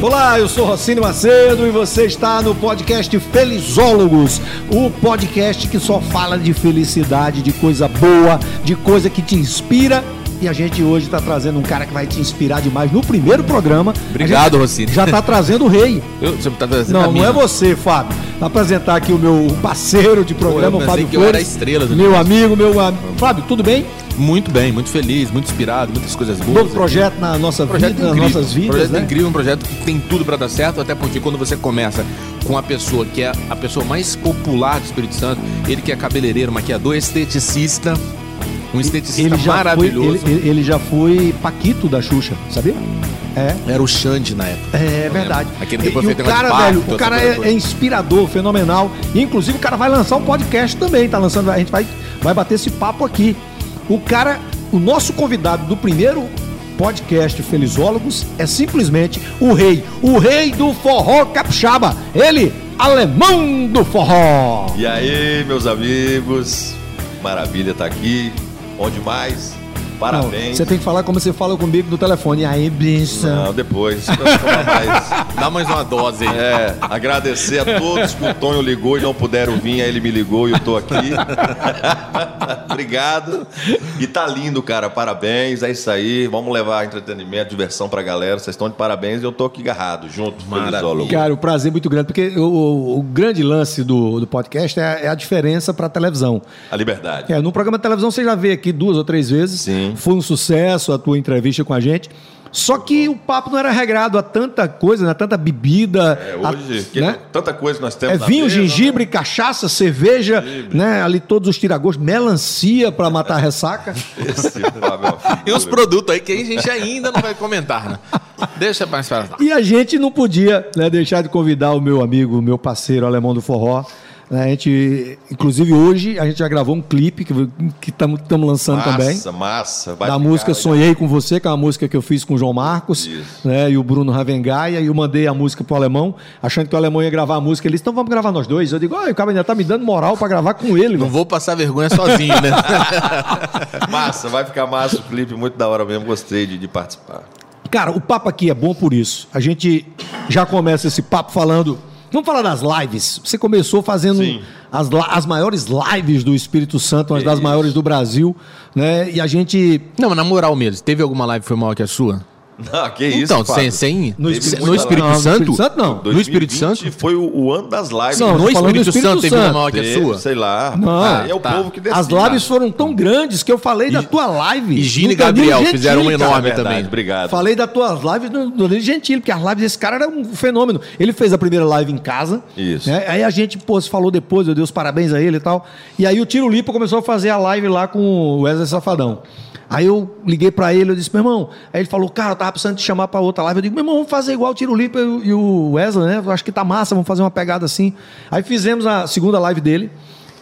Olá, eu sou Rocínio Macedo e você está no podcast Felizólogos, o podcast que só fala de felicidade, de coisa boa, de coisa que te inspira. E a gente hoje está trazendo um cara que vai te inspirar demais no primeiro programa. Obrigado, Rocínio. Já está trazendo o rei. Eu, você tá trazendo Não, não é você, Fábio. Vou apresentar aqui o meu parceiro de programa, eu pensei Fábio que eu era Flores. a estrela do Meu amigo, meu am- Fábio, tudo bem? Muito bem, muito feliz, muito inspirado, muitas coisas boas. Novo projeto na nossa projeto vida, nas incrível. nossas vidas, projeto né? incrível, um projeto que tem tudo pra dar certo, até porque quando você começa com a pessoa que é a pessoa mais popular do Espírito Santo, ele que é cabeleireiro, maquiador, esteticista, um esteticista Ele já, foi, maravilhoso. ele, ele- já foi Paquito da Xuxa, sabia? É. Era o Xande na época. É verdade. Aquele e, depois e o cara, de velho, parto, o cara é, é inspirador, fenomenal. E, inclusive o cara vai lançar um podcast também, tá lançando, a gente vai, vai bater esse papo aqui. O cara, o nosso convidado do primeiro podcast Felizólogos é simplesmente o rei, o rei do forró capixaba. Ele, alemão do forró. E aí, meus amigos, maravilha tá aqui. Onde mais? Não, Parabéns. Você tem que falar como você fala comigo no telefone. E aí, bicha? Não, depois. Mais. Dá mais uma dose aí. É, agradecer a todos que o Tonho ligou e não puderam vir, aí ele me ligou e eu tô aqui. Obrigado. E tá lindo, cara. Parabéns. É isso aí. Vamos levar entretenimento, diversão pra galera. Vocês estão de parabéns e eu tô aqui agarrado, junto, Maravilha. Cara, o prazer é muito grande, porque o, o- o grande lance do, do podcast é, a- é a diferença para a televisão. A liberdade. É, no programa de televisão você já veio aqui duas ou três vezes. Sim. Foi um sucesso a tua entrevista com a gente. Só que o papo não era regrado a tanta coisa, né? Tanta bebida. É, a- hoje, que né? tanta coisa nós temos É na vinho, mesa, gengibre, né? cachaça, cerveja, né? Ali todos os tiragostos, melancia para matar a ressaca. Esse é E uns figura. produtos aí que a gente ainda não vai comentar, né? Deixa mais pra lá. E a gente não podia né, deixar de convidar o meu amigo, o meu parceiro alemão do forró. Né? A gente, inclusive hoje, a gente já gravou um clipe que estamos lançando também. Massa, massa. Vai da ficar música. Sonhei com Você, que é uma música que eu fiz com o João Marcos Isso. né, e o Bruno Ravengai. E eu mandei a música pro alemão, achando que o alemão ia gravar a música. Ele disse: então vamos gravar nós dois. Eu digo: "Olha, o cara ainda tá me dando moral para gravar com ele. Não velho." vou passar vergonha sozinho, né? Massa, vai ficar massa o clipe, muito da hora mesmo. Gostei de, de participar. Cara, o papo aqui é bom por isso. A gente já começa esse papo falando. Vamos falar das lives. Você começou fazendo as, as maiores lives do Espírito Santo, uma das Isso. maiores do Brasil, né? E a gente. Não, mas na moral mesmo, teve alguma live que foi maior que a sua? Não, que isso, então, sem, sem No Espírito- no Espírito Não, no Santo? Espírito Santo, não. No Espírito 2020 Santo? foi o, o ano das lives. Não, no Espírito, Espírito Santo teve uma Santo. maior que a sua? Sei lá. Não. Ah, é o Tá. povo que decide. As lives foram tão grandes que eu falei da tua live. E Gina e Gabriel Gentili, fizeram uma enorme verdade, também. Obrigado. Falei das tuas lives do do Danilo Gentili, porque as lives desse cara era um fenômeno. Ele fez a primeira live em casa. Isso. né? Aí a gente, pô, se falou depois, eu dei os parabéns a ele e tal. E aí o Tiro Lipa começou a fazer a live lá com o Wesley Safadão. Aí eu liguei pra ele, eu disse, meu irmão. Aí ele falou, cara, eu tava precisando te chamar pra outra live. Eu digo, meu irmão, vamos fazer igual o Tiro Lipa e o- Wesley, né? Eu acho que tá massa, vamos fazer uma pegada assim. Aí fizemos a segunda live dele.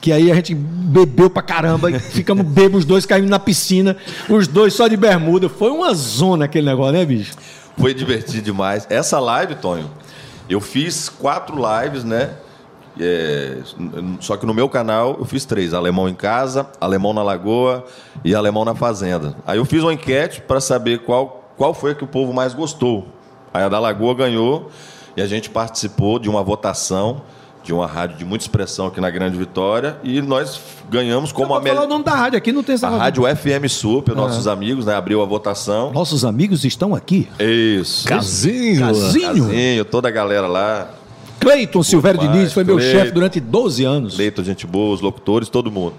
Que aí a gente bebeu pra caramba, e ficamos bebos, os dois caímos na piscina, os dois só de bermuda. Foi uma zona aquele negócio, né, bicho? Foi divertido demais. Essa live, Tonho, eu fiz quatro lives, né? É, só que no meu canal eu fiz três: Alemão em Casa, Alemão na Lagoa e Alemão na Fazenda. Aí eu fiz uma enquete para saber qual, qual foi a que o povo mais gostou. Aí a da Lagoa ganhou e a gente participou de uma votação de uma rádio de muita expressão aqui na Grande Vitória e nós ganhamos como a falar o melhor. nome da rádio aqui, não tem essa A rádio FM Sup, nossos amigos, né? Abriu a votação. Nossos amigos estão aqui. Isso. Casinho. Casinho. Casinho, toda a galera lá. Cleiton Silvério Diniz foi meu Cleiton. chefe durante 12 anos. Leito, gente boa, os locutores, todo mundo.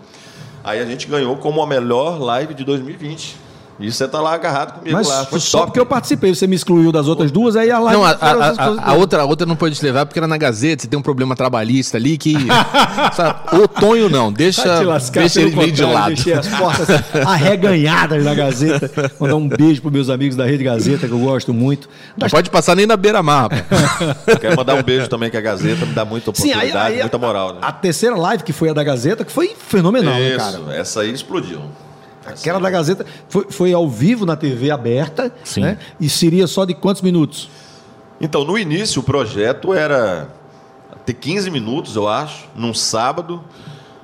Aí a gente ganhou como a melhor live de 2020. E você tá lá agarrado comigo Mas lá. Foi só top. porque eu participei, você me excluiu das outras duas, aí a live. Não, a, a- a- a outra, a outra não pode te levar porque era na Gazeta, você tem um problema trabalhista ali que. sabe, o Tonho não, deixa, lascar, deixa ele meio de lado. Deixei as portas arreganhadas na Gazeta. Mandar um beijo pros meus amigos da Rede Gazeta, que eu gosto muito. Não pode passar nem na beira-mar, Quero mandar um beijo também que a Gazeta me dá muita Sim, aí, oportunidade, aí muita moral. Né? a, a terceira live, que foi a da Gazeta, que foi fenomenal, né, Isso, cara? essa aí explodiu. Aquela da Gazeta foi, foi ao vivo na TV aberta, Sim. né? E seria só de quantos minutos? Então, no início, o projeto era ter 15 minutos, eu acho, num sábado,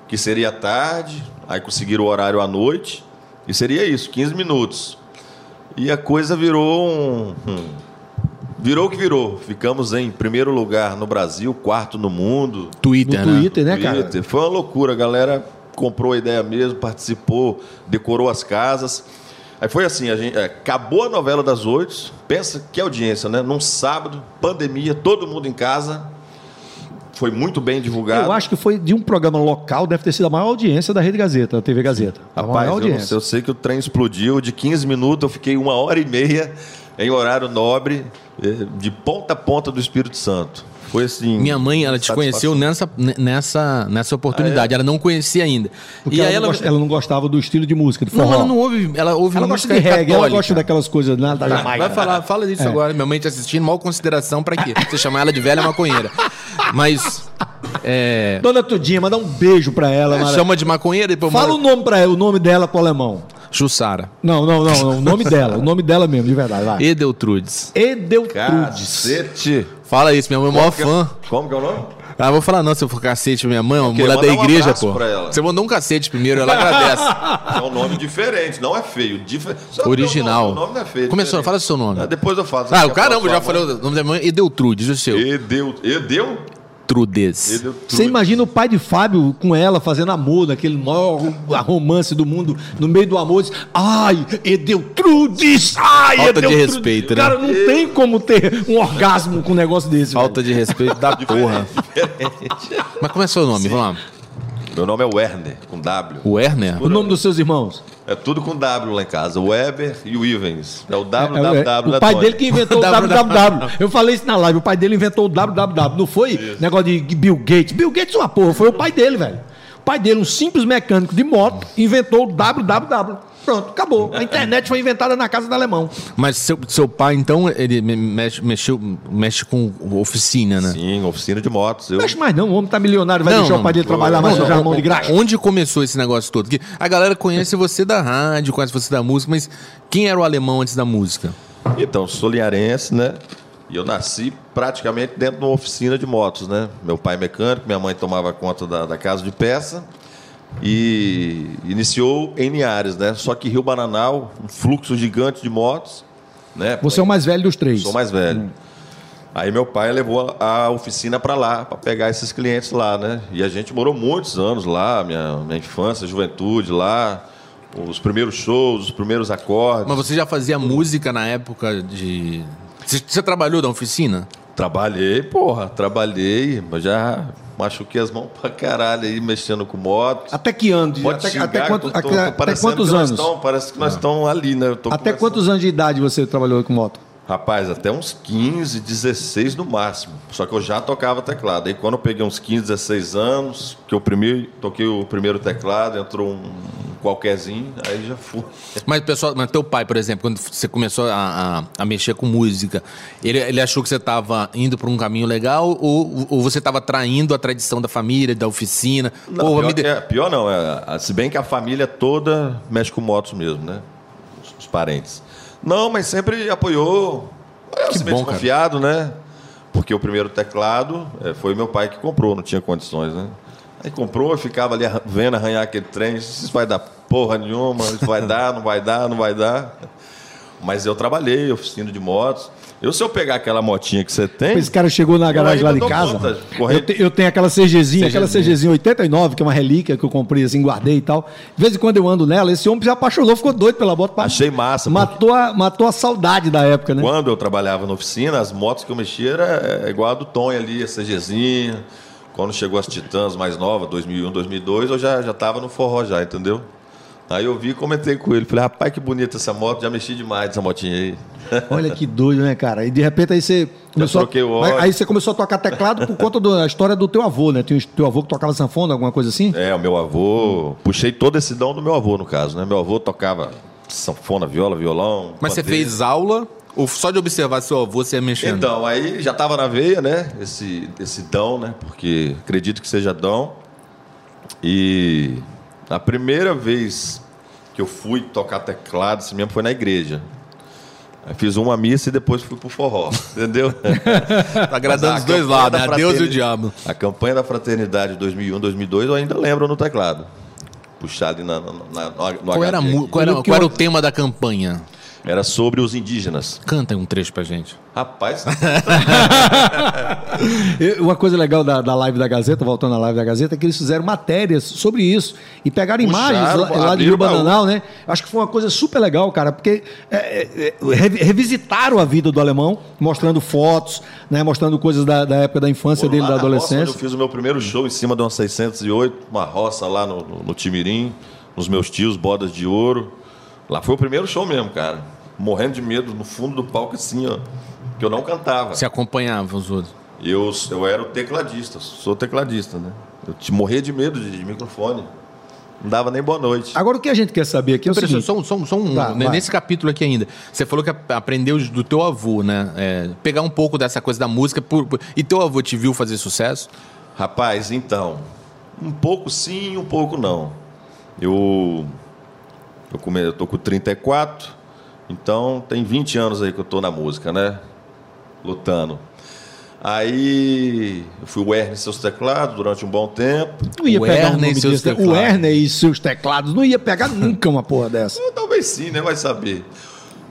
que seria à tarde, aí conseguiram o horário à noite, E seria isso, 15 minutos. E a coisa virou um. um virou o que virou. Ficamos em primeiro lugar no Brasil, quarto no mundo. Twitter, no né? Twitter, né, cara? Twitter. Foi uma loucura, a galera comprou a ideia mesmo, participou, decorou as casas. Aí foi assim, a gente, é, acabou a novela das oito, pensa que audiência, né? Num sábado, pandemia, todo mundo em casa. Foi muito bem divulgado. Eu acho que foi de um programa local, deve ter sido a maior audiência da Rede Gazeta, da TV Gazeta. A Rapaz, maior eu, audiência. sei, eu sei que o trem explodiu. De 15 minutos, eu fiquei uma hora e meia em horário nobre, eh, de ponta a ponta do Espírito Santo. Foi assim. Minha mãe, ela te conheceu nessa, nessa, nessa oportunidade. Ela não conhecia ainda. Porque e ela, aí não ela. ela não gostava do estilo de música, de forró. Não, ela não ouve. Ela ouve Ela gosta de reggae, ela católica. gosta daquelas coisas né, da Jamaica. Vai falar, fala disso É. agora. Minha mãe te assistindo, mal consideração pra quê? Você chamar ela de velha maconheira. Mas. É. Dona Tudinha, manda um beijo pra ela. Mara. Chama de maconheira e depois Fala o manda- nome pra ela, o nome dela pro alemão. Jussara. Não, não, não, não, o nome dela, o nome dela mesmo, de verdade, vai. Edeltrudes. Edeltrudes. Cacete. Fala isso, minha mãe é o maior que é- fã. Como que é o nome? Ah, vou falar não, se eu for cacete, minha mãe, uma Ok, mulher da um igreja, abraço pô. Você mandou um cacete primeiro, ela agradece. É um nome diferente, não é feio. Difer... Original. O nome, não é feio. é Começou, fala seu nome. Ah, depois eu faço. Ah, caramba, já falei o nome da mãe. Edeltrudes, o seu. Edeu. Edeu? Trudes. Edeu. Você imagina o pai de Fábio com ela fazendo amor, naquele maior romance do mundo, no meio do amor, diz, ai, Edeltrudes, ai, Falta de Edeltrudes." respeito, né? Cara, não tem como ter um orgasmo com um negócio desse. Falta velho. de respeito da porra. Mas como é seu nome? Vamos lá. Meu nome é Werner, com W. O Werner? O nome dos seus irmãos? É tudo com W lá em casa. O Weber e o Ivens. É o É, www é, da o pai dele que inventou o www. Eu falei isso na live. O pai dele inventou o www. Não foi negócio de Bill Gates. Bill Gates é uma porra. Foi o pai dele, velho. O pai dele, um simples mecânico de moto, inventou o www. Pronto, acabou. A internet foi inventada na casa do alemão. Mas seu, seu pai, então, ele me- mexe, mexeu, mexe com oficina, né? Sim, oficina de motos. Eu... Não acho mais não. O homem tá milionário, vai Não, deixar não. o pai dele trabalhar mais Não, sujar a não, mão de graxa. Onde começou esse negócio todo? Porque a galera conhece você da rádio, conhece você da música, mas quem era o alemão antes da música? Então, sou linharense, né? E eu nasci praticamente dentro de uma oficina de motos, né? Meu pai é mecânico, minha mãe tomava conta da, da casa de peça e iniciou em Linhares, né? Só que Rio Bananal, um fluxo gigante de motos, né? Você é o mais velho dos três. Sou mais velho. Aí meu pai levou a a oficina para lá, para pegar esses clientes lá, né? E a gente morou muitos anos lá, minha, minha infância, juventude lá, os primeiros shows, os primeiros acordes. Mas você já fazia música na época de. Você, você trabalhou na oficina? Trabalhei, porra, trabalhei, mas já machuquei as mãos pra caralho aí, mexendo com moto. Até que ano? de- Pode Até, até, quanto- tô- até- tô até quantos que nós anos? tão- parece que nós estamos ali, né? Eu tô Até quantos anos de idade você trabalhou com moto? Rapaz, até uns 15, 16 no máximo. Só que eu já tocava teclado. Aí quando eu peguei uns 15, 16 anos, que eu primeiro, toquei o primeiro teclado, entrou um qualquerzinho, aí já fui. Mas, pessoal, mas teu pai, por exemplo, quando você começou a, a, a mexer com música, ele, ele achou que você estava indo por um caminho legal ou, ou você estava traindo a tradição da família, da oficina? Não, pior, de- é- pior não, é, se bem que a família toda mexe com motos mesmo, né? Os, os parentes. Não, mas sempre apoiou. Eu Que bom, cara. desconfiado, né? Porque o primeiro teclado eh, foi meu pai que comprou, não tinha condições, né? Aí comprou, eu ficava ali vendo arranhar aquele trem, isso vai dar porra nenhuma, isso vai dar, não vai dar, não vai dar. Mas eu trabalhei, oficina de motos. Eu, se eu pegar aquela motinha que você tem. Esse cara chegou na garagem lá de casa. conta. Eu, te- eu tenho aquela CGzinha, aquela CGzinha. CGzinha 89, que é uma relíquia que eu comprei assim, guardei e tal. De vez em quando eu ando nela, esse homem se apaixonou, ficou doido pela moto. Achei massa, Matou a, matou a saudade da época, né? Quando eu trabalhava na oficina, as motos que eu mexia era é, igual a do Tonho ali, a CGzinha. Quando chegou as Titãs mais novas, 2001, 2002, eu já já estava no forró já, entendeu? Aí eu vi e comentei com ele. Falei, rapaz, que bonita essa moto, já mexi demais dessa motinha aí. Olha que doido, né, cara? E de repente aí você começou. a- troquei o Mas óleo. Aí você começou a tocar teclado por conta da história do teu avô, né? Tinha um teu avô que tocava sanfona, alguma coisa assim? É, o meu avô. Puxei todo esse dom do meu avô, no caso, né? Meu avô tocava sanfona, viola, violão. Mas você pandeiro. fez aula ou só de observar seu avô você ia mexendo? Então, aí já estava na veia, né? Esse, esse dão, né? Porque acredito que seja dão. E a primeira vez que eu fui tocar teclado, assim mesmo, foi na igreja. Aí fiz uma missa e depois fui pro forró, entendeu? Tá agradando os a dois campanha lados, da né? A Deus e o diabo. A campanha da fraternidade 2001, 2002 eu ainda lembro no teclado. puxar ali na, na, na- no Qual era, HD qual era, qual era o tema da campanha? Era sobre os indígenas. Canta um trecho pra gente. Rapaz, Uma coisa legal da, da live da Gazeta, voltando à live da Gazeta, é que eles fizeram matérias sobre isso e pegaram Puxaram, imagens lá, lá de Rio. Bananal, né? Acho que foi uma coisa super legal, cara, porque é, é, é, revi- revisitaram a vida do alemão, mostrando fotos, né? Mostrando coisas da, da época da infância dele, da roça, adolescência. eu fiz o meu primeiro show em cima de uma 608, uma roça lá no, no, no Timirim, nos meus tios, bodas de ouro. Lá foi o primeiro show mesmo, cara. Morrendo de medo no fundo do palco, assim, ó. Que eu não cantava. Você acompanhava os outros. Eu, eu era o tecladista, sou tecladista, né? Eu te morria de medo de, de microfone. Não dava nem boa noite. Agora o que a gente quer saber aqui é o Peraí, seguinte. só, um- só, só um, Tá, né, vai. nesse capítulo aqui ainda, você falou que ap- aprendeu do teu avô, né? É, pegar um pouco dessa coisa da música. por- por- e teu avô te viu fazer sucesso? Rapaz, então, um pouco sim, um pouco não. Eu eu, come, eu tô com 34, então tem 20 anos aí que eu tô na música, né? Lutando. Aí eu fui o Ernie e seus teclados durante um bom tempo. Não ia O pegar um Ernie e nome seus né? O teclados. Ernie e seus teclados. Não ia pegar nunca uma porra dessa. Talvez sim, né? Vai saber.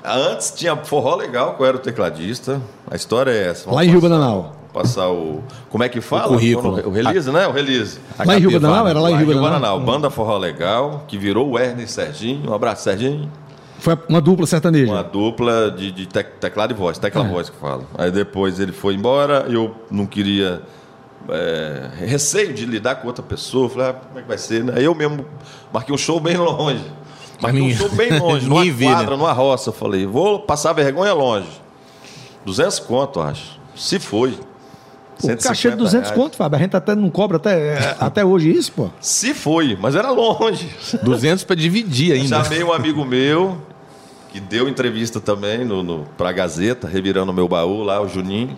Antes tinha forró legal, que eu era o tecladista. A história é essa. Vamos Lá em Rio Bananal. Passar o. Como é que fala? currículo. O release, né? O release. Lá em Rio. Bananal? Era lá em Rio Bananal? Banda Forró Legal, que virou o Ernie e Serginho. Um abraço, Serginho. Foi uma dupla sertaneja. Uma dupla de, de tec- teclado e voz, tecla É. voz que fala. Aí depois ele foi embora, eu não queria. é, receio de lidar com outra pessoa. Falei, ah, como é que vai ser? né? Aí eu mesmo marquei um show bem longe. Marquei um show bem longe, numa né? quadra, numa roça. Eu falei, vou passar vergonha longe. 200 conto, acho. Se foi. Pô, cachê de 200 reais. conto, Fábio. A gente até não cobra até, é, até hoje isso, pô. Se foi, mas era longe. 200 pra dividir ainda. Chamei um amigo meu, que deu entrevista também no, no, pra Gazeta, revirando o meu baú lá, o Juninho.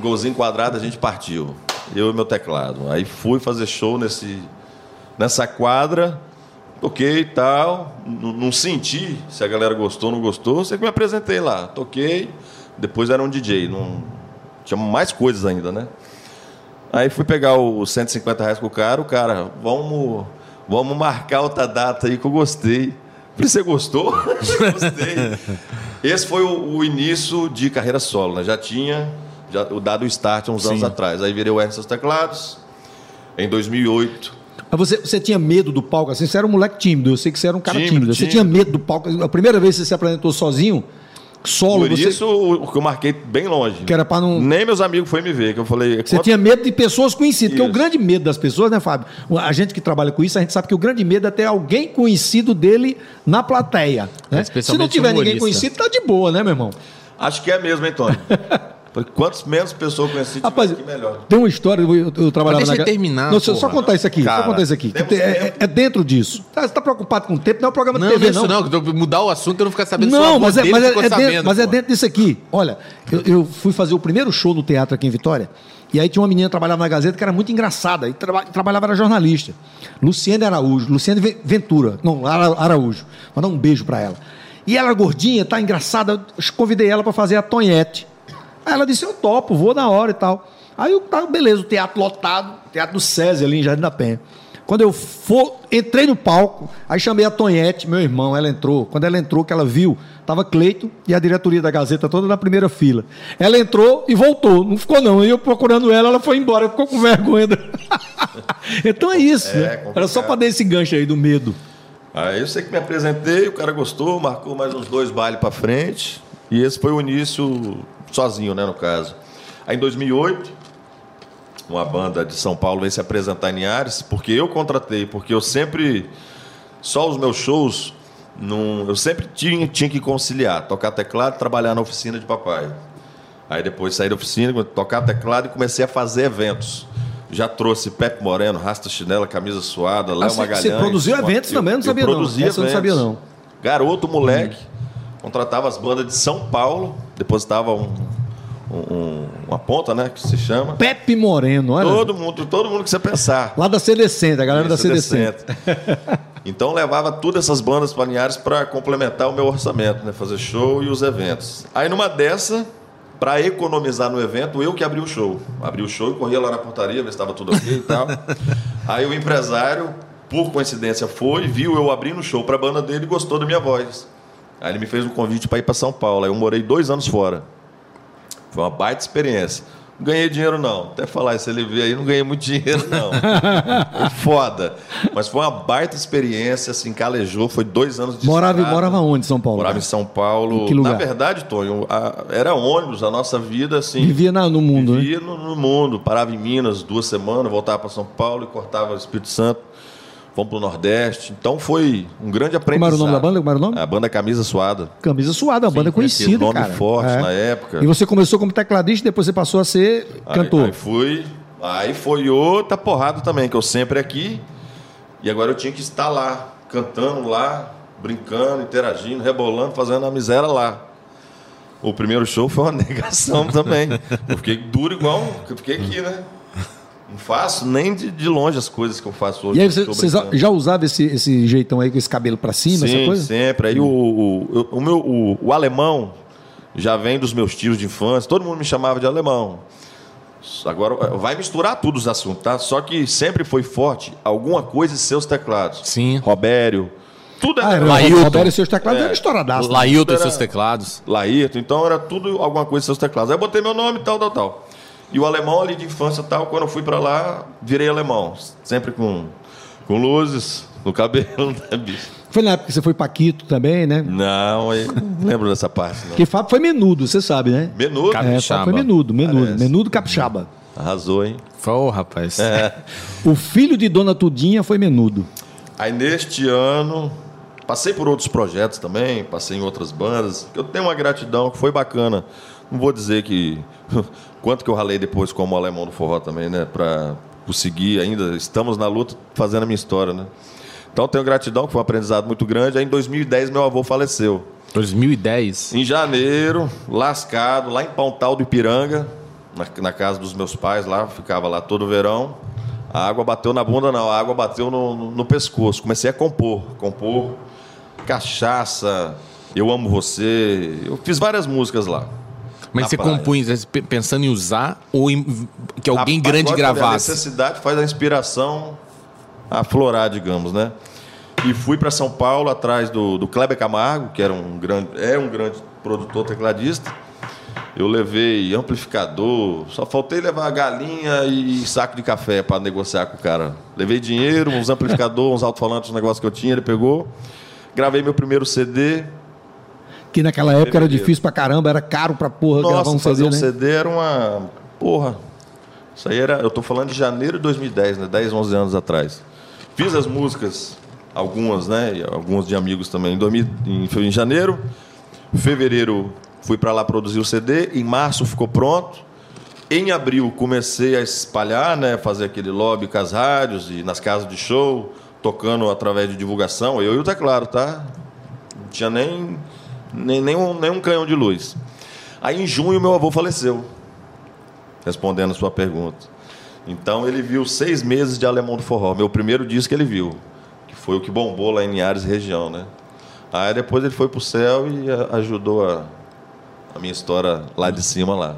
Golzinho quadrado, a gente partiu. Eu e meu teclado. Aí fui fazer show nesse, nessa quadra, toquei e tal. N- Não senti se a galera gostou ou não gostou. Sei que me apresentei lá. Toquei, depois era um DJ. Não, tinha mais coisas ainda, né? Aí fui pegar os 150 reais com o cara, o cara, vamos, vamos marcar outra data aí que eu gostei. Você gostou? gostei. Esse foi o, o início de carreira solo, né? Já tinha já, o dado o start há uns anos atrás. Aí virei o seus teclados. Em 2008. Mas você, você tinha medo do palco, assim, você era um moleque tímido, eu sei que você era um cara Tímido, tímido. Você tímido. tinha medo do palco. A primeira vez que você se apresentou sozinho, solo, Por você, isso o, o que eu marquei bem longe. que era pra não. Nem meus amigos foram me ver, que eu falei. Você quanto- tinha medo de pessoas conhecidas, porque o Isso. grande medo das pessoas, né, Fábio? A gente que trabalha com isso, a gente sabe que o grande medo é ter alguém conhecido dele na plateia. Né? Se não tiver ninguém humorista. conhecido, tá de boa, né, meu irmão? Acho que é mesmo, hein, Tony? Falei, Quantos menos pessoas conheci, Rapaz, que melhor. tem uma história, eu, eu- eu trabalhava Mas deixa na... ele terminar, Não, só, porra. só contar isso aqui, Cara, só contar isso aqui. que temos tem- é, é dentro disso. Tá, você tá preocupado com o tempo, não é um programa de Não, TV, não é isso não. não. que eu- Mudar o assunto eu não ficar sabendo Não, mas é, mas, é, é dentro, sabendo, mas é dentro disso aqui. Olha, eu, eu fui fazer o primeiro show no teatro aqui em Vitória, e aí tinha uma menina que trabalhava na Gazeta que era muito engraçada, e traba- trabalhava, era jornalista. Luciane Araújo, Luciane Ve- Ventura, não, Ara- Araújo. Vou dar um beijo pra ela. E ela gordinha, tá engraçada, eu convidei ela pra fazer a Tonhete. Aí ela disse, eu topo, vou na hora e tal. Aí eu, tá, beleza, o teatro lotado, teatro do SESI ali em Jardim da Penha. Quando eu for, entrei no palco, aí chamei a Tonhete, meu irmão, ela entrou. Quando ela entrou, que ela viu, tava Cleito e a diretoria da Gazeta toda na primeira fila. Ela entrou e voltou, não ficou não. E eu procurando ela, ela foi embora, ficou com vergonha. então é isso, É, né? complicado. Era só para dar esse gancho aí do medo. Aí eu sei que me apresentei, o cara gostou, marcou mais uns dois bailes pra frente. E esse foi o início sozinho, né, no caso. Aí em 2008, uma banda de São Paulo veio se apresentar em Ares, porque eu contratei, porque eu sempre só os meus shows não, eu sempre tinha, tinha que conciliar, tocar teclado e trabalhar na oficina de papai. Aí depois saí da oficina, tocar teclado e comecei a fazer eventos. Já trouxe Pepe Moreno, Rasta Chinela, Camisa Suada, Léo Ah, você- Magalhães. você produziu uma- eventos também? Eu não sabia não. produzia Essa eu não sabia não. Garoto, moleque. Contratava as bandas de São Paulo, depositava um, um- um- uma ponta, né, que se chama. Pepe Moreno, olha. Todo mundo, todo mundo que você pensar. Lá da CDC, a galera da Isso, CDC. decente. Então levava todas essas bandas para Linhares para complementar o meu orçamento, né? Fazer show e os eventos. Aí numa dessa, para economizar no evento, eu que abri o show. Abri o show e corria lá na portaria, ver se estava tudo ok e tal. Aí o empresário por coincidência foi, viu eu abrindo o show para a banda dele e gostou da minha voz. Aí ele me fez um convite para ir para São Paulo. Aí eu morei dois anos fora. Foi uma baita experiência. Não ganhei dinheiro, não. Até falar isso, ele vê aí, não ganhei muito dinheiro, não. Foda. Mas foi uma baita experiência, assim, calejou. Foi dois anos de Morava, estrada. morava onde, em São Paulo? Morava em São Paulo. Em que lugar? Na verdade, Tonho, a- era ônibus, a nossa vida, assim. Vivia na- no mundo, né? Vivia no, no mundo. Parava em Minas duas semanas, voltava para São Paulo e cortava o Espírito Santo. Fomos para o Nordeste. Então foi um grande Como aprendizado. era o nome da banda? Como era o nome? A banda Camisa Suada. Camisa Suada, uma banda conhecida, nome cara. forte É. na época. E você começou como tecladista, depois você passou a ser Aí- cantor. Aí, fui. Aí foi outra porrada também, que eu sempre aqui. E agora eu tinha que estar lá, cantando lá, brincando, interagindo, rebolando, fazendo a miséria lá. O primeiro show foi uma negação também. Eu fiquei duro igual. Eu fiquei aqui, né? Não faço nem de, de longe as coisas que eu faço hoje. E aí você, já usava esse, esse jeitão aí com esse cabelo pra cima, essa Sim, coisa? sempre. Aí o, o, o meu, o, o alemão já vem dos meus tios de infância. Todo mundo me chamava de alemão. Agora eh, vai misturar tudo os assuntos, tá? Só que sempre foi forte alguma coisa em seus teclados. Sim. Robério. Tudo Ah, era o Lailton. Roberto e seus teclados É. era estouradaço. né? Lailton e seus teclados. Laírto, então era tudo alguma coisa em seus teclados. Aí eu botei meu nome e tal, tal, tal. E o alemão ali de infância tal, quando eu fui pra lá, virei alemão. Sempre com, com luzes no cabelo, né, bicho? Foi na época que você foi Paquito também, né? Não, aí não lembro dessa parte, não. Porque Fábio foi menudo, você sabe, né? Menudo. É, Capixaba. Fábio foi menudo, menudo. Parece. Menudo capixaba. Arrasou, hein? Ô, rapaz. É. O filho de Dona Tudinha foi menudo. Aí neste ano, passei por outros projetos também, passei em outras bandas. Eu tenho uma gratidão que foi bacana. Não vou dizer que quanto que eu ralei depois como alemão do forró também, né, para conseguir ainda estamos na luta fazendo a minha história, né? Então tenho gratidão que foi um aprendizado muito grande. Aí em 2010 meu avô faleceu. 2010. Em janeiro, lascado, lá em Pontal do Ipiranga, na, na casa dos meus pais, lá, ficava lá todo verão. A água bateu na bunda, não, a água bateu no, no- no pescoço. Comecei a compor, compor cachaça, eu amo você. Eu fiz várias músicas lá. Mas você praia. compunha pe- pensando em usar ou em que alguém Rapaz, grande lógico, A gravasse? necessidade faz a inspiração aflorar, digamos, né? E fui para São Paulo atrás do, do Kleber Camargo, que era um grande, é um grande produtor tecladista. Eu levei amplificador, só faltei levar galinha e saco de café para negociar com o cara. Levei dinheiro, uns amplificadores, uns alto-falantes, um negócio que eu tinha, ele pegou. Gravei meu primeiro CD. Que naquela época era difícil pra caramba, era caro pra porra gravar Nossa, um fazer CD, um né? CD era uma. Porra. Isso aí era. Eu tô falando de janeiro de 2010, né? 10, 11 anos atrás. Fiz as músicas, algumas, né? E algumas de amigos também. Em, 2000, em, em janeiro. Fevereiro fui para lá produzir o CD. Em março ficou pronto. Em abril comecei a espalhar, né? Fazer aquele lobby com as rádios e nas casas de show, tocando através de divulgação. Eu e o teclado, tá? Não tinha nem, nem, nem, um, nem um canhão de luz. Aí em junho meu avô faleceu, respondendo a sua pergunta. Então ele viu seis meses de Alemão do Forró, meu primeiro disco que ele viu, que foi o que bombou lá em Linhares região, né? Aí depois ele foi pro céu e ajudou a, a minha história lá de cima lá.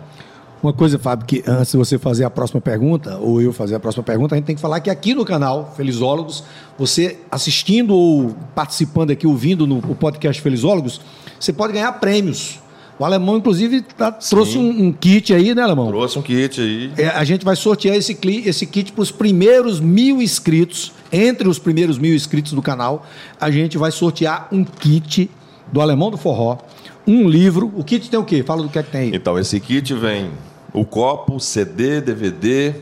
Uma coisa, Fábio, que antes de você fazer a próxima pergunta, ou eu fazer a próxima pergunta, a gente tem que falar que aqui no canal Felizólogos, você assistindo ou participando aqui, ouvindo no podcast Felizólogos, você pode ganhar prêmios. O Alemão, inclusive, tá- trouxe um, um kit aí, né, Alemão? Trouxe um kit aí. É, a gente vai sortear esse, cli- esse kit para os primeiros mil inscritos. Entre os primeiros mil inscritos do canal, a gente vai sortear um kit do Alemão do Forró, um livro. O kit tem o quê? Fala do que é que tem aí. Então esse kit vem o copo, CD, DVD,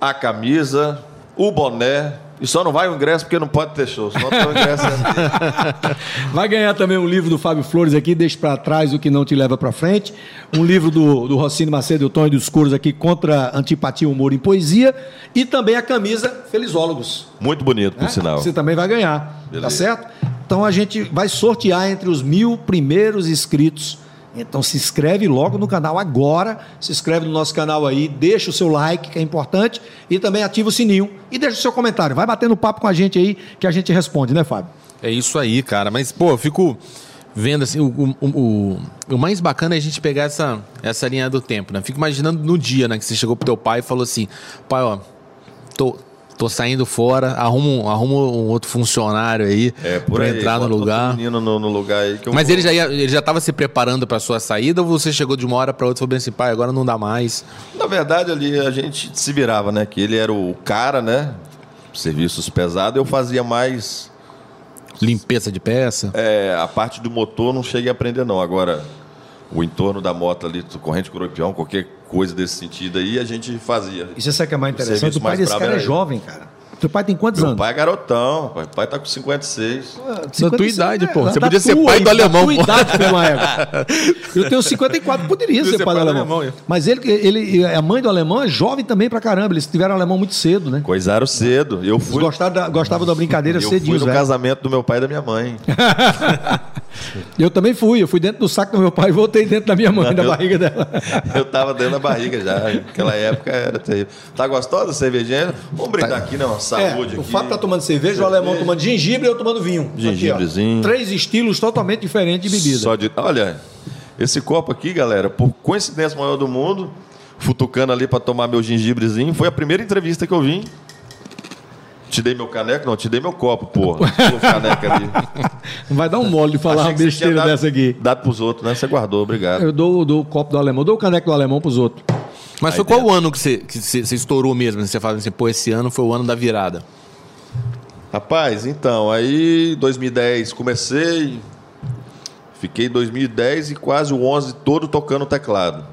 a camisa, o boné. E só não vai o ingresso porque não pode ter show. Só tem o ingresso. Vai ganhar também um livro do Fábio Flores aqui, Deixa para Trás o que não te leva para frente. Um livro do, do Rossini Macedo e o Tonho dos Couros aqui, Contra Antipatia, Humor em Poesia. E também a camisa Felizólogos. Muito bonito, por né? sinal. Você também vai ganhar, tá Beleza. certo? Então a gente vai sortear entre os mil primeiros inscritos. Então se inscreve logo no canal agora, se inscreve no nosso canal aí, deixa o seu like, que é importante, e também ativa o sininho e deixa o seu comentário. Vai batendo papo com a gente aí que a gente responde, né, Fábio? É isso aí, cara. Mas, pô, eu fico vendo assim, o, o, o, o mais bacana é a gente pegar essa, essa linha do tempo, né? Fico imaginando no dia, né, que você chegou pro teu pai e falou assim, pai, ó, tô, Tô saindo fora, arrumo, arrumo um outro funcionário aí É, aí. entrar no lugar. menino no, no lugar aí que eu Mas vou. ele já, ia, ele já tava se preparando pra sua saída ou você chegou de uma hora pra outra e falou bem assim, pai, agora não dá mais? Na verdade, ali a gente se virava, né? Que ele era o cara, né? Serviços pesados, eu fazia mais. Limpeza de peça? é, a parte do motor não cheguei a aprender, não. Agora, o entorno da moto ali, corrente coropião, qualquer coisa desse sentido aí, a gente fazia. E você sabe o que é mais interessante? O pai desse cara é jovem, cara. Teu pai tem quantos Meu anos? pai é garotão, pai. pai tá com 56. Da tua idade, pô. Você podia ser pai do alemão, tua pô. idade, filho, uma época. Eu tenho 54, poderia ser pai do alemão. é. Mas ele, ele, a mãe do alemão é jovem também pra caramba. Eles tiveram alemão muito cedo, né? Coisaram cedo. Eu Eles fui, gostavam da, gostavam da brincadeira eu cedinho, fui no velho. casamento do meu pai e da minha mãe. Eu também fui. Eu fui dentro do saco do meu pai e voltei dentro da minha mãe, da Eu- barriga dela. Eu tava dentro da barriga já. Naquela época era terrível. Tá gostosa a cervejinha? Vamos brindar aqui, né? Saúde É, o. Fábio tá tomando cerveja, o alemão tomando gengibre e eu tomando vinho. Gengibrezinho. Aqui. Três estilos totalmente diferentes de bebida. Só de... Olha, esse copo aqui, galera, por coincidência maior do mundo, futucando ali pra tomar meu gengibrezinho, foi a primeira entrevista que eu vim. Te dei meu caneco? Não, te dei meu copo, porra. Sua caneca ali. Não vai dar um mole de falar Achei uma besteira dado- dessa aqui. Dado pros outros, né? Você guardou, obrigado. Eu dou, dou o copo do alemão, dou o caneco do alemão pros outros. Mas foi qual o ano que você, que você, você estourou mesmo? Você fala assim, pô, esse ano foi o ano da virada. Rapaz, então, aí 2010 comecei, fiquei 2010 e quase o 11 todo tocando teclado.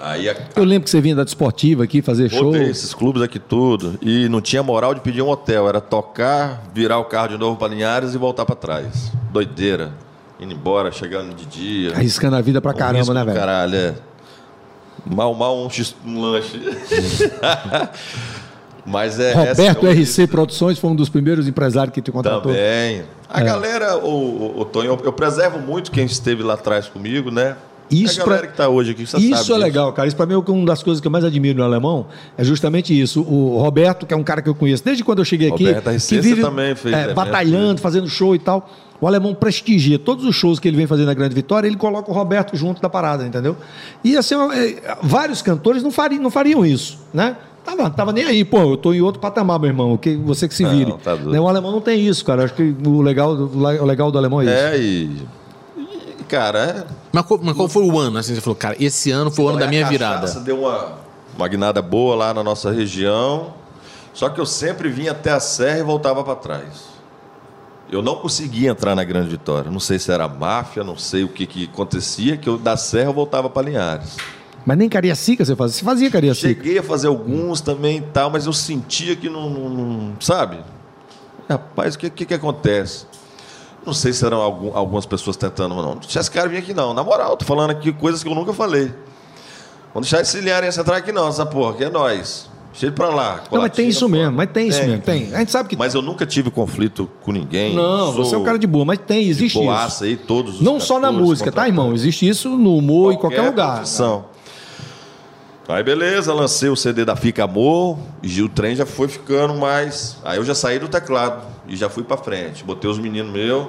Aí a- Eu lembro que você vinha da desportiva aqui fazer show. Botei esses clubes aqui tudo e não tinha moral de pedir um hotel, era tocar, virar o carro de novo para Linhares e voltar para trás. Doideira. Indo embora, chegando de dia. Arriscando a vida Um caramba, né, velho? Caralho, é. Mal, mal um, x- um lanche. Mas é. essa Roberto é RC Produções foi um dos primeiros empresários que te contratou. Também. É. A galera, o, o, o Tonho, eu, eu preservo muito quem esteve lá atrás comigo, né? Isso a galera pra- que tá hoje aqui, você sabe Isso é legal, cara. Isso pra mim é uma das coisas que eu mais admiro no alemão. É justamente isso. O Roberto, que é um cara que eu conheço desde quando eu cheguei aqui. Roberto RC, que vive também fez é, batalhando, fazendo show e tal. O alemão prestigia todos os shows que ele vem fazer na Grande Vitória, ele coloca o Roberto junto da parada, entendeu? E assim, é, vários cantores não fariam, não fariam isso, né? Tava, tava nem aí, pô, eu tô em outro patamar, meu irmão, que você que se Não, vire. tá doido. Né, O alemão não tem isso, cara. Acho que o legal, o legal do alemão é isso. É, e. cara, é. Mas qual, mas qual foi o ano? Assim, você falou, cara, esse ano foi o ano da minha a virada. deu uma, uma guinada boa lá na nossa região. Só que eu sempre vinha até a serra e voltava para trás. Eu não conseguia entrar na Grande Vitória. Não sei se era máfia, não sei o que, que acontecia, que eu da serra eu voltava para Linhares. Mas nem Cariacica você fazia. Você fazia Cariacica. Cheguei a fazer alguns também e tal, mas eu sentia que não. não- não- sabe? Rapaz, o que, que, que acontece? Não sei se eram algum- algumas pessoas tentando, não. Não deixar esse cara vir aqui, não. Na moral, tô falando aqui coisas que eu nunca falei. Vamos deixar esse Linharense entrar aqui, não, essa porra, que é nós. Cheio pra lá. Não, mas tem isso fora. mesmo, mas tem isso mesmo. Tem. A gente sabe que. Mas eu nunca tive conflito com ninguém. não, Sou você é um cara de boa, mas tem, existe isso. boaça aí, todos os Não só na música, tá, irmão? Existe isso no humor, em qualquer lugar. profissão. Aí beleza, lancei o CD da Fica Amor e o trem já foi ficando mais. Aí eu já saí do teclado e já fui pra frente. Botei os meninos meus,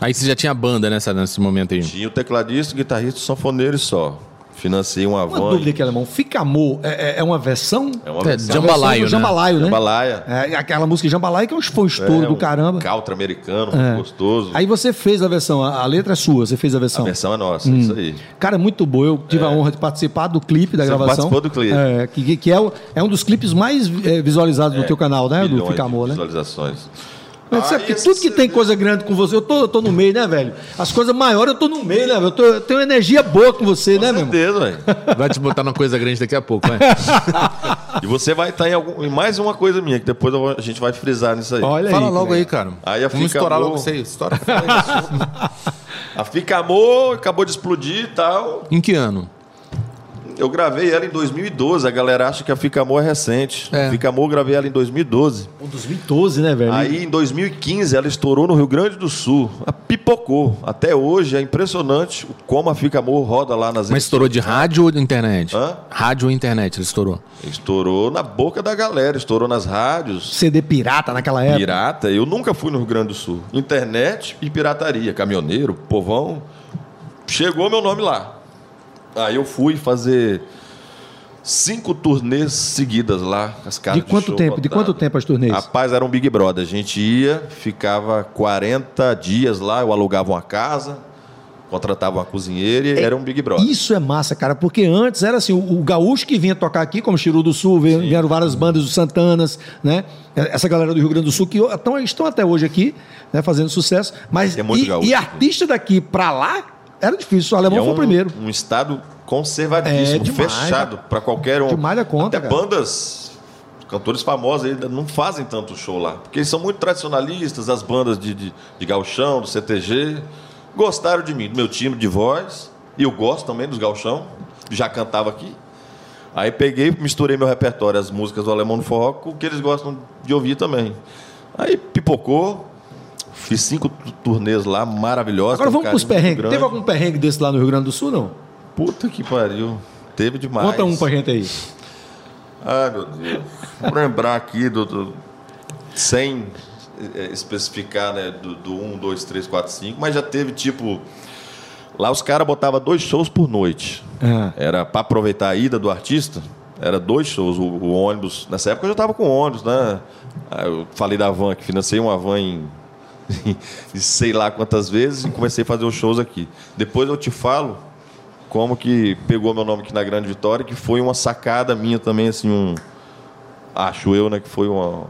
Aí você já tinha banda nessa, nesse momento aí. tinha o tecladista, o guitarrista, o sanfoneiro e só. Financei uma Uma van. dúvida aqui, alemão. Fica Amor é, é- é uma versão? É uma É, versão. Jambalaya. Jambalaio, né? Jambalaio, né? Jambalaya. É, aquela música Jambalaya que é um- um estouro É, do um caramba. Country americano, É. gostoso. Aí você fez a versão, a, a letra é sua, você fez a a versão. versão é nossa, isso aí. Cara, muito boa. Eu tive a honra de participar do clipe da Você gravação. participou do clipe. É, que, que é, o- é um dos clipes mais é, visualizados do teu canal, né? Do Fica de Amor, né? visualizações. Mas Ah, sabe que tudo que tem coisa grande com você, eu tô, eu tô no meio, né, velho? As coisas maiores eu tô no meio, né, velho? Eu, tô- eu tenho energia boa com você, né, Com meu irmão? certeza, velho. Vai te botar numa coisa grande daqui a pouco, vai. E você vai estar em, algum, em mais uma coisa minha, que depois vou- a gente vai frisar nisso aí. Olha Fala aí. logo cara. aí, cara. Aí a Vamos Fica estourar Amor- logo isso aí. Estoura. A Fica Amor acabou de explodir e tal. em que ano? Eu gravei ela em 2012. A galera acha que a Fica Amor é recente. É. Fica Amor eu gravei ela em 2012. Pô, 2012, né, velho? Aí em 2015 ela estourou no Rio Grande do Sul. A pipocou. Até hoje é impressionante o como a Fica Amor roda lá nas Mas estourou de rádio ou de internet? Hã? Rádio ou internet, ele estourou. Estourou na boca da galera, estourou nas rádios. CD pirata naquela época. Pirata, eu nunca fui no Rio Grande do Sul. Internet e pirataria, caminhoneiro, povão. Chegou meu nome lá. Aí eu fui fazer cinco turnês seguidas lá. As casas De quanto show tempo? De quanto tempo as turnês? Rapaz, era um Big Brother. A gente ia, ficava 40 dias lá, eu alugava uma casa, contratava uma cozinheira e era um Big Brother. Isso é massa, cara, porque antes era assim, o, o gaúcho que vinha tocar aqui, como Chiru do Sul, vieram, vieram várias bandas do Santanas, né? Essa galera do Rio Grande do Sul que estão, estão até hoje aqui, né, fazendo sucesso. Mas muito e, gaúcho. e artista daqui pra lá era difícil. O alemão é foi o um, primeiro. um estado conservadíssimo, É, demais, fechado para qualquer um. Demais da conta, Até cara. bandas, cantores famosos ainda não fazem tanto show lá. Porque eles são muito tradicionalistas, as bandas de, de, de gauchão, do CTG. Gostaram de mim, do meu time de voz. E eu gosto também dos gauchão. Já cantava aqui. Aí peguei, misturei meu repertório, as músicas do Alemão do Forró, com o que eles gostam de ouvir também. Aí pipocou. Fiz cinco tu- turnês lá, maravilhosos. Agora vamos carinho muito perrengues. Teve algum perrengue desse lá no Rio Grande do Sul, não? Puta que pariu. Teve demais. Conta um pra gente aí. Ai, meu Deus. Vou lembrar aqui do. do- sem eh, especificar, né? Do, do 1, 2, 3, 4, 5, mas já teve tipo. Lá os caras botavam dois shows por noite. Ah. Era para aproveitar a ida do artista, era dois shows. O, o ônibus. Nessa época eu já estava com ônibus, né? Eu falei da van, que financei uma van em. sei lá quantas vezes e comecei a fazer os shows aqui. Depois eu te falo como que pegou meu nome aqui na Grande Vitória, que foi uma sacada minha também, assim, um. Acho eu, né? Que foi uma.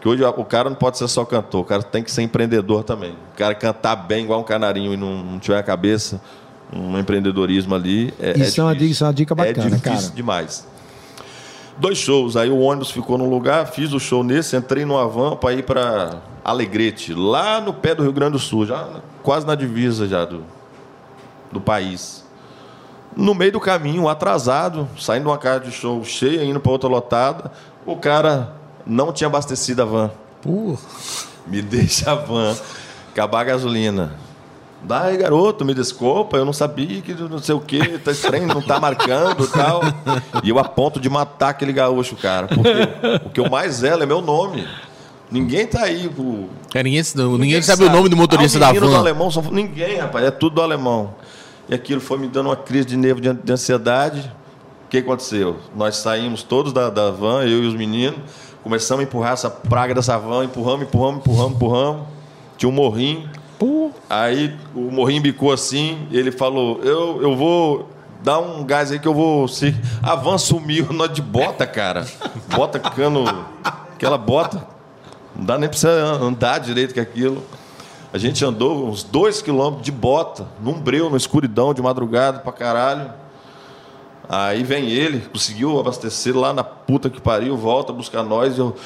Que hoje o cara não pode ser só cantor, o cara tem que ser empreendedor também. O cara cantar bem igual um canarinho e não, não tiver a cabeça, um empreendedorismo ali. É, Isso é uma difícil. dica- isso é uma dica bacana, É difícil cara. demais. Dois shows, aí o ônibus ficou num lugar, fiz o show nesse, entrei numa van para ir para Alegrete, lá no pé do Rio Grande do Sul, já quase na divisa já do, do país. No meio do caminho, atrasado, saindo de uma casa de show cheia, indo para outra lotada, o cara não tinha abastecido a van. Me deixa a van, acabar a gasolina. Daí, garoto, me desculpa, eu não sabia que não sei o que, tá estranho, não tá marcando e tal. E eu a ponto de matar aquele gaúcho, cara. Porque o que eu mais zelo é meu nome. Ninguém tá aí. pro- É, ninguém, ninguém, sabe, o nome do motorista ah, da menino do van. alemão, ninguém, rapaz, é tudo do alemão. E aquilo foi me dando uma crise de nervo, de, de ansiedade. O que aconteceu? Nós saímos todos da, da van, eu e os meninos, começamos a empurrar essa praga dessa van, empurramos, empurramos, empurramos, empurramos. Tinha um morrinho. Aí o morrinho bicou assim, ele falou: Eu, eu vou dar um gás aí que eu vou. Se... A van sumiu, nós de bota, cara. Bota cano. Aquela bota. Não dá nem pra você andar direito com aquilo. A gente andou uns dois quilômetros de bota, num breu, na escuridão, de madrugada pra caralho. Aí vem ele, conseguiu abastecer lá na puta que pariu, volta buscar nós e eu.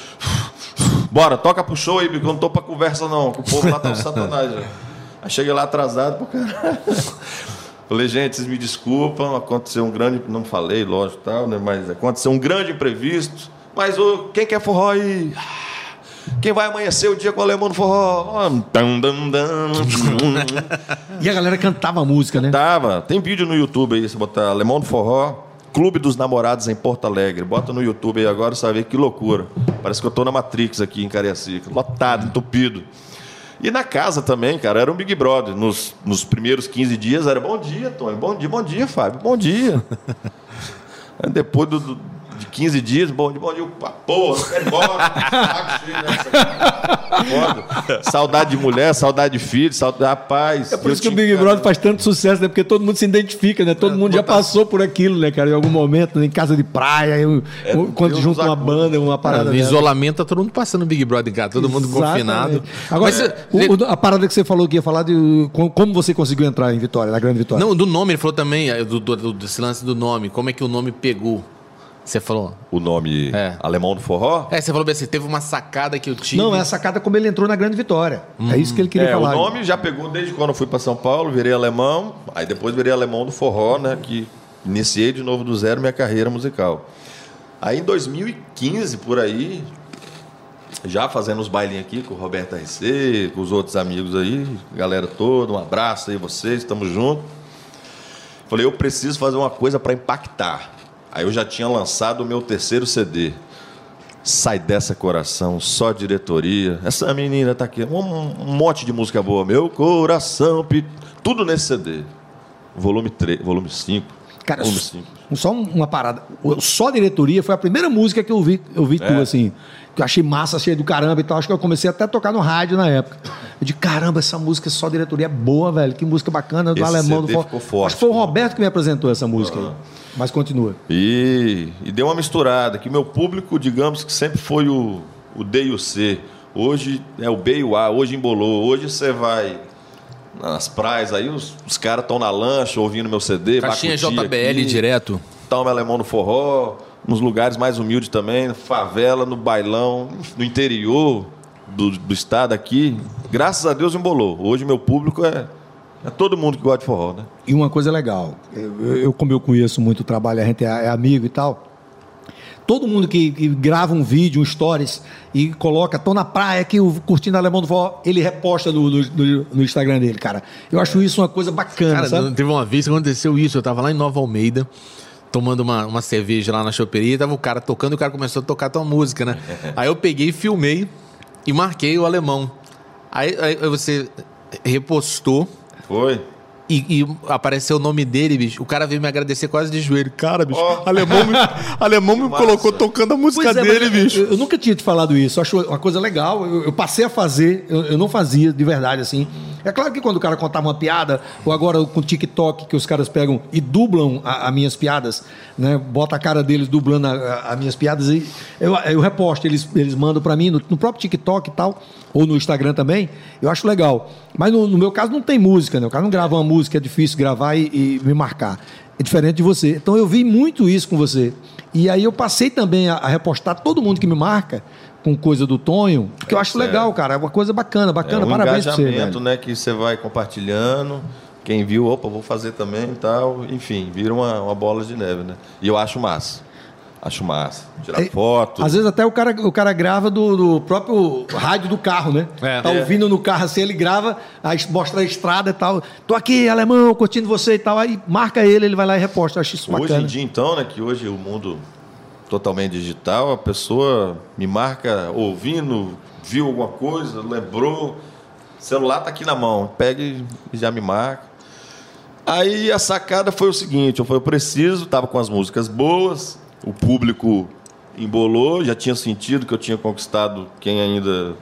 Bora, toca pro show aí, porque eu não tô pra conversa não, que o povo lá tá um satanás. já. Aí cheguei lá atrasado pro caralho. Falei, gente, vocês me desculpam, aconteceu um grande. Não falei, lógico, tal, né? Mas aconteceu um grande imprevisto. Mas ô, quem quer forró aí? Quem vai amanhecer o dia com o alemão no forró? E a galera cantava a música, né? Tava. Tem vídeo no YouTube aí, você botar Alemão do Forró, Clube dos Namorados em Porto Alegre. Bota no YouTube aí agora, você vai ver que loucura. Parece que eu tô na Matrix aqui em Cariacica. Lotado, entupido. E na casa também, cara, era um Big Brother. Nos, nos primeiros 15 dias era bom dia, Tony. Bom dia, bom dia, Fábio. Bom dia. Depois do- de 15 dias, bom dia, bom dia. Pá, Porra, quero embora. Foda. Saudade de mulher, saudade de filho, saudade. Rapaz. É por isso que o Big Brother faz tanto sucesso, né? Porque todo mundo se identifica, né? Todo mundo já passou por aquilo, né, cara? Em algum momento, né? em casa de praia, eu- quando Deus junta nos uma banda, uma parada no isolamento, tá todo mundo passando Big Brother em casa, todo mundo confinado. Exatamente. Agora, Mas, é, o- o- a parada que você falou que ia falar de com- como você conseguiu entrar em Vitória, na Grande Vitória. não, do nome, ele falou também, é, do, do, do- desse lance do nome, como é que o nome pegou? Você falou. O nome É. alemão do forró? É, você falou bem assim, teve uma sacada que eu tive. Não, é a sacada como ele entrou na Grande Vitória. É isso que ele queria É, falar. o nome já pegou desde quando eu fui para São Paulo, virei alemão, aí depois virei alemão do forró, né? Que iniciei de novo do zero minha carreira musical. Aí em 2015, por aí, já fazendo os bailinhos aqui com o Roberto RC, com os outros amigos aí, galera toda, um abraço aí vocês, estamos juntos. Falei, eu preciso fazer uma coisa para impactar. Aí eu já tinha lançado o meu terceiro CD. Sai dessa coração, só diretoria. Essa menina tá aqui. Um, monte de música boa. Meu coração. Tudo nesse CD. Volume 3, volume 5. Cara, só- um- uma parada. Só diretoria foi a primeira música que eu vi, eu vi tu, É. assim. Que eu achei massa, cheio do caramba e tal. Acho que eu comecei até a tocar no rádio na época. Eu de caramba, essa música só diretoria é boa, velho. Que música bacana, do Esse alemão do CD For- ficou forte. Acho que foi o Roberto que me apresentou essa música aí. Mas continua. E, e deu uma misturada, que meu público, digamos que sempre foi o, o D e o C. Hoje é o B e o A, hoje embolou. Hoje você vai nas praias aí, os, os caras estão na lancha ouvindo meu CD. Caixinha JBL aqui, direto. Toma alemão no forró, nos lugares mais humildes também, favela, no bailão, no interior do, do estado aqui. Graças a Deus embolou. Hoje meu público é, é todo mundo que gosta de forró, né? E uma coisa legal, eu, eu, como eu conheço muito o trabalho, a gente é, é amigo e tal. Todo mundo que, que grava um vídeo, um stories e coloca, tô na praia aqui, o- curtindo Alemão do Forró, ele reposta no, no- no- no Instagram dele, cara. Eu acho isso uma coisa bacana, Cara, sabe? teve uma vez que aconteceu isso. Eu tava lá em Nova Almeida, tomando uma, uma cerveja lá na choperia, tava o cara tocando e o cara começou a tocar tua música, né? Aí eu peguei, filmei e marquei o alemão. Aí, aí você repostou Foi? E, e apareceu o nome dele, bicho. O cara veio me agradecer quase de joelho. Cara, bicho, Ó. alemão me, alemão me colocou tocando a música Pois é, dele, bicho. Eu, eu nunca tinha te falado isso. Eu acho uma coisa legal. Eu, eu passei a fazer, eu, eu não fazia de verdade assim. É claro que quando o cara contava uma piada, ou agora com o TikTok, que os caras pegam e dublam as minhas piadas, né? Bota a cara deles dublando as minhas piadas e eu, eu reposto, eles, eles mandam pra mim no, no próprio TikTok e tal, ou no Instagram também. Eu acho legal. Mas no, no meu caso não tem música, né? O cara não grava uma música, é difícil gravar e, e me marcar. É diferente de você. Então eu vi muito isso com você. E aí eu passei também a, a repostar todo mundo que me marca com coisa do Tonho, porque eu acho certo. legal, cara. É uma coisa bacana, bacana. é um Parabéns pra você, engajamento, velho. né? Que você vai compartilhando. Quem viu, opa, vou fazer também e tal. Enfim, vira uma, uma bola de neve, né? E eu acho massa. Acho massa. Tirar É, foto. Às vezes até o cara, o cara grava do, do próprio rádio do carro, né? É. tá É. ouvindo no carro assim, ele grava, aí mostra a estrada e tal. Tô aqui, alemão, curtindo você e tal. Aí marca ele, ele vai lá e reposta. Eu acho isso Hoje bacana. em dia, então, né? Que hoje o mundo totalmente digital, a pessoa me marca ouvindo, viu alguma coisa, lembrou. O celular tá aqui na mão, pega e já me marca. Aí a sacada foi o seguinte, eu falei, eu preciso, tava com as músicas boas, o público embolou, já tinha sentido que eu tinha conquistado quem ainda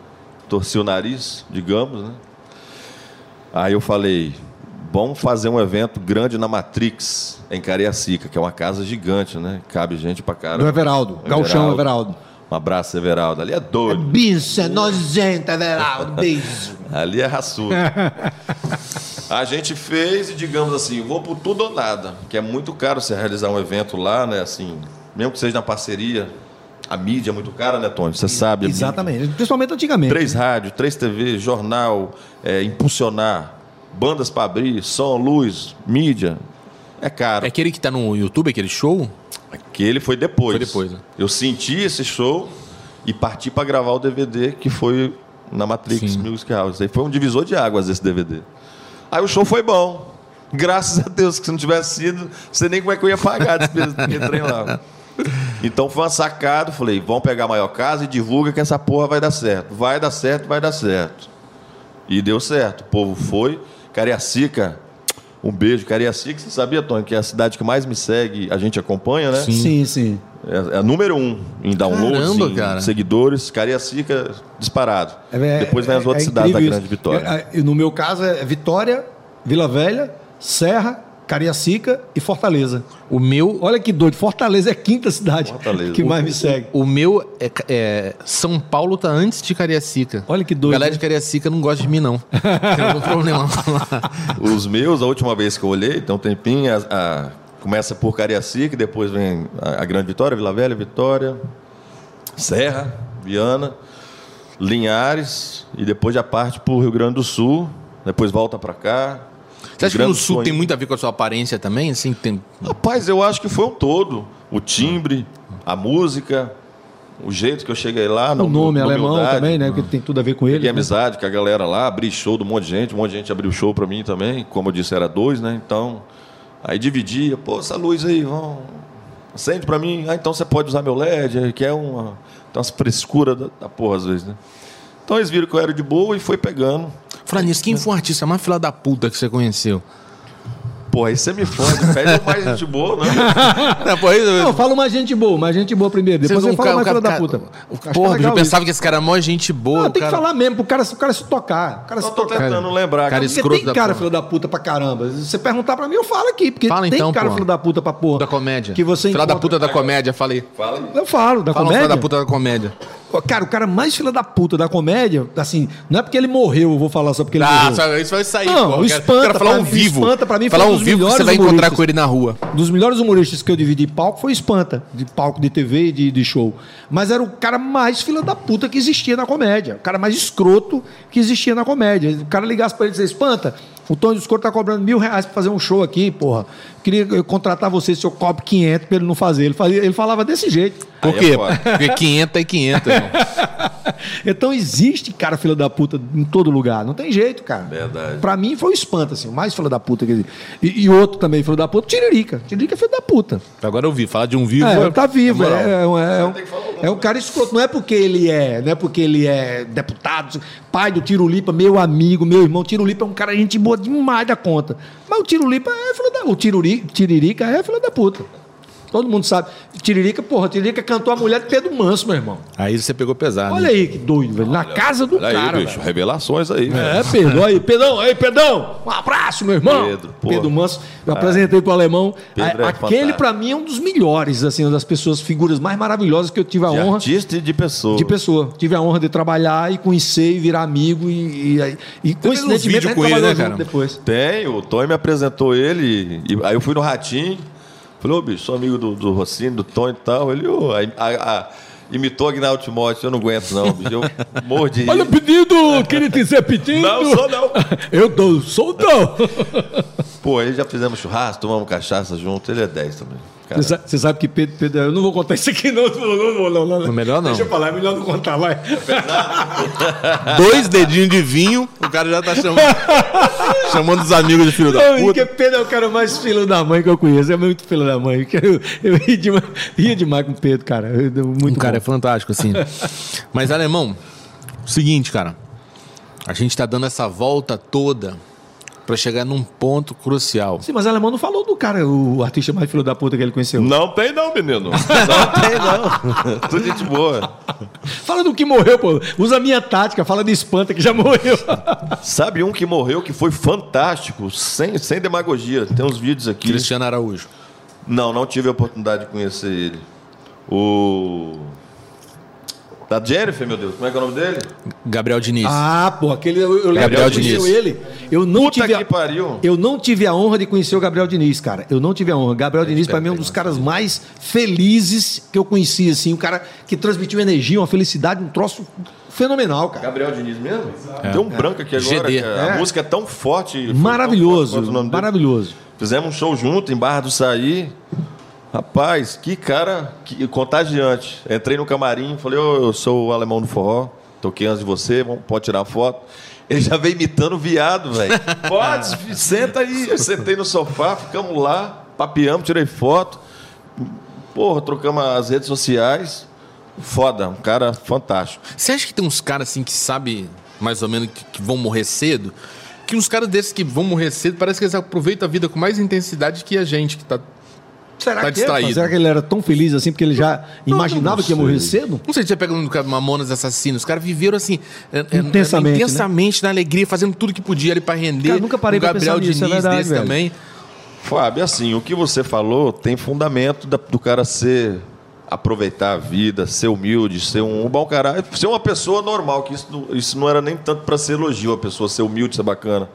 torcia o nariz, digamos, né? Aí eu falei, vamos fazer um evento grande na Matrix, em Cariacica, que é uma casa gigante, né? Cabe gente pra caramba. Do Everaldo, Galchão Everaldo. Um abraço, Everaldo. Ali é doido. Bicha, nojenta, Everaldo. Beijo. Ali é raçudo. A gente fez e, digamos assim, vou por tudo ou nada, que é muito caro você realizar um evento lá, né? Assim, mesmo que seja na parceria, a mídia é muito cara, né, Tony? Você sabe. a mídia. Exatamente. Principalmente antigamente. Três rádios, três TV, jornal, é, impulsionar, bandas para abrir, som, luz, mídia. É caro. É aquele que tá no YouTube, aquele show? Aquele foi depois. Foi depois, né? Eu senti esse show e parti para gravar o DVD que foi na Matrix Sim. Music House. Aí foi um divisor de águas esse DVD. Aí o show foi bom. Graças a Deus, que se não tivesse sido, não sei nem como é que eu ia pagar despesa trem lá. Então foi uma sacada, falei, vamos pegar a maior casa e divulga que essa porra vai dar certo. Vai dar certo, vai dar certo. E deu certo. O povo foi. Cariacica, um beijo. Cariacica, você sabia, Tony, que é a cidade que mais me segue, a gente acompanha, né? Sim, sim. É, é a número um em downloads, Caramba, em cara. seguidores. Cariacica, disparado. É- Depois vem as é- outras é cidades da Grande. Vitória. É, é, no meu caso é Vitória, Vila Velha, Serra, Cariacica e Fortaleza. O meu, Olha que doido, Fortaleza é a quinta cidade Fortaleza. que mais me segue. o meu é, é- São Paulo tá antes de Cariacica. Olha que doido, A galera né? de Cariacica não gosta de mim, não. Tem algum problema lá. Os meus, a última vez que eu olhei, tem um tempinho, a- a- começa por Cariacica, depois vem a, a Grande Vitória, Vila Velha, Vitória, Serra, Viana, Linhares, e depois já parte para o Rio Grande do Sul, depois volta para cá. Você acha que no sul tem ainda. muito a ver com a sua aparência também? Assim, tem... Rapaz, eu acho que foi um todo. O timbre, a música, o jeito que eu cheguei lá. O nome na alemão humildade. também, né? Porque tem tudo a ver com ele. Peguei né? amizade com a galera lá, abri show do monte de gente, um monte de gente abriu show pra mim também. Como eu disse, era dois, né? Então, aí dividia, pô, essa luz aí, vamos. Acende pra mim, ah, então você pode usar meu LED, que é uma. Tem umas frescuras da, da porra às vezes, né? Então eles viram que eu era de boa e foi pegando. Falar nisso, quem foi o artista mais fila da puta que você conheceu? Porra, aí você me fode. Pede um mais gente boa, né? Não, pô, aí- Não, fala mais gente boa, mais gente boa primeiro. Depois eu não- falo mais cara- filha da puta. Acho Porra, eu pensava isso. que esse cara é mó gente boa. Não, tem cara. que falar mesmo pro cara, pro cara se tocar. O cara Eu se tô tocar. tentando lembrar. cara, cara. Porque tem da cara porra. filho da puta pra caramba. Se você perguntar pra mim, eu falo aqui. Porque Fala tem então, cara porra. filho da puta pra porra. Da comédia. Que você Filha da puta da comédia, falei. Fala aí. Eu falo, da Fala um comédia. filho da puta da comédia. Cara, o cara mais filho da puta da comédia, assim, não é porque ele morreu, eu vou falar só porque ele Ah, morreu. só- isso vai sair. Não, quero- espanta quero falar um vivo. espanta pra mim falar um um vivo que você vai encontrar com ele na rua. dos melhores humoristas que eu dividi palco foi o Espanta, de palco de TV e de, de show. Mas era o cara mais filha da puta que existia na comédia. O cara mais escroto que existia na comédia. O cara ligasse pra ele e disse, Espanta, o Tony dos Escroto tá cobrando mil reais pra fazer um show aqui, porra. Queria contratar você se eu cobro 500 pra ele não fazer. Ele, fazia, ele falava desse jeito. Por é quê? Porque 500 é 500, irmão. Então existe cara filha da puta em todo lugar. Não tem jeito, cara. Verdade. Pra mim foi o Espanta, assim, o mais filha da puta que existe. E, e outro também filho da puta, Tiririca. Tiririca é filho da puta. Agora eu vi. Falar de um vivo. É, é- tá vivo. É, é, é, um- alguma é um cara escroto. Não é porque ele é, não é porque ele é deputado, pai do Tirulipa, meu amigo, meu irmão. Tirulipa é um cara gente boa demais da conta. Mas o Tirulipa é filho da O Tiruri, Tiririca é filho da puta. Todo mundo sabe. Tiririca, porra, Tiririca cantou a mulher de Pedro Manso, meu irmão. Aí você pegou pesado. Olha aí que doido, velho. Na casa do Olha aí, cara. bicho. velho. Revelações aí. velho. É, Pedro, aí, Pedrão, aí, Pedrão, um abraço, meu irmão. Pedro, pô. Pedro Manso, eu apresentei pro alemão. Pedro é Aquele, pra mim, é um dos melhores, assim, uma das pessoas, figuras mais maravilhosas que eu tive a De honra artista e de pessoa. de pessoa. Tive a honra de trabalhar e conhecer e virar amigo e, e, e coincidentemente vídeo com ele, né, cara? depois. Tem, o Tony me apresentou ele, e aí eu fui no Ratinho, falei, ô bicho, sou amigo do, do Rocinho, do Tony e tal. Ele ô, aí, a- a- imitou Agnaldo Timóteo, eu não aguento não, bicho, eu mordi. Olha o pedido, queria dizer pedido. Não, sou não. Eu tô, sou não. Pô, aí já fizemos churrasco, tomamos cachaça junto, ele é 10 também. Você sabe, que Pedro, Pedro, eu não vou contar isso aqui não, não, não, não, não, não. Melhor não. Deixa eu falar, é melhor não contar, vai. Dois dedinhos de vinho, o cara já tá chamando, chamando os amigos de filho da puta. porque Pedro é o cara mais filho da mãe que eu conheço. É muito filho da mãe. Eu, eu ria, demais, ria demais com o Pedro, cara. Eu- Muito Um cara é fantástico, assim. Mas, alemão, seguinte, cara. A gente tá dando essa volta toda pra chegar num ponto crucial. Sim, mas o alemão não falou do cara, o artista mais filho da puta que ele conheceu. Não tem não, menino. Não tem não. Tudo gente boa. Fala do que morreu, pô. Usa a minha tática, fala de espanta que já morreu. Sabe um que morreu que foi fantástico, sem, sem demagogia. Tem uns vídeos aqui. Cristiano Araújo. Não, não tive a oportunidade de conhecer ele. O. Da Jennifer, meu Deus, como é que é o nome dele? Gabriel Diniz. Ah, pô, aquele eu, eu lembro Gabriel Diniz. ele. Eu não Puta tive que a, pariu. Eu não tive a honra de conhecer o Gabriel Diniz, cara. Eu não tive a honra. Gabriel Diniz, pra mim, é um dos caras mais felizes que eu conheci, assim. Um cara que transmitiu energia, uma felicidade, um troço fenomenal, cara. Gabriel Diniz mesmo? Deu um branco aqui agora. GD. que a É. música é tão forte. foi tão Maravilhoso, forte maravilhoso. Fizemos um show junto em Barra do Saí. Rapaz, que cara que, contagiante. Entrei no camarim, falei, ô, eu sou o alemão do forró, toquei antes de você, pode tirar uma foto. Ele já veio imitando o viado, velho. Pode, senta aí. Eu sentei no sofá, ficamos lá, papeamos, tirei foto. Porra, trocamos as redes sociais. Foda, um cara fantástico. Você acha que tem uns caras assim que sabe mais ou menos que, que vão morrer cedo? Que uns caras desses que vão morrer cedo, parece que eles aproveitam a vida com mais intensidade que a gente que tá. Será Tá que é? distraído. Será que ele era tão feliz assim porque ele já imaginava que ia morrer cedo? Não sei se você pega no cara Mamonas Assassinos, os caras viveram assim, é, é, Intensamente, né? intensamente na alegria, fazendo tudo que podia ali pra render. Cara, nunca parei o pra Gabriel pensar nisso, é Diniz verdade, desse velho. também. Fábio, assim, o que você falou tem fundamento da- do cara ser aproveitar a vida, ser humilde, ser um, bom cara, ser uma pessoa normal, que isso, não- isso não era nem tanto para ser elogio, a pessoa ser humilde, ser bacana.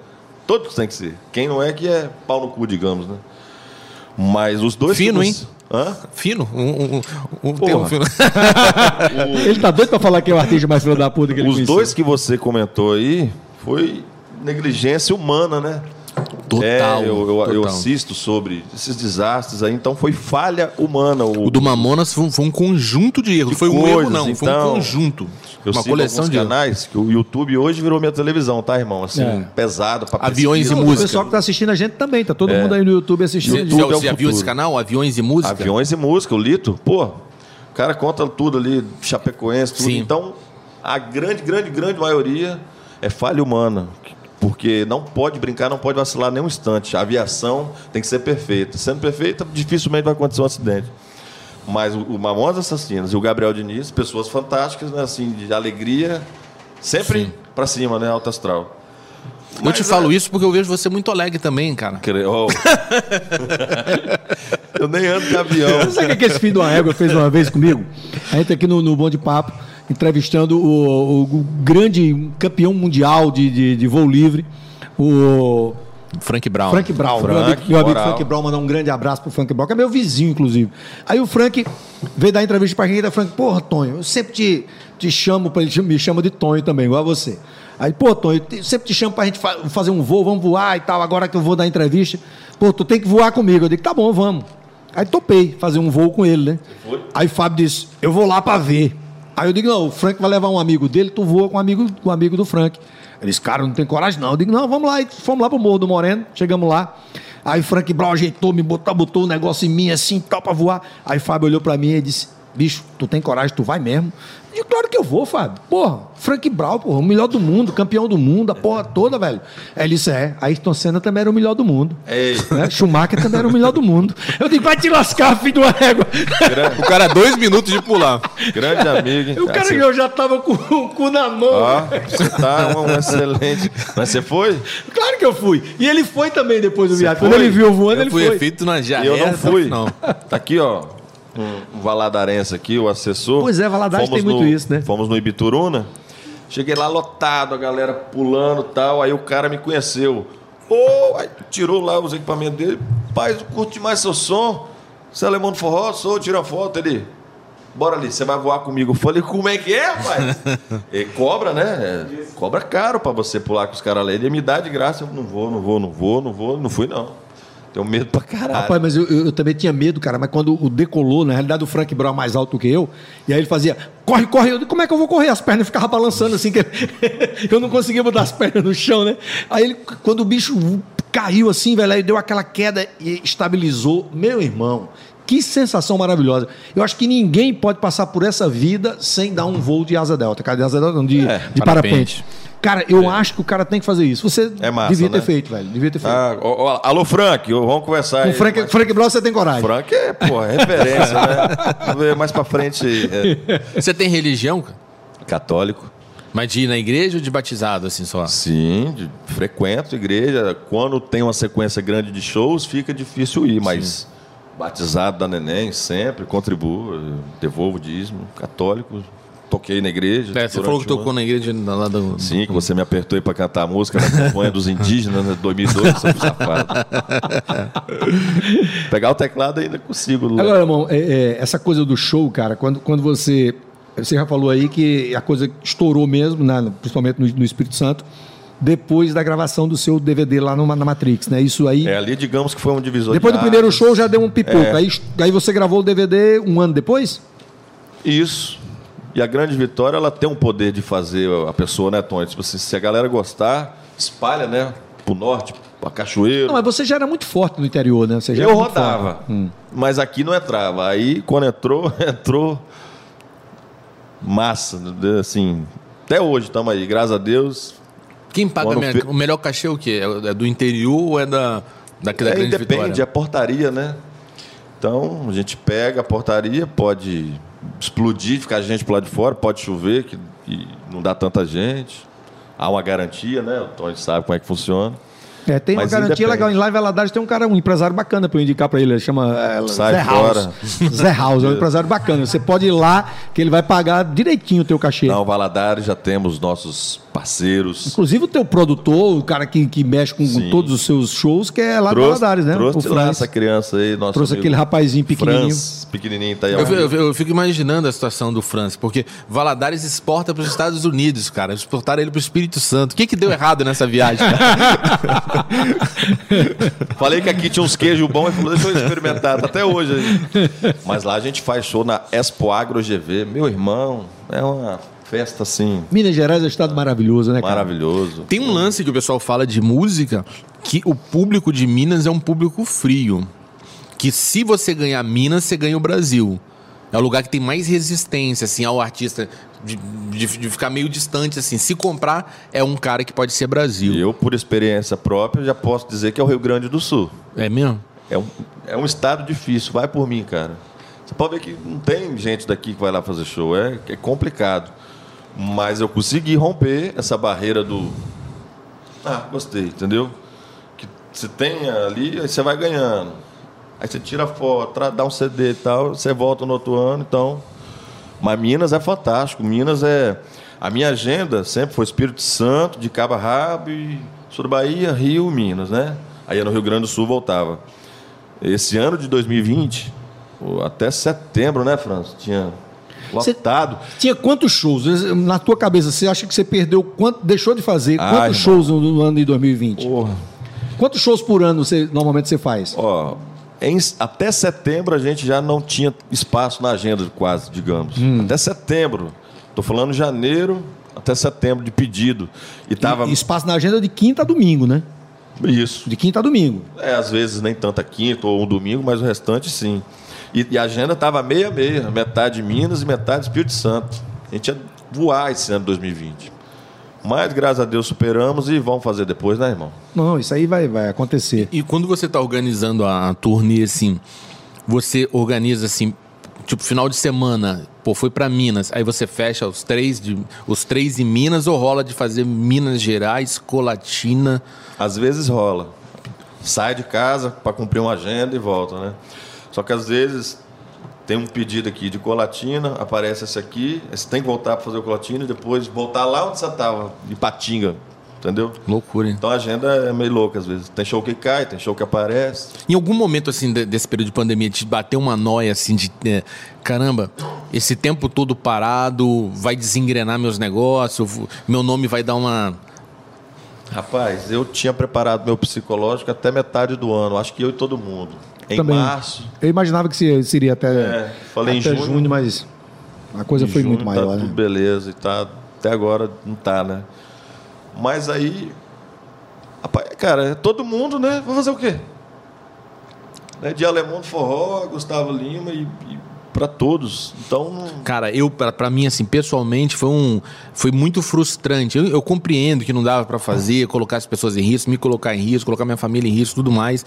Todos têm que ser. Quem não é que é pau no cu, digamos, né? Mas os dois Fino, que hein? Hã? Fino. Um, um, um, um Porra. fino. Ele tá doido pra falar que é o artista mais filho da puta que ele Os conheceu. dois que você comentou aí foi negligência humana, né? Total. É, eu, eu- eu total. assisto sobre esses desastres aí, então foi falha humana. O do Mamonas foi um, foi um conjunto de erros. De foi um erro, coisas, não. Foi um então. conjunto. Eu uma sigo coleção de erros. canais que o YouTube hoje virou minha televisão, tá, irmão? Assim, É. pesado pra Aviões pesquisa. e O música. pessoal que tá assistindo a gente também, tá todo mundo aí no YouTube assistindo. Você. YouTube você é o já viu esse canal? Aviões e Música? Aviões e música, o Lito, pô, o cara conta tudo ali, Chapecoense, tudo. Sim. Então, a grande, grande, grande maioria é falha humana. Porque não pode brincar, não pode vacilar nem um instante. A aviação tem que ser perfeita. Sendo perfeita, dificilmente vai acontecer um acidente. Mas o, o Mamonas Assassinas e o Gabriel Diniz, pessoas fantásticas, né? Assim, de alegria, sempre para cima, né? Alto astral. Eu te Mas, falo é- isso porque eu vejo você muito alegre também, cara. Oh. Eu nem ando de avião. Sabe o que esse filho de uma égua fez uma vez comigo? A gente aqui no, no Bom de Papo, entrevistando o, o grande campeão mundial de, de, de voo livre, o Frank Brown. Frank Brown. Frank, meu amigo, meu amigo. Frank Brown, mandar um grande abraço pro Frank Brown, que é meu vizinho, inclusive. Aí o Frank veio dar entrevista pra gente, e Frank, porra, Tonho, eu sempre te, te chamo, pra, ele me chama de Tonho também, igual a você. Aí, pô, Tonho, eu sempre te chamo pra gente fa- fazer um voo, vamos voar e tal, agora que eu vou dar entrevista. Pô, tu tem que voar comigo. Eu digo, tá bom, vamos. Aí topei fazer um voo com ele, né? Aí o Fábio disse, eu vou lá pra ver. Aí eu digo, não, o Frank vai levar um amigo dele, tu voa com um amigo, com um amigo do Frank. Ele disse, cara, não tem coragem não. Eu digo, não, vamos lá. E fomos lá pro Morro do Moreno, chegamos lá. Aí Frank Brown ajeitou, me botou, botou um negócio em mim assim, tal, pra voar. Aí Fábio olhou pra mim e disse, bicho, tu tem coragem, tu vai mesmo? Eu digo, claro que eu vou, Fábio. Porra, Frank Brown, porra, o melhor do mundo, campeão do mundo, a porra toda, velho. Aí ele disse, é, Ayrton Senna também era o melhor do mundo. Ei, Né? Schumacher também era o melhor do mundo. Eu digo, vai te lascar, filho de uma régua. O cara, dois minutos de pular. grande amigo. hein? O cara Assim, eu já tava com o cu na mão. Ó, você tá um, um excelente. Mas você foi? Claro que eu fui. E ele foi também depois do viagem. Quando foi? ele viu eu voando, Eu ele fui foi. feito na E diarreia. eu não fui. Não. Tá aqui, ó. Um, um valadarense aqui, o assessor. Pois é, Valadares Fomos tem muito no- isso, né? Fomos no Ibituruna. Cheguei lá lotado, a galera pulando e tal. Aí o cara me conheceu. Ô, aí tirou lá os equipamentos dele. Pai, eu curte mais seu som. Você é alemão do forró? Sou, tira foto. Ele, bora ali, você vai voar comigo. Eu falei, como é que é, rapaz? e cobra, né? É, cobra caro pra você pular com os caras lá. Ele ia me dá de graça. Eu não vou, não vou, não vou, não vou. Não fui, não. Tenho medo pra caralho. Rapaz, mas eu, eu- eu também tinha medo, cara. Mas quando o decolou, na realidade o Frank Brown é mais alto que eu, e aí ele fazia, corre, corre. Eu como é que eu vou correr? As pernas ficavam balançando assim, que eu não conseguia botar as pernas no chão, né? Aí ele, quando o bicho caiu assim, velho, aí deu aquela queda e estabilizou. Meu irmão, que sensação maravilhosa. Eu acho que ninguém pode passar por essa vida sem dar um voo de asa delta. Cara, de asa delta, não, de, É, de parapente. parapente. Cara, eu acho que o cara tem que fazer isso. Você É massa, devia ter né? feito, velho. Devia ter feito. Ah, ó, ó, alô, Frank, vamos conversar Com aí. Frank, Mas- Frank Brown você tem coragem. Frank é, pô, é referência, né? Vamos ver mais pra frente. é, Você tem religião, cara? católico. Mas de ir na igreja ou de batizado, assim, só? Sim, de- frequento igreja. Quando tem uma sequência grande de shows, fica difícil ir, mas batizado da neném, sempre, contribuo, devolvo dízimo. Católico, toquei na igreja. É, você falou que tocou na igreja lá do... Sim, que você me apertou aí pra cantar a música da campanha dos indígenas, né, 2002, seu safado. Pegar o teclado ainda consigo. Lula. Agora, irmão, é, é, essa coisa do show, cara, quando, quando você. Você já falou aí que a coisa estourou mesmo, né, principalmente no, no Espírito Santo, depois da gravação do seu DVD lá no- na Matrix, né? Isso aí. É, ali digamos que foi um divisor depois de do primeiro show já deu um pipoco. É. Aí, aí você gravou o DVD um ano depois? Isso. E a grande vitória, ela tem um poder de fazer a pessoa, né, Tony? Tipo assim, se a galera gostar, espalha, né? Pro norte, pra Cachoeiro. Não, mas você já era muito forte no interior, né? Você já Eu rodava. Hum. Mas aqui não entrava. Aí, quando entrou, entrou massa. Assim, até hoje estamos aí, graças a Deus. Quem paga Quando o melhor cachê é o quê? É do interior ou é da, daquela É, grande depende, vitória? é portaria, né? Então, a gente pega a portaria, pode explodir, ficar gente pro lado de fora, pode chover, que não dá tanta gente. Há uma garantia, né? O Tony sabe como é que funciona. É, tem uma Mas garantia independe. legal. Em Live Valadares tem um cara, um empresário bacana para eu indicar para ele. Ele chama é, Sai Zé fora. House. Zé House, é um empresário bacana. Você pode ir lá, que ele vai pagar direitinho o teu cachê. Na Valadares já temos nossos parceiros. Inclusive o teu produtor, o cara que, que mexe com Sim. todos os seus shows, que é lá do Trouxe, Valadares, né? trouxe O lá essa criança aí, nosso Trouxe amigo aquele rapazinho pequenininho. Franz, pequenininho, tá aí. Eu, eu, eu fico imaginando a situação do Franz, porque Valadares exporta para os Estados Unidos, cara. Exportaram ele para o Espírito Santo. O que, que deu errado nessa viagem? cara? Falei que aqui tinha uns queijos bons, falou, deixa eu experimentar, tá até hoje aí. Mas lá a gente faz show na Expo Agro GV. Meu irmão, é uma festa assim, Minas Gerais é um estado maravilhoso, né, cara? maravilhoso. Tem um lance que o pessoal fala de música, que o público de Minas é um público frio. Que se você ganhar Minas, você ganha o Brasil. É o lugar que tem mais resistência, assim, ao artista De, de- de ficar meio distante, assim. Se comprar, é um cara que pode ser Brasil. E eu, por experiência própria, já posso dizer que é o Rio Grande do Sul. É mesmo? É um, é um estado difícil, vai por mim, cara. Você pode ver que não tem gente daqui que vai lá fazer show, é, é complicado. Mas eu consegui romper essa barreira do. Ah, gostei, entendeu? Que você tem ali, aí você vai ganhando. Aí você tira foto, dá um CD e tal, você volta no outro ano, então. Mas Minas é fantástico. Minas é. A minha agenda sempre foi Espírito Santo, de Cabo a Rabo e sul Bahia, Rio, Minas, né? Aí no Rio Grande do Sul voltava. Esse ano de 2020, pô, até setembro, né, França? Tinha Lotado. Tinha quantos shows? Na tua cabeça, você acha que você perdeu quanto, deixou de fazer? Ah, quantos irmão. shows no, no ano de 2020? Porra. Quantos shows por ano você normalmente você faz? Ó, em- até setembro a gente já não tinha espaço na agenda, quase, digamos. Até setembro. Tô falando janeiro até setembro de pedido. E tava. E espaço na agenda de quinta a domingo, né? Isso. De quinta a domingo. É, às vezes nem tanta quinta ou um domingo, mas o restante sim. E, e a agenda estava meia meia, metade Minas e metade Espírito Santo. A gente ia voar esse ano 2020. Mas graças a Deus superamos e vamos fazer depois, né, irmão? Não, isso aí vai, vai acontecer. E quando você tá organizando a, a turnê, assim, você organiza assim, tipo, final de semana, pô, foi pra Minas, aí você fecha os três, de, os três em Minas ou rola de fazer Minas Gerais, Colatina? Às vezes rola. Sai de casa para cumprir uma agenda e volta, né? Só que às vezes tem um pedido aqui de colatina, aparece esse aqui, você tem que voltar para fazer o colatina e depois voltar lá onde você estava, de Patinga, entendeu? Loucura, hein? Então a agenda é meio louca às vezes. Tem show que cai, tem show que aparece. Em algum momento, assim, de- desse período de pandemia, te bateu uma noia, assim, de... é, caramba, esse tempo todo parado, vai desengrenar meus negócios, meu nome vai dar uma... Rapaz, eu tinha preparado meu psicológico até metade do ano, acho que eu e todo mundo. Em Também. março, Eu imaginava que se- seria até, É, falei em até junho. mas a coisa em foi junho muito maior, tá né? tudo beleza e tá até agora não tá, né? Mas aí, rapaz, cara, é todo mundo, né? Vai fazer o quê? Né, De Alemão do Forró, Gustavo Lima e, e para todos. Então, Cara, eu, pra, pra mim, assim, pessoalmente, foi um. Foi muito frustrante. Eu, eu compreendo que não dava pra fazer, colocar as pessoas em risco, me colocar em risco, colocar minha família em risco, tudo mais.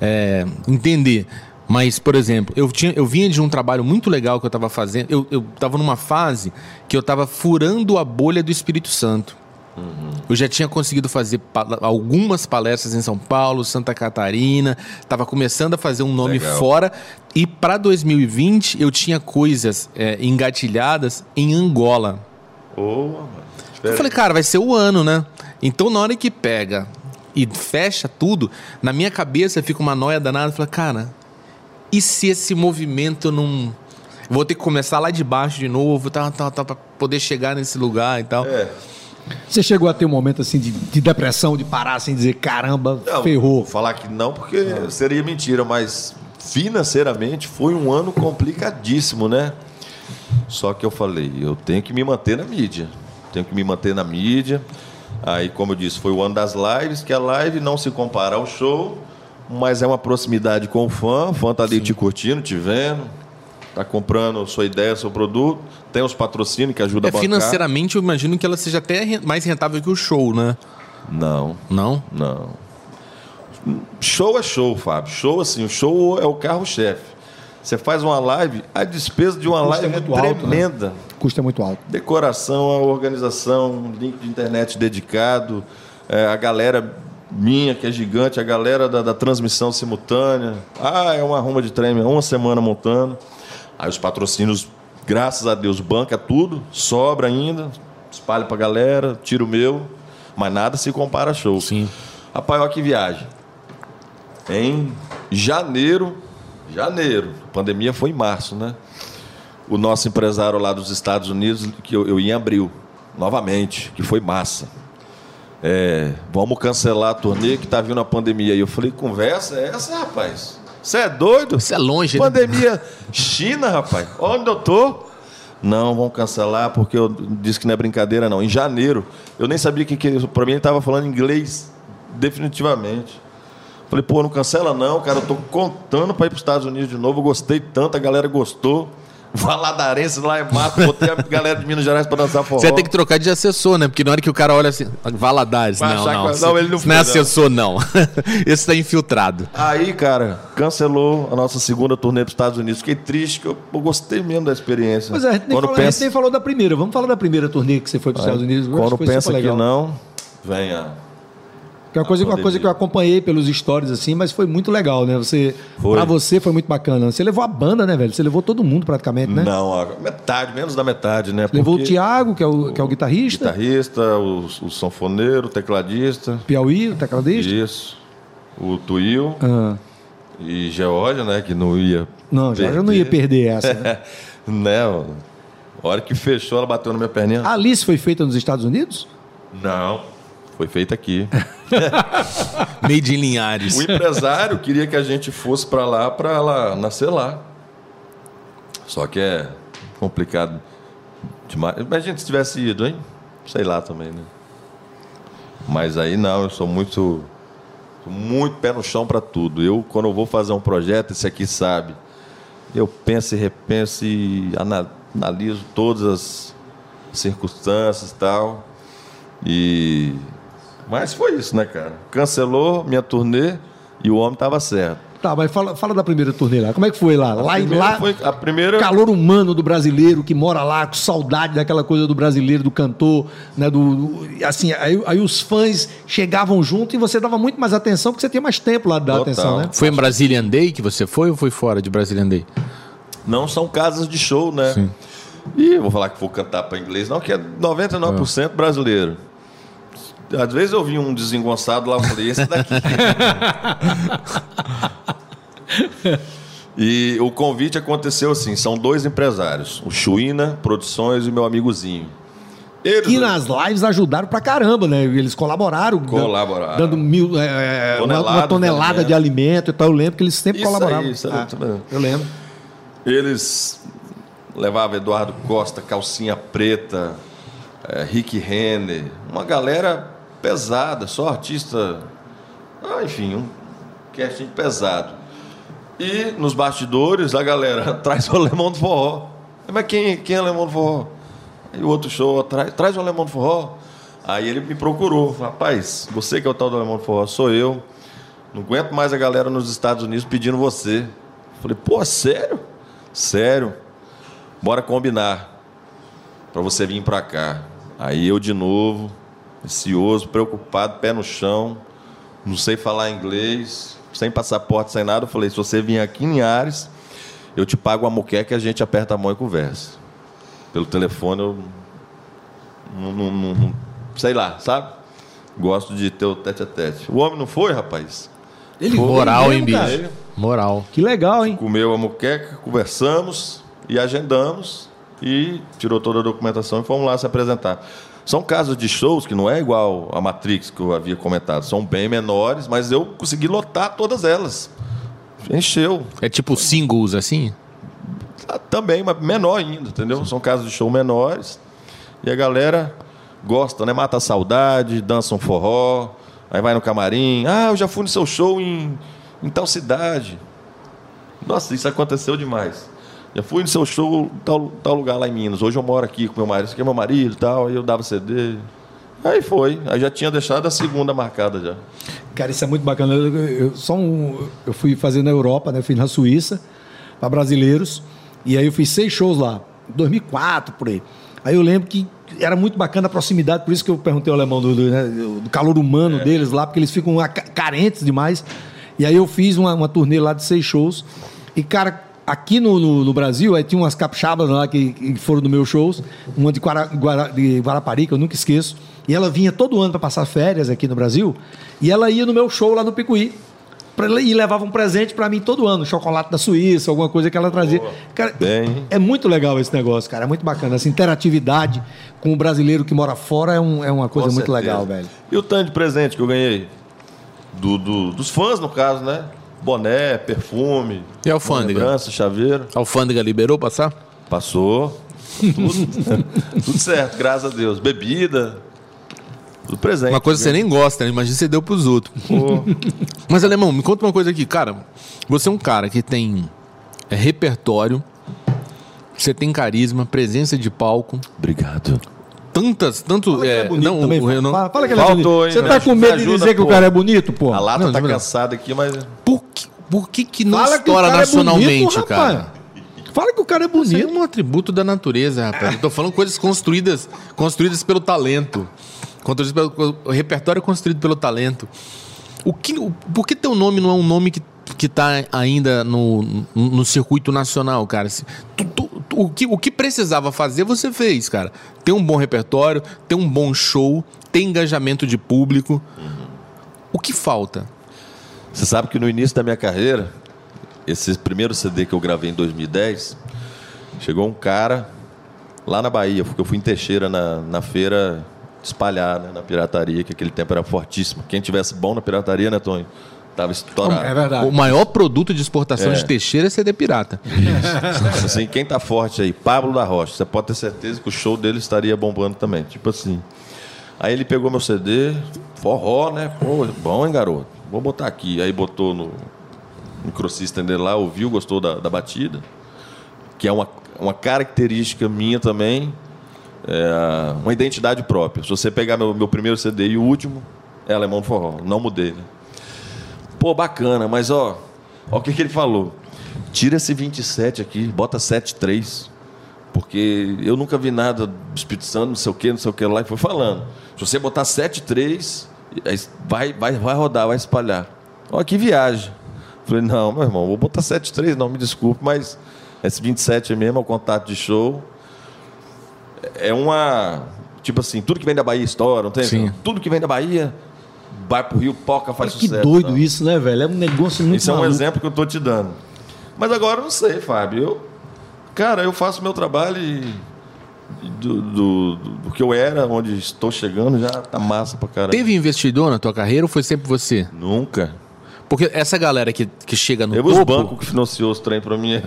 É, entender. Mas, por exemplo, eu, tinha, eu vinha de um trabalho muito legal que eu tava fazendo. Eu, eu tava numa fase que eu tava furando a bolha do Espírito Santo. Eu já tinha conseguido fazer pa- algumas palestras em São Paulo, Santa Catarina, estava começando a fazer um nome Legal. fora. E para 2020 eu tinha coisas é, engatilhadas em Angola. Mano, Eu falei, cara, vai ser o ano, né? Então na hora que pega e fecha tudo, na minha cabeça fica uma noia danada. Eu falei, cara, e se esse movimento não. Vou ter que começar lá de baixo de novo, tá, tá, tá, pra poder chegar nesse lugar e tal. É. Você chegou a ter um momento assim de, de depressão, de parar assim, dizer caramba, Não, ferrou. Falar que não, porque seria mentira, mas financeiramente foi um ano complicadíssimo, né? Só que eu falei, eu tenho que me manter na mídia. Tenho que me manter na mídia. Aí, como eu disse, foi o ano das lives, que a live não se compara ao show, mas é uma proximidade com o fã. O fã tá ali te curtindo, te vendo, tá comprando sua ideia, seu produto. Tem os patrocínios que ajudam É, a bancar. financeiramente, eu imagino que ela seja até mais rentável que o show, né? Não. Não? Não. Show é show, Fábio. Show, assim, o show é o carro-chefe. Você faz uma live, a despesa de uma custo é live é muito alto, né? tremenda. É muito alto. Decoração, a organização, link de internet dedicado, é, a galera minha, que é gigante, a galera da, da transmissão simultânea. Ah, é uma arruma de trem, é uma semana montando. Aí os patrocínios, graças a Deus, banca tudo, sobra ainda, espalha pra galera, tira o meu, mas nada se compara a show. Sim. Rapaz, olha que viagem. Em janeiro, janeiro, a pandemia foi em março, né? O nosso empresário lá dos Estados Unidos, que eu, eu ia em abril, novamente, que foi massa. É, vamos cancelar a turnê que tá vindo a pandemia. E eu falei, conversa é essa, rapaz? Você é doido? Isso é longe, né? Pandemia China, rapaz. Onde eu tô? Não, vamos cancelar porque eu disse que não é brincadeira, não. Em janeiro, eu nem sabia que, que para mim ele estava falando inglês definitivamente. Falei, pô, não cancela não, cara. Eu tô contando para ir para os Estados Unidos de novo. Eu gostei tanto, a galera gostou. Valadarense lá em Mato, botei a galera de Minas Gerais pra dançar forró. Você tem que trocar de assessor, né? Porque na hora que o cara olha assim, Valadares, Vai não, não. que- não, ele não Isso não é foi, não. assessor, não. Esse tá infiltrado. Aí, cara, cancelou a nossa segunda turnê para os Estados Unidos. Fiquei triste, que eu, eu gostei mesmo da experiência. Pois é, a gente, nem quando falou, a gente pensa, nem falou da primeira. Vamos falar da primeira turnê que você foi para os Estados Unidos. Quando foi pensa que não, venha. Que é uma coisa, uma coisa que eu acompanhei pelos stories assim, mas foi muito legal, né? Você, Foi. Pra você foi muito bacana. Você levou a banda, né, velho? Você levou todo mundo praticamente, né? Não, a metade, menos da metade, né? Levou o Porque Thiago, que é o, que é o guitarrista, guitarrista, o, o sanfoneiro, o tecladista, Piauí, o tecladista. isso, o Tuil Ah, e Geórgia, né? Que não ia. não, já não ia perder essa. Né? né? ó. A hora que fechou, ela bateu na minha perninha. A Alice foi feita nos Estados Unidos? Não, foi feita aqui. Made in Linhares. O empresário queria que a gente fosse para lá para ela nascer lá. Só que é complicado demais. Imagina se tivesse ido, hein? Sei lá também, né? Mas aí não, eu sou muito muito pé no chão para tudo. Eu quando eu vou fazer um projeto, esse aqui sabe. Eu penso e repenso e ana- analiso todas as circunstâncias e tal. E mas foi isso, né, cara? Cancelou minha turnê e o homem tava certo. Tá, mas fala, fala da primeira turnê lá. Como é que foi lá? Lá, em- primeira lá foi- a primeira- calor humano do brasileiro que mora lá, com saudade daquela coisa do brasileiro, do cantor, né? Do, do- assim, aí, aí os fãs chegavam junto e você dava muito mais atenção porque você tinha mais tempo lá de dar Total. atenção, né? Foi em Brazilian Day que você foi ou foi fora de Brazilian Day? Não são casas de show, né? Sim. E eu vou falar que vou cantar para inglês, não, que é 99% brasileiro. Às vezes eu vi um desengonçado lá, eu falei, esse daqui. e o convite aconteceu assim: são dois empresários, o Chuína Produções e o meu amigozinho. Eles, Que nas lives ajudaram pra caramba, né? Eles colaboraram. Colaboraram. Dando mil, é, é, uma- uma, de tonelada de alimento. e tal. Eu lembro que eles sempre Isso aí, colaboravam. isso aí, Ah, isso mesmo. eu lembro. Eles levavam Eduardo Costa, calcinha preta, eh, Rick Renner, uma galera pesada, só artista. Ah, enfim, um casting pesado. E nos bastidores a galera traz o alemão do forró. Mas quem, quem é alemão do forró? Aí o outro show traz, traz o alemão do forró. Aí ele me procurou. Rapaz, você que é o tal do alemão do forró, sou eu. Não aguento mais a galera nos Estados Unidos pedindo você. Falei, pô, sério? Sério. Bora combinar. Pra você vir pra cá. Aí eu de novo, ansioso, preocupado, pé no chão, não sei falar inglês, sem passaporte, sem nada. Eu falei, se você vir aqui em Ares, eu te pago uma muqueca e a gente aperta a mão e conversa. Pelo telefone eu não, não- não- sei lá, sabe? Gosto de ter o tete a tete. O homem não foi, rapaz? Ele Moral, foi hein, mesmo, bicho? Moral. Que legal, hein? Comeu a muqueca, conversamos e agendamos e tirou toda a documentação e fomos lá se apresentar. São casos de shows que não é igual a Matrix que eu havia comentado, são bem menores, mas eu consegui lotar todas elas. Encheu. É tipo singles assim? Ah, Também, mas menor ainda, entendeu? São casos de show menores. E a galera gosta, né? Mata a saudade, dança um forró, aí vai no camarim. Ah, eu já fui no seu show em, em tal cidade. Nossa, isso aconteceu demais. Já fui no seu show tal, tal lugar lá em Minas. Hoje eu moro aqui com meu marido. Esse aqui é meu marido e tal. Aí eu dava CD. Aí foi. Aí já tinha deixado a segunda marcada já. Cara, isso é muito bacana. Eu, eu- só um- eu fui fazer na Europa, né? Fui na Suíça, para brasileiros. E aí eu fiz seis shows lá, em 2004, por aí. Aí eu lembro que era muito bacana a proximidade, por isso que eu perguntei ao alemão do, do, né, do calor humano deles lá, porque eles ficam carentes demais. E aí eu fiz uma, uma turnê lá de seis shows. E, cara, aqui no, no, no Brasil, aí tinha umas capixabas lá que, que foram do meus shows, uma de, Guara, Guara- de Guarapari, que eu nunca esqueço. E ela vinha todo ano para passar férias aqui no Brasil. E ela ia no meu show lá no Picuí. pra- E levava um presente para mim todo ano, chocolate da Suíça, alguma coisa que ela trazia. Cara, Bem. é muito legal esse negócio, cara. É muito bacana. Essa interatividade com o brasileiro que mora fora é, um- é uma coisa Com muito certeza. legal, velho. E o tanto de presente que eu ganhei? Do, do- dos fãs, no caso, né? Boné, perfume. E alfândega? Lembrança, chaveiro. A alfândega liberou passar? Passou. Tudo, tudo certo, graças a Deus. Bebida. Tudo presente. Uma coisa que você nem gosta, né? Imagina você deu pros outros. Pô, Mas, Alemão, me conta uma coisa aqui. Cara, você é um cara que tem é, repertório, Você tem carisma, presença de palco. Obrigado. Tantas, tanto. Fala que é, é bonito não, também. o Renan- fala, fala que ele é Faltou, bonito. hein, Você tá velho? com Me medo de dizer que o cara é bonito, pô? A lata Não, tá cansada aqui, mas. Por que, por que, que não Fala que o estoura é nacionalmente, bonito, cara? rapaz. Fala que o cara é Isso aí é bonito. um atributo da natureza, rapaz. Eu tô falando coisas construídas, construídas pelo talento. Construídas pelo, o repertório é construído pelo talento. O que, o, por que teu nome não é um nome que, que tá ainda no, no, circuito nacional, cara? Tu- tu- tu- o, que, o que precisava fazer, você fez, cara. Ter um bom repertório, ter um bom show, ter engajamento de público. O que falta? Você sabe que no início da minha carreira, esse primeiro CD que eu gravei em 2010, chegou um cara lá na Bahia, porque eu fui em Teixeira na, na feira espalhar, né, na pirataria, que aquele tempo era fortíssimo. Quem tivesse bom na pirataria, né, Tony? Tava estourado. É verdade. O maior produto de exportação É. de Teixeira é CD pirata. Tipo assim, quem tá forte aí? Pablo da Rocha. Você pode ter certeza que o show dele estaria bombando também. Tipo assim. Aí ele pegou meu CD, forró, né? Pô, bom, hein, garoto? Vou botar aqui. Aí botou no microsystem dele lá, ouviu, gostou da, da batida. Que é uma, uma característica minha também. é, uma identidade própria. Se você pegar meu, meu primeiro CD e o último, é Alemão do Forró. Não mudei, né? Pô, bacana, mas ó, ó o que, que ele falou. Tira esse 27 aqui, bota 73. Porque eu nunca vi nada do Espírito Santo, não sei o que, não sei o que lá, e foi falando. Se você botar 73, aí vai, vai, vai rodar, vai espalhar. Ó, que viagem. Falei, não, meu irmão, vou botar 73, não, me desculpe, mas esse 27 mesmo é o contato de show. É uma. Tipo assim, tudo que vem da Bahia estoura, não tem? Sim. Tudo que vem da Bahia vai pro Rio, poca, faz Olha que sucesso. doido não. isso, né, velho? É um negócio muito Isso é um exemplo que eu tô te dando. Mas agora eu não sei, Fábio. Eu, cara, eu faço meu trabalho e do, do, do- do que eu era, onde estou chegando, já tá massa pra caramba. Teve investidor na tua carreira ou foi sempre você? Nunca. Porque essa galera que, que chega no Teve os topo... bancos que financiou os trem pra mim.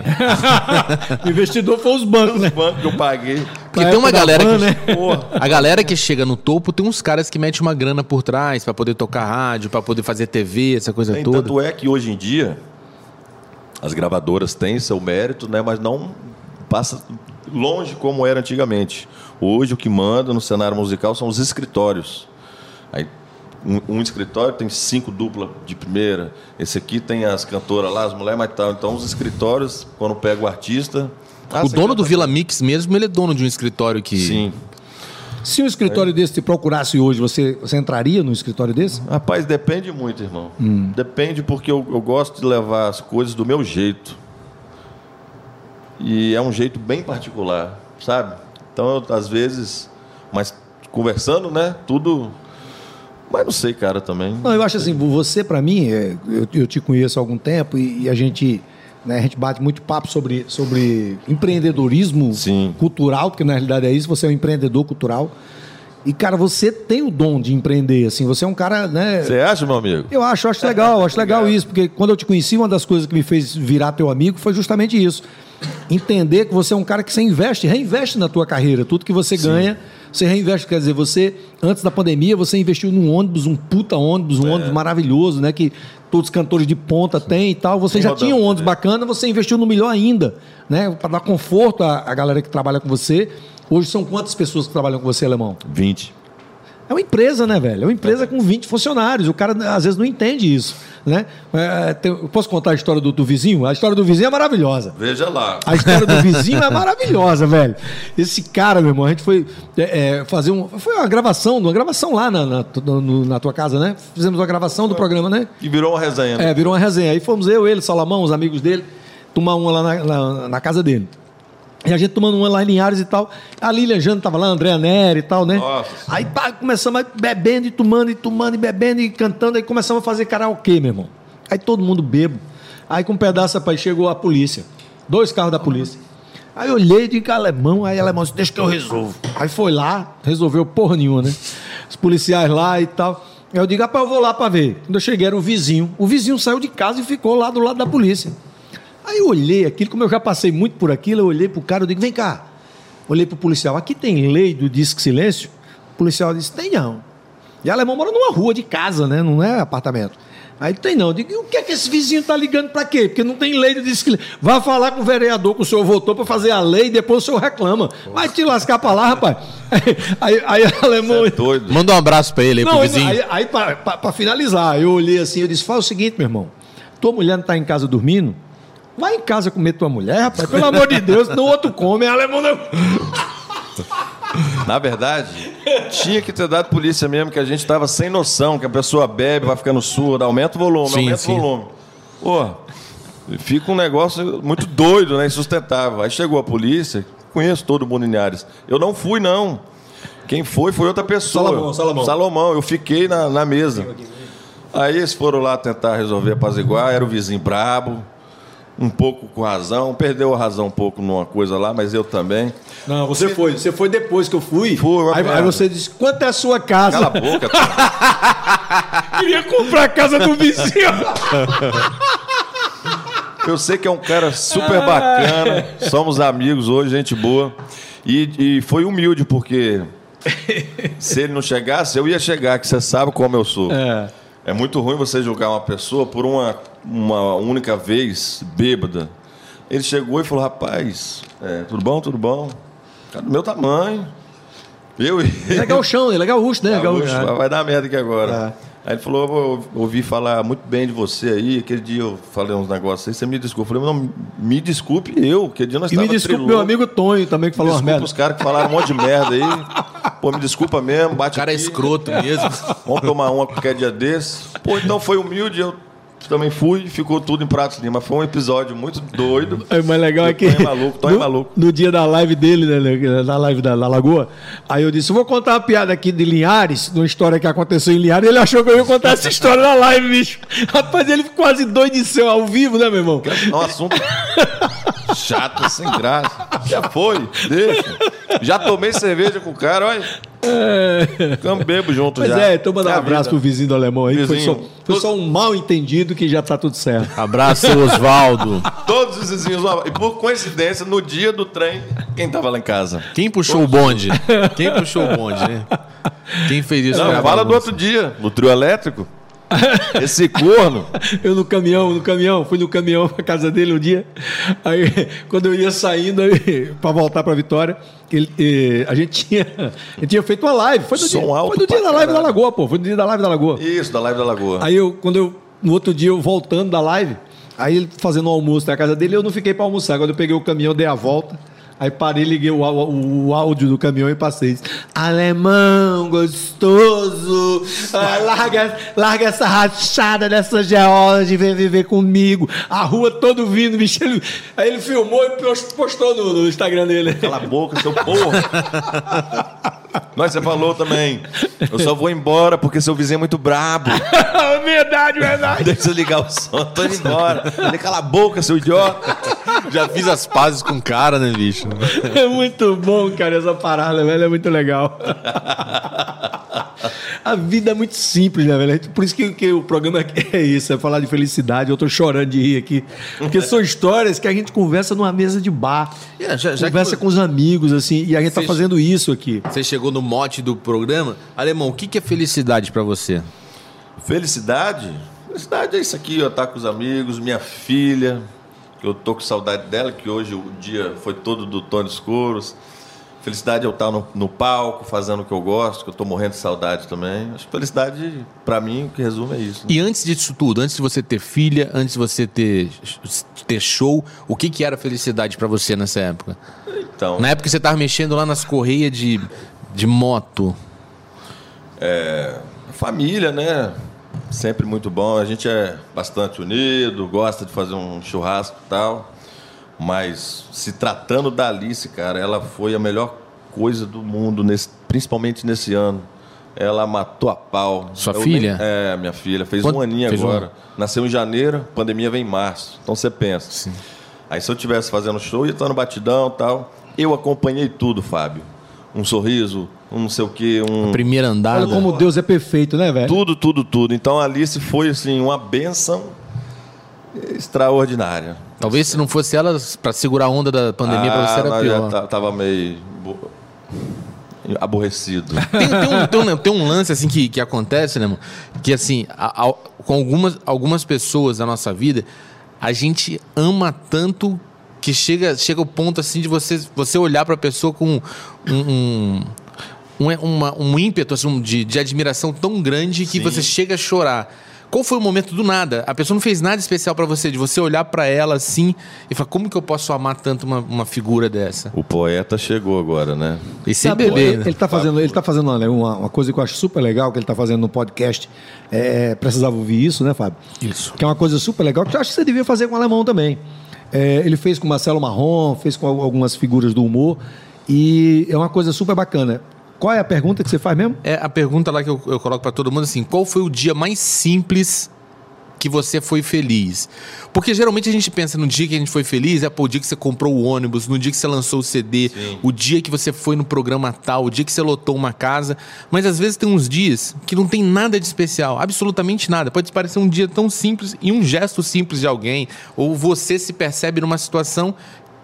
Investidor foi os bancos, os né? bancos que eu paguei. Porque tem uma galera van, que... né? Porra. A galera que chega no topo tem uns caras que metem uma grana por trás pra poder tocar rádio, pra poder fazer TV, essa coisa Tem, toda. tanto é que hoje em dia as gravadoras têm seu mérito, né, mas não passa longe como era antigamente. Hoje o que manda no cenário musical são os escritórios. Aí, um, um escritório tem cinco duplas de primeira. Esse aqui tem as cantoras lá, as mulheres mais tal. Então os escritórios, quando pega o artista. ah, O dono do Vila Mix mesmo, ele é dono de um escritório que... Sim. Se um escritório desse te procurasse hoje, você, você entraria num escritório desse? Rapaz, depende muito, irmão. Depende porque eu, eu gosto de levar as coisas do meu jeito. E é um jeito bem particular, sabe? Então, eu, às vezes, mas conversando, né? Tudo. Mas não sei, cara, também. Não, eu acho assim, você pra mim, é, eu, eu te conheço há algum tempo e, e a gente, né, a gente bate muito papo sobre, sobre empreendedorismo Sim. cultural, porque na realidade é isso, você é um empreendedor cultural. E, cara, você tem o dom de empreender, assim, você é um cara, né? Você acha, meu amigo? Eu acho, eu acho legal, eu acho legal isso, porque quando eu te conheci, uma das coisas que me fez virar teu amigo foi justamente isso. Entender que você é um cara que você investe, reinveste na tua carreira. Tudo que você ganha, você reinveste. Quer dizer, você, antes da pandemia, você investiu num ônibus, um puta ônibus, um ônibus maravilhoso, né? Que todos os cantores de ponta têm e tal. Você Tem já rodando tinha um ônibus também. bacana, você investiu no melhor ainda, né? Para dar conforto à, à galera que trabalha com você. Hoje são quantas pessoas que trabalham com você, Alemão? 20. É uma empresa, né, velho? É uma empresa com 20 funcionários. O cara, às vezes, não entende isso, né? É, tem- eu posso contar a história do, do vizinho? A história do vizinho é maravilhosa. Veja lá. A história do vizinho é maravilhosa, velho. Esse cara, meu irmão, a gente foi é, é, fazer um. Foi uma gravação, uma gravação lá na, na, no- na tua casa, né? Fizemos uma gravação do programa, né? E virou uma resenha. né? É, virou uma resenha. Aí fomos eu, ele, Salomão, os amigos dele, tomar uma lá na, na- na casa dele. E a gente tomando uma lá em Linhares e tal. A Lilian Jano tava lá, a Andréa Neri e tal, né? Nossa. Aí pá, começamos bebendo e tomando e tomando e bebendo e cantando. Aí começamos a fazer karaokê, meu irmão. Aí todo mundo bebo. Aí com um pedaço, rapaz, chegou a polícia. Dois carros da polícia. Aí eu olhei e digo, alemão, aí alemão disse, deixa que eu resolvo. Aí foi lá, resolveu porra nenhuma, né? Os policiais lá e tal. Aí eu digo, rapaz, eu vou lá pra ver. Quando eu cheguei, era o vizinho. O vizinho saiu de casa e ficou lá do lado da polícia. Aí eu olhei aquilo, como eu já passei muito por aquilo, eu olhei pro cara, eu digo, vem cá. Olhei pro policial, aqui tem lei do disque silêncio? O policial disse, tem não. E o alemão mora numa rua de casa, né? Não é apartamento. Aí tem não. Eu digo, e o que é que esse vizinho tá ligando para quê? Porque não tem lei. Eu disse que vai falar com o vereador que o senhor votou para fazer a lei e depois o senhor reclama. Vai te lascar para lá, rapaz. Aí, aí, aí alemão. É doido. Manda um abraço pra ele aí, Não, pro aí, vizinho. aí, aí para finalizar, eu olhei assim, eu disse: faz o seguinte, meu irmão. Tua mulher não tá em casa dormindo? Vai em casa comer tua mulher, rapaz. Pelo amor de Deus, no outro come. Alemão não. Na verdade, tinha que ter dado polícia mesmo, que a gente tava sem noção, que a pessoa bebe, vai ficando surda, aumenta o volume, Sim, aumenta sim. o volume. Pô, fica um negócio muito doido, né? Insustentável. Aí chegou a polícia, conheço todo mundo em Linhares. Eu não fui, não. Quem foi foi outra pessoa. Salomão, Salomão. Salomão, eu fiquei na, na mesa. Aí eles foram lá tentar resolver apaziguar, era o vizinho brabo, um pouco com razão, perdeu a razão um pouco numa coisa lá, mas eu também. Não, você foi. Você foi depois que eu fui. Fui, aí, aí você disse: quanto é a sua casa? Cala a boca, Tom. Queria comprar a casa do vizinho. Eu sei que é um cara super bacana, somos amigos hoje, gente boa. E, e foi humilde, porque se ele não chegasse, eu ia chegar, que você sabe como eu sou. É. É muito ruim você julgar uma pessoa por uma, uma única vez, bêbada. Ele chegou e falou, rapaz, é, tudo bom, tudo bom? Cara do meu tamanho. Eu e Ele é gauchão, ele é gaúcho, né? Ah, Gaúcho. oxe, vai- vai dar merda aqui agora. Aí ele falou, eu ouvi falar muito bem de você aí. Aquele dia eu falei uns negócios aí, você me desculpa. Eu falei, não, me desculpe eu. Aquele dia nós E me desculpe, meu amigo Tonho também, que falou umas Desculpa merdas. os caras que falaram um monte de merda aí. Pô, me desculpa mesmo, O bate cara é aqui. escroto mesmo. Vamos tomar uma qualquer dia desse. Pô, então foi humilde, eu também fui e ficou tudo em pratos limpa. Foi um episódio muito doido. É, mas legal é que. É maluco, é no, maluco. No dia da live dele, né, na live da, da Lagoa, aí eu disse: eu vou contar uma piada aqui de Linhares, de uma história que aconteceu em Linhares. Ele achou que eu ia contar essa história na live, bicho. Rapaz, ele ficou quase doido de ser ao vivo, né, meu irmão? É um assunto chato, sem graça. Já foi, deixa. Já tomei cerveja com o cara, olha. Ficamos bebo junto Mas já. é, então mandar É um abraço pro vida. vizinho do alemão aí. que Foi só, foi só um mal entendido que já tá tudo certo. Abraço, Osvaldo. Todos os vizinhos. E por coincidência, no dia do trem, quem tava lá em casa? Quem puxou o bonde? Quem puxou o bonde, né? Quem fez isso? Não, fala do outro dia, no trio elétrico. Esse corno. Eu no caminhão, no caminhão, fui no caminhão pra casa dele um dia. Aí, quando eu ia saindo pra voltar pra Vitória, ele, a gente tinha, a gente tinha feito uma live. Foi no Som dia, alto foi no dia da live da. Lagoa, pô. Foi no dia da live da Lagoa. Isso, da live da Lagoa. Aí eu, quando eu, no outro dia, eu voltando da live, aí ele fazendo o almoço na casa dele, eu não fiquei pra almoçar. Quando eu peguei o caminhão, dei a volta. Aí parei, liguei o, au- o áudio do caminhão e passei. Alemão, gostoso. Ah, larga, larga essa rachada dessa geologia e vem viver comigo. A rua todo vindo, bicho. Ele- aí ele filmou e post- postou no, no Instagram dele. Cala a boca, seu porra. Nós, você falou também. Eu só vou embora porque seu vizinho é muito brabo. verdade, verdade. Deixa eu ligar o som, tô indo embora. Ele cala a boca, seu idiota. Já fiz as pazes com o cara, né, bicho? É muito bom, cara, essa parada, velho. É muito legal. A vida é muito simples, né, velho? Por isso que, que o programa aqui é isso, é falar de felicidade. Eu tô chorando de rir aqui. Porque são histórias que a gente conversa numa mesa de bar. É, já- já que conversa vo- com os amigos, assim, e a gente tá Vocês- fazendo isso aqui. Você chegou no mote do programa. Alemão, o que que é felicidade pra você? Felicidade? Felicidade é isso aqui, ó, tá com os amigos, minha filha, que eu tô com saudade dela, que hoje o dia foi todo do Tony Escuros. Felicidade é eu estar no, no palco, fazendo o que eu gosto, que eu tô morrendo de saudade também. Acho que felicidade, pra mim, o que resume é isso. né? E antes disso tudo, antes de você ter filha, antes de você ter, ter show, o que que era felicidade pra você nessa época? Então, Na época que você tava mexendo lá nas correias de, de moto. família, né? Sempre muito bom. A gente é bastante unido, gosta de fazer um churrasco e tal. Mas se tratando da Alice, cara, ela foi a melhor coisa do mundo, nesse- principalmente nesse ano. Ela matou a pau. Sua Eu filha? nem- é, minha filha. Fez Quanto- um aninho fez um agora. Nasceu em janeiro, pandemia vem em março. Então você pensa. Aí se eu estivesse fazendo show, ia estar no batidão e tal. Eu acompanhei tudo, Fábio. Um sorriso, um não sei o quê, um... Primeira andada. Olha como Deus é perfeito, né, velho? Tudo, tudo, tudo. Então a Alice foi assim uma benção extraordinária. Talvez se não fosse ela, pra segurar a onda da pandemia, pra você Ah, era nós pior. já tá- tava meio bo- aborrecido. Tem, tem um, tem, um, tem um lance assim que, que acontece, né, mano? Que assim, a- a- com algumas, algumas pessoas da nossa vida, a gente ama tanto que chega, chega o ponto assim de você, você olhar pra pessoa com um, um, um, uma- um ímpeto assim, de, de admiração tão grande que Sim. você chega a chorar. Qual foi o momento do nada? A pessoa não fez nada especial pra você, de você olhar pra ela assim e falar, como que eu posso amar tanto uma, uma figura dessa? O poeta chegou agora, né? E sem Sabe, beber, ele, né? ele tá fazendo, ele tá fazendo uma, uma, uma coisa que eu acho super legal que ele tá fazendo no podcast. É, precisava ouvir isso, né, Fábio? Isso. Que é uma coisa super legal que eu acho que você devia fazer com o alemão também. É, ele fez com Marcelo Marrom, fez com al- algumas figuras do humor e é uma coisa super bacana. Qual é a pergunta que você faz mesmo? É a pergunta lá que eu, eu coloco pra todo mundo assim: qual foi o dia mais simples que você foi feliz? Porque geralmente a gente pensa no dia que a gente foi feliz, é pô, o dia que você comprou o ônibus, no dia que você lançou o CD, Sim. o dia que você foi no programa tal, o dia que você lotou uma casa. Mas às vezes tem uns dias que não tem nada de especial, absolutamente nada. Pode parecer um dia tão simples e um gesto simples de alguém, ou você se percebe numa situação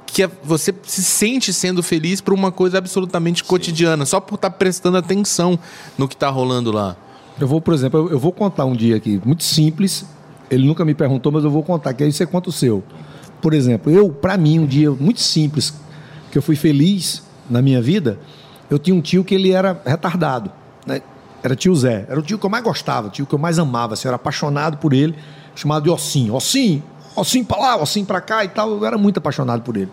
que é- você se sente sendo feliz por uma coisa absolutamente cotidiana, só por estar prestando atenção no que está rolando lá. Eu vou, por exemplo, eu, eu vou contar um dia aqui, muito simples. Ele nunca me perguntou, mas eu vou contar, que aí você conta o seu. Por exemplo, eu, pra mim, um dia muito simples, que eu fui feliz na minha vida, eu tinha um tio que ele era retardado, né? Era tio Zé. Era o tio que eu mais gostava, o tio que eu mais amava, assim, eu era apaixonado por ele, chamado de Ossim. Ossim, Ossim pra lá, Ossim pra cá e tal. Eu era muito apaixonado por ele.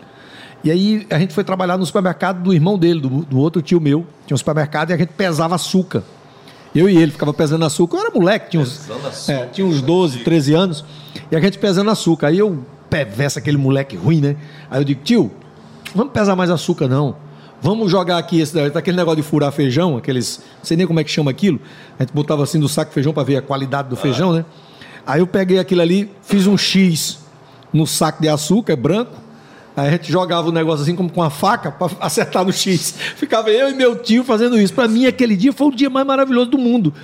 E aí a gente foi trabalhar no supermercado do irmão dele, do, do outro tio meu. Tinha um supermercado e a gente pesava açúcar. Eu e ele ficava pesando açúcar. Eu era moleque, tinha uns, é, tinha uns 12, 13 anos. E a gente pesando açúcar. Aí eu, perverso, aquele moleque ruim, né? Aí eu digo, tio, vamos pesar mais açúcar não. Vamos jogar aqui esse, aquele negócio de furar feijão, aqueles. Não sei nem como é que chama aquilo. A gente botava assim no saco feijão para ver a qualidade do feijão, né? Aí eu peguei aquilo ali, fiz um X no saco de açúcar branco. Aí a gente jogava o negócio assim como com a faca para acertar no X. Ficava eu e meu tio fazendo isso. Para mim, aquele dia foi o dia mais maravilhoso do mundo.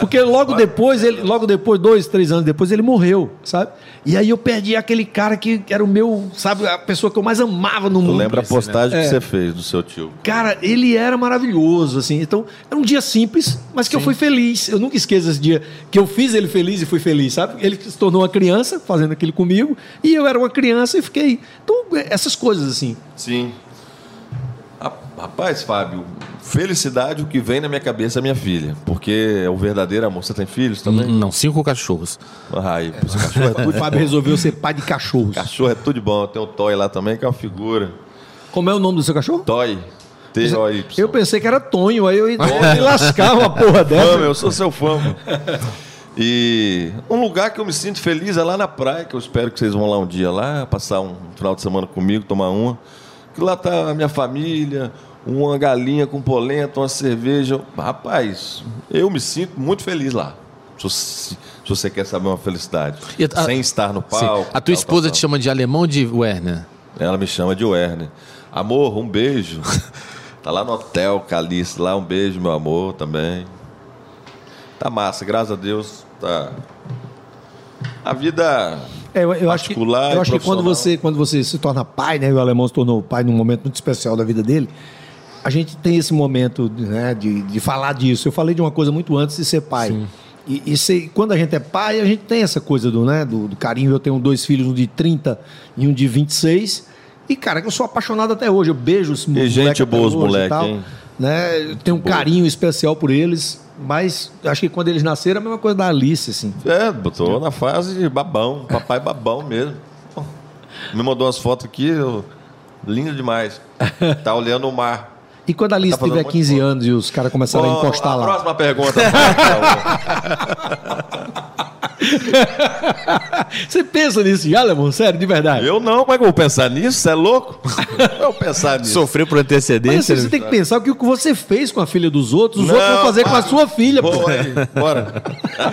Porque logo depois, ele, logo depois, dois, três anos depois, ele morreu, sabe? E aí eu perdi aquele cara que era o meu, sabe, a pessoa que eu mais amava no mundo. lembra a postagem É. que você fez do seu tio? Cara, ele era maravilhoso, assim. Então, era um dia simples, mas que eu fui feliz. Eu nunca esqueço esse dia que eu fiz ele feliz e fui feliz, sabe? Ele se tornou uma criança fazendo aquilo comigo e eu era uma criança e fiquei. Então, essas coisas, assim. Sim. Ra- Rapaz, Fábio, felicidade o que vem na minha cabeça é minha filha. Porque é o verdadeiro amor. Você tem filhos também? Não, cinco cachorros. Ai, esse cachorro é O Fábio resolveu ser pai de cachorros. cachorro é tudo de bom. Tem o Toy lá também, que é uma figura. Como é o nome do seu cachorro? Toy. T-O-Y. Eu pensei que era Tonho, aí eu ia me lascar uma porra Fã, dessa. eu sou seu fã. E um lugar que eu me sinto feliz é lá na praia, que eu espero que vocês vão lá um dia lá, passar um final de semana comigo, tomar uma. Que lá tá a minha família, uma galinha com polenta, uma cerveja. Rapaz, eu me sinto muito feliz lá. Se você, quer saber uma felicidade. A- Sem estar no Sim. palco. A tua tal, esposa tal, te tal. chama de alemão ou de Werner? Ela me chama de Werner. Amor, um beijo. tá lá no hotel Calice, lá um beijo, meu amor, também. Tá massa, graças a Deus. Tá. A vida. É, eu, eu acho que, eu acho que quando você, quando você se torna pai, né? O alemão se tornou pai num momento muito especial da vida dele. A gente tem esse momento né, de, de falar disso. Eu falei de uma coisa muito antes de ser pai. E, e se- quando a gente é pai, a gente tem essa coisa do, né, do, do carinho. Eu tenho dois filhos, um de 30 e um de 26. E, cara, eu sou apaixonado até hoje. Eu beijo os moleques gente boa os hoje moleque, tal, hein? Né? Eu tenho um carinho especial por eles. Mas acho que quando eles nasceram, a mesma coisa da Alice, assim. É, botou na fase de babão, papai babão mesmo. Me mandou umas fotos aqui, eu- lindo demais. Tá olhando o mar. E quando a Alice Tá tiver muito 15 foto. anos e os caras começarem a encostar a lá. Próxima pergunta. Você pensa nisso já, Alemão? Sério, de verdade? eu não, como é que eu vou pensar nisso? Você é louco? Eu vou pensar nisso. Sofreu por Mas antecedência? assim, você tem que pensar o que você fez com a filha dos outros, os Não, outros vão fazer com a sua filha. Vou aí, bora.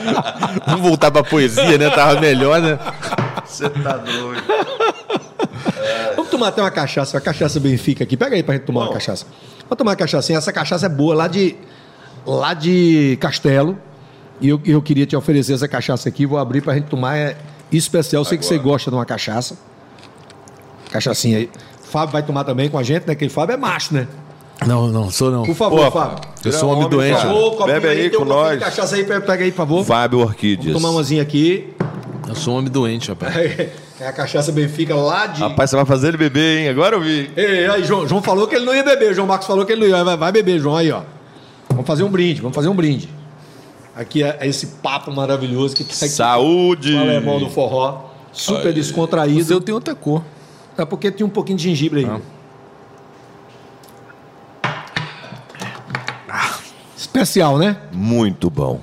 Vamos voltar pra poesia, né? Tava melhor, né? Você tá doido. Vamos tomar até uma cachaça, uma cachaça Benfica aqui. Pega aí pra gente tomar uma Bom. cachaça. Vamos tomar uma cachaça. Essa cachaça é boa, lá de, lá de Castelo. E eu, eu queria te oferecer essa cachaça aqui. Vou abrir pra gente tomar. É especial. Eu sei que você gosta de uma cachaça. Cachaçinha aí. Fábio vai tomar também com a gente, né? Que o Fábio é macho, né? Não, não, sou não. Por favor, Pô, Fábio. Eu sou um homem doente. cara. Ô, copinho Bebe aí tem com um nós. cachaça aí, pega pega aí, por favor. Fábio Orquídeas. Vamos tomar umazinha aqui. Eu sou um homem doente, rapaz. É a cachaça Benfica lá de... Rapaz, você vai fazer ele beber, hein? Agora eu vi. Ei, aí, João, João falou que ele não ia beber. João Marcos falou que ele não ia. Vai, vai beber, João, aí, ó. Vamos fazer um brinde, vamos fazer um brinde. Aqui é, é esse papo maravilhoso que tem Saúde! o alemão do forró. Super O descontraído. seu tem outra cor. É porque tem um pouquinho de gengibre aí. Especial, né? Muito bom.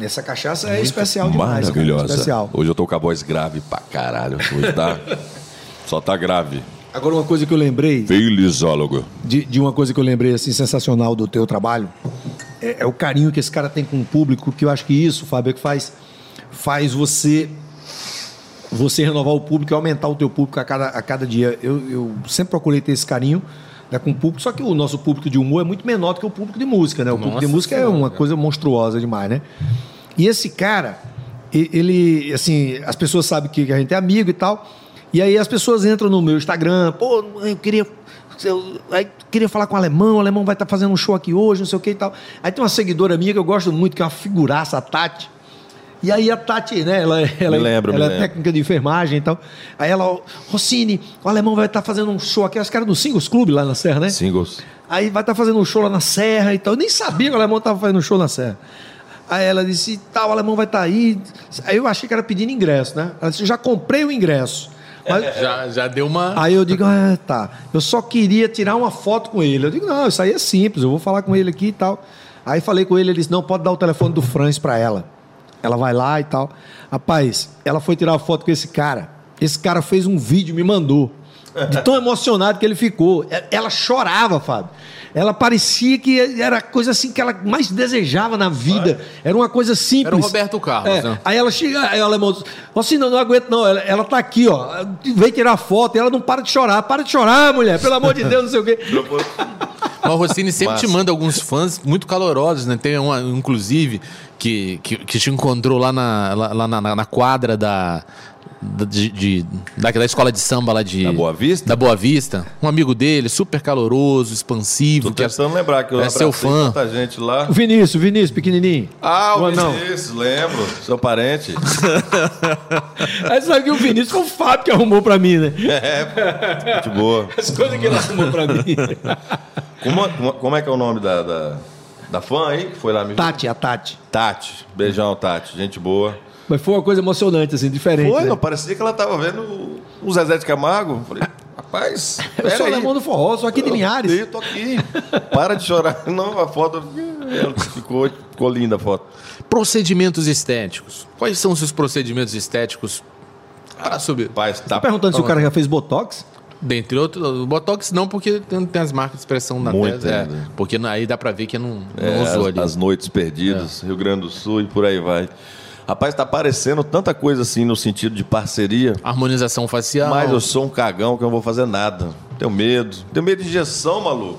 Essa cachaça é especial demais. cara, Maravilhosa. Especial. Hoje eu tô com a voz grave pra caralho. Hoje tá. Só tá grave. Agora, uma coisa que eu lembrei, Felizólogo. de, de uma coisa que eu lembrei assim sensacional do teu trabalho é, é o carinho que esse cara tem com o público que eu acho que isso Fábio é que faz faz você você renovar o público e aumentar o teu público a cada, a cada dia. Eu, eu sempre procurei ter esse carinho né, com o público só que o nosso público de humor é muito menor do que o público de música né? O público de Nossa música é Senhora, uma cara. coisa monstruosa demais né? E esse cara ele assim as pessoas sabem que a gente é amigo e tal e aí as pessoas entram no meu Instagram pô eu queria eu, aí queria falar com o alemão, o alemão vai estar fazendo um show aqui hoje, não sei o que e tal. Aí tem uma seguidora minha que eu gosto muito, que é uma figuraça, a Tati. E aí a Tati, né, ela, ela, Me lembro, ela é lembro. técnica de enfermagem e tal. Aí ela, Rossini, o alemão vai estar fazendo um show aqui, os caras do Singles Club lá na Serra, né? Singles. Aí vai estar fazendo um show lá na Serra e tal. Eu nem sabia que o alemão estava fazendo um show na Serra. Aí ela disse, tá, o alemão vai estar aí. Aí eu achei que era pedindo ingresso, né? Ela disse, já comprei o ingresso. Mas, Já, já deu uma. Aí eu digo, ah, tá. Eu só queria tirar uma foto com ele. Eu digo, não, isso aí é simples, eu vou falar com ele aqui e tal. Aí falei com ele, ele disse, não, pode dar o telefone do Franz pra ela. Ela vai lá e tal. Rapaz, ela foi tirar uma foto com esse cara. Esse cara fez um vídeo, me mandou. De tão emocionado que ele ficou. E- Ela chorava, Fábio. Ela parecia que era a coisa assim que ela mais desejava na vida. Era uma coisa simples. Era o Roberto Carlos, É. né? Aí ela chega, aí o alemão diz, assim, não, não aguento não, ela, ela tá aqui, ó, vem tirar foto e ela não para de chorar, para de chorar, mulher, pelo amor de Deus, não sei o quê. Mas o Rossini sempre Massa. te manda alguns fãs muito calorosos, né? Tem uma, inclusive, que, que, que te encontrou lá na, lá, lá na, na quadra da. Da, de, de- da, da escola de samba lá de. Da Boa Vista? Da Boa Vista. Um amigo dele, super caloroso, expansivo. Tô que é- tentando lembrar que eu é seu fã. tanta gente lá. O Vinícius, o Vinícius, pequenininho. Ah, o Não, não. Vinícius, lembro. Seu parente. Aí sabe que o Vinícius foi o Fábio que arrumou pra mim, né? É, gente boa. As coisas que ele arrumou pra mim. Como, como- é que é o nome da, da, da fã aí que foi lá me? Tati, a Tati. Tati. Beijão, Tati. Gente boa. Mas foi uma coisa emocionante, assim, diferente. Foi, né? não, parecia que ela tava vendo o Zezé de Camargo. Falei, rapaz, Eu sou alemão do forró, sou aqui de Linhares. Eu tô aqui. Para de chorar. Não, a foto ficou, ficou linda a foto. Procedimentos estéticos. Quais são os seus procedimentos estéticos para subir? Rapaz, tá Tá perguntando se o cara já fez Botox? Dentre outros, o Botox não, porque tem, tem as marcas de expressão na Muito testa. É, ainda. porque aí dá pra ver que não, não É, usou as, ali. as noites perdidas, Rio Grande do Sul e por aí vai. Rapaz, tá aparecendo tanta coisa assim no sentido de parceria, Harmonização facial. mas eu sou um cagão que eu não vou fazer nada. Tenho medo. Tenho medo de injeção, maluco.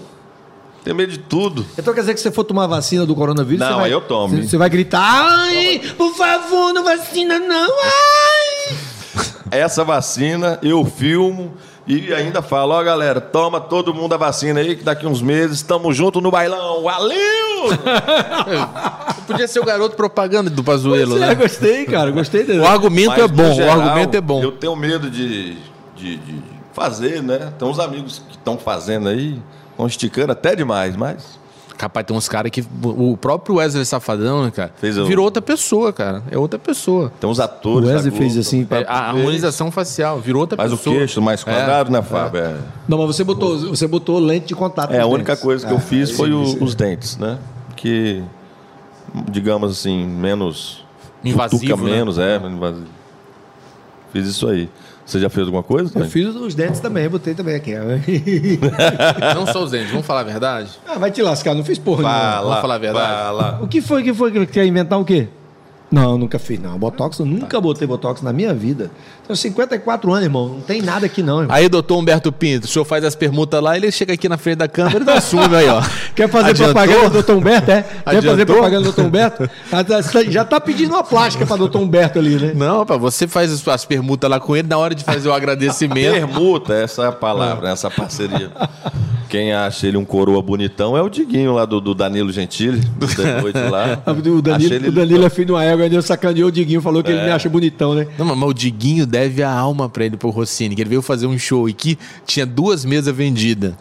Tenho medo de tudo. Então quer dizer que se você for tomar vacina do coronavírus, Não, você vai, aí eu tomo. Você, você vai gritar, ai, por favor, não vacina não, ai. Essa vacina eu filmo e ainda falo, ó galera, toma todo mundo a vacina aí que daqui uns meses estamos juntos no bailão. Valeu! Podia ser o garoto propaganda do Pazuello, Pois é, né? gostei, cara, gostei dele. O argumento Mas, é bom, geral, o argumento é bom. Eu tenho medo de, de, de fazer, né? Tem uns amigos que estão fazendo aí, estão esticando até demais, mas Capaz, tem uns caras que. O próprio Wesley Safadão, né, cara? Fez o- Virou outra pessoa, cara. É outra pessoa. tem uns O atores. da Wesley Globo fez assim, pra- É, a harmonização facial virou outra o pessoa. queixo mais quadrado, né, Fábio? É, Não, mas você botou, você botou lente de contato. É, a única dentes. coisa que eu Ah, fiz foi o- os dentes, né? Que, digamos assim, menos. Invasivo, né? menos, é, invasivo. Fiz isso aí. Você já fez alguma coisa? Eu fiz os dentes também, botei também aqui. Não só os dentes, vamos falar a verdade? ah, vai te lascar, não fiz porra nenhuma. Fala, Vamos falar a verdade? Fala. O que foi que foi que quer inventar o quê? Não, nunca fiz, não. Botox, eu nunca botei Botox na minha vida. Tenho 54 anos, irmão. Não tem nada aqui, não, irmão. Aí, doutor Humberto Pinto, o senhor faz as permutas lá, ele chega aqui na frente da câmera e dá assume aí, ó. Quer fazer Adiantou? propaganda do Dr. Humberto, é? Quer fazer propaganda do Dr. Humberto? Ah, tá- Já tá pedindo uma plástica pra Dr. Humberto ali, né? Não, pá, você faz as- as permutas lá com ele, na hora de fazer o agradecimento. Permuta, essa é a palavra, essa parceria. Quem acha ele um coroa bonitão é o Diguinho lá do, do Danilo Gentili, do The Noite lá. O Danilo, ele- o Danilo é filho de uma égua, ainda sacaneou o Diguinho, falou que ele me acha bonitão, né? Não, mas o Diguinho deve a alma pra ele, pro Rossini, que ele veio fazer um show aqui, tinha duas mesas vendidas.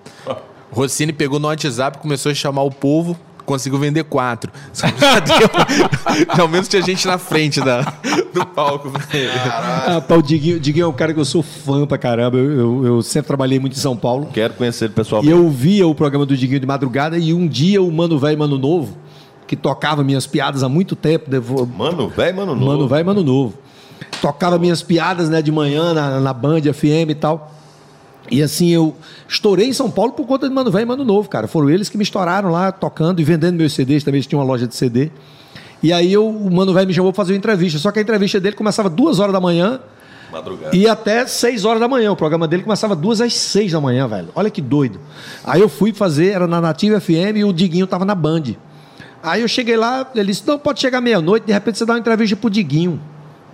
O Rossini pegou no WhatsApp, começou a chamar o povo, conseguiu vender quatro. Que Ao menos tinha gente na frente da, do palco pra ele. Ah, pá, o Diguinho, Diguinho é um cara que eu sou fã pra caramba. Eu, eu- eu sempre trabalhei muito em São Paulo. Quero conhecer ele pessoal. E eu via o programa do Diguinho de madrugada e um dia o Mano Velho Mano Novo, que tocava minhas piadas há muito tempo, devo- Mano, velho, mano, novo. Mano Velho Mano Novo. Tocava minhas piadas né, de manhã na, na Band FM e tal. E assim, eu estourei em São Paulo por conta de Mano Velho e Mano Novo, cara. Foram eles que me estouraram lá, tocando e vendendo meus CDs. Também eles tinham uma loja de CD. E aí eu, o Mano Velho me chamou pra fazer uma entrevista. Só que a entrevista dele começava duas horas da manhã Madrugada. e até 6 horas da manhã. O programa dele começava duas às 6 da manhã, velho. Olha que doido. Aí eu fui fazer, era na Nativa FM e o Diguinho tava na Band. Aí eu cheguei lá, ele disse: Não, pode chegar meia-noite, de repente você dá uma entrevista pro Diguinho.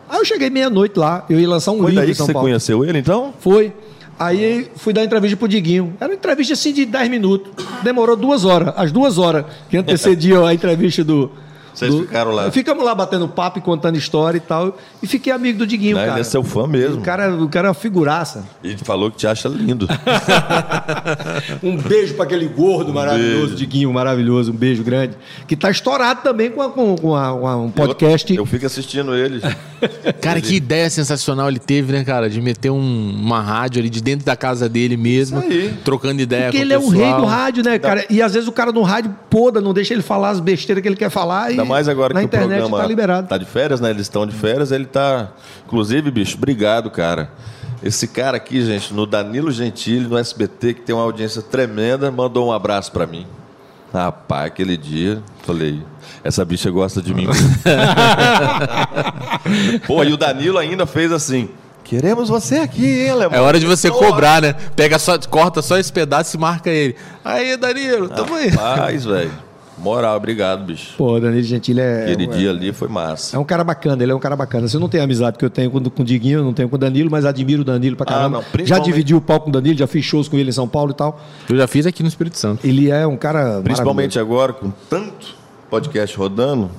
Aí eu cheguei meia-noite lá, eu ia lançar um Foi livro daí em que você Paulo. conheceu ele, então? Foi. Aí fui dar entrevista pro Diguinho. Era uma entrevista assim de 10 minutos. Demorou duas horas. As duas horas que antecediam a entrevista do. Vocês do- ficaram lá. Ficamos lá batendo papo e contando história e tal. E fiquei amigo do Diguinho, Não, ele cara. é seu fã mesmo. O cara, o cara é uma figuraça. Ele falou que te acha lindo. Um beijo para aquele gordo maravilhoso, beijo. Diguinho maravilhoso, um beijo grande. Que tá estourado também com, a- com, com a- com a- um podcast. Eu, eu fico assistindo ele. Cara, que ideia sensacional ele teve, né, cara? De meter um- uma rádio ali de dentro da casa dele mesmo, Isso aí. trocando ideia Porque com ele o é o rei do rádio, né, cara? E às vezes o cara no rádio poda, não deixa ele falar as besteiras que ele quer falar. Ainda mais agora na que internet o programa tá liberado. tá de férias, né? Eles estão de férias, ele tá. Inclusive, bicho, obrigado, cara. Esse cara aqui, gente, no Danilo Gentili, no SBT, que tem uma audiência tremenda, mandou um abraço pra mim. Rapaz, aquele dia, falei, essa bicha gosta de mim. Pô, e o Danilo ainda fez assim. Queremos você aqui, hein, Alemão? É hora de você cobrar, né? Pega só, corta só esse pedaço e marca ele. Aí, Danilo, tamo aí. Rapaz, velho. Moral, obrigado, bicho. Pô, Danilo Gentili é. Aquele é, dia ali foi massa. é um cara bacana, ele é um cara bacana. Você não tem a amizade que eu tenho com, com o Diguinho, eu não tenho com o Danilo, mas admiro o Danilo pra Ah, caramba. não, já principalmente- dividi o palco com o Danilo, já fiz shows com ele em São Paulo e tal. Eu já fiz aqui no Espírito Santo. Ele é um cara. Principalmente agora, com tanto podcast rodando,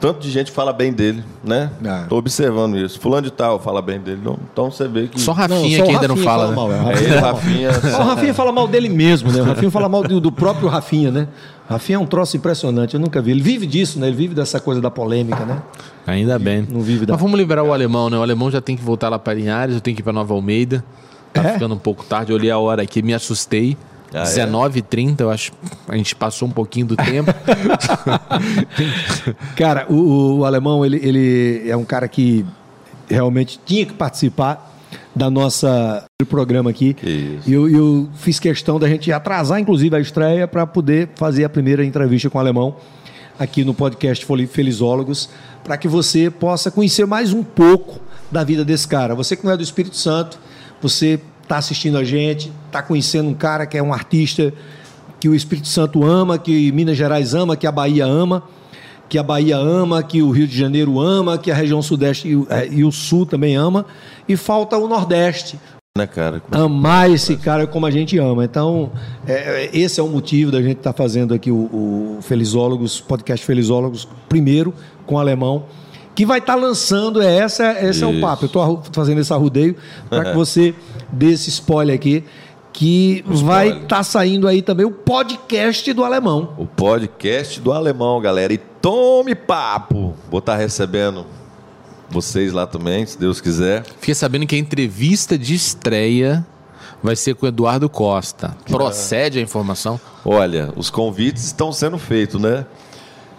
tanto de gente fala bem dele, né? Ah. Tô observando isso. Fulano de tal fala bem dele. Não- Então você vê que. Só. Rafinha só que ainda não Rafinha fala. né? mal, é, o É Rafinha ele, fala mal. Rafinha. O Rafinha fala mal dele mesmo, né? O Rafinha fala mal do, do próprio Rafinha, né? O Rafinha é um troço impressionante, eu nunca vi. Ele vive disso, né? Ele vive dessa coisa da polêmica, né? Ainda bem. Não vive da- Mas vamos liberar o alemão, né? O alemão já tem que voltar lá para Linhares, eu tenho que ir para Nova Almeida. Tá É? ficando um pouco tarde, eu olhei a hora aqui, me assustei. Ah, é? 19h30, eu acho. A gente passou um pouquinho do tempo. Cara, o, o- o alemão, ele, ele é um cara que realmente tinha que participar da nossa do programa aqui. E eu, eu fiz questão da gente atrasar, inclusive, a estreia para poder fazer a primeira entrevista com o alemão aqui no podcast Felizólogos, para que você possa conhecer mais um pouco da vida desse cara. Você que não é do Espírito Santo, você está assistindo a gente, está conhecendo um cara que é um artista que o Espírito Santo ama, que Minas Gerais ama, que a Bahia ama, que a Bahia ama, que o Rio de Janeiro ama, que a região Sudeste e o, eh, e o Sul também ama, e falta o Nordeste, Né, cara? amar esse cara como a gente ama. Então, é, é, esse é o motivo da gente estar fazendo aqui o, o Felizólogos, podcast Felizólogos, primeiro, com o alemão, que vai estar lançando, é, essa, esse é o Isso. papo. Eu estou fazendo esse arrudeio para que você dê esse spoiler aqui, que vai estar saindo aí também o podcast do alemão. O podcast do alemão, galera. E tome papo. Vou estar recebendo vocês lá também, se Deus quiser. Fiquei sabendo que a entrevista de estreia vai ser com o Eduardo Costa. Procede a informação? Olha, os convites estão sendo feitos, né?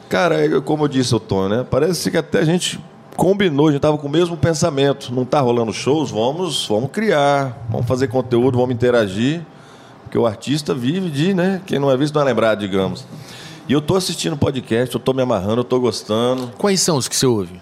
Cara, é como eu disse, o Tony, né? Parece que até a gente combinou, a gente tava com o mesmo pensamento. Não tá rolando shows, vamos, vamos criar, vamos fazer conteúdo, vamos interagir. Porque o artista vive de, né? Quem não é visto não é lembrado, digamos. E eu tô assistindo podcast, eu tô me amarrando, eu tô gostando. Quais são os que você ouve?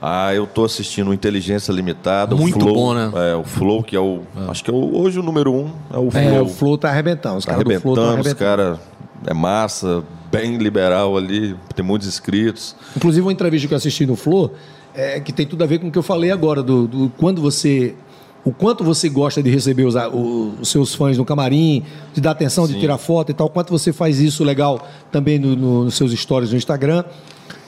Ah, eu tô assistindo Inteligência Limitada, Muito o Flow. bom, né? É, o Flow, que é o. Acho que é o- hoje o número um. É o Flow. É, o Flow tá arrebentando. Os Tá caras do Flow estão arrebentando, os arrebentando. caras é massa, bem liberal ali, tem muitos inscritos. Inclusive, uma entrevista que eu assisti no Flow, é, que tem tudo a ver com o que eu falei agora, do, do quando você o quanto você gosta de receber os, os seus fãs no camarim, de dar atenção, de tirar foto e tal, quanto você faz isso legal também no, no, nos seus stories no Instagram.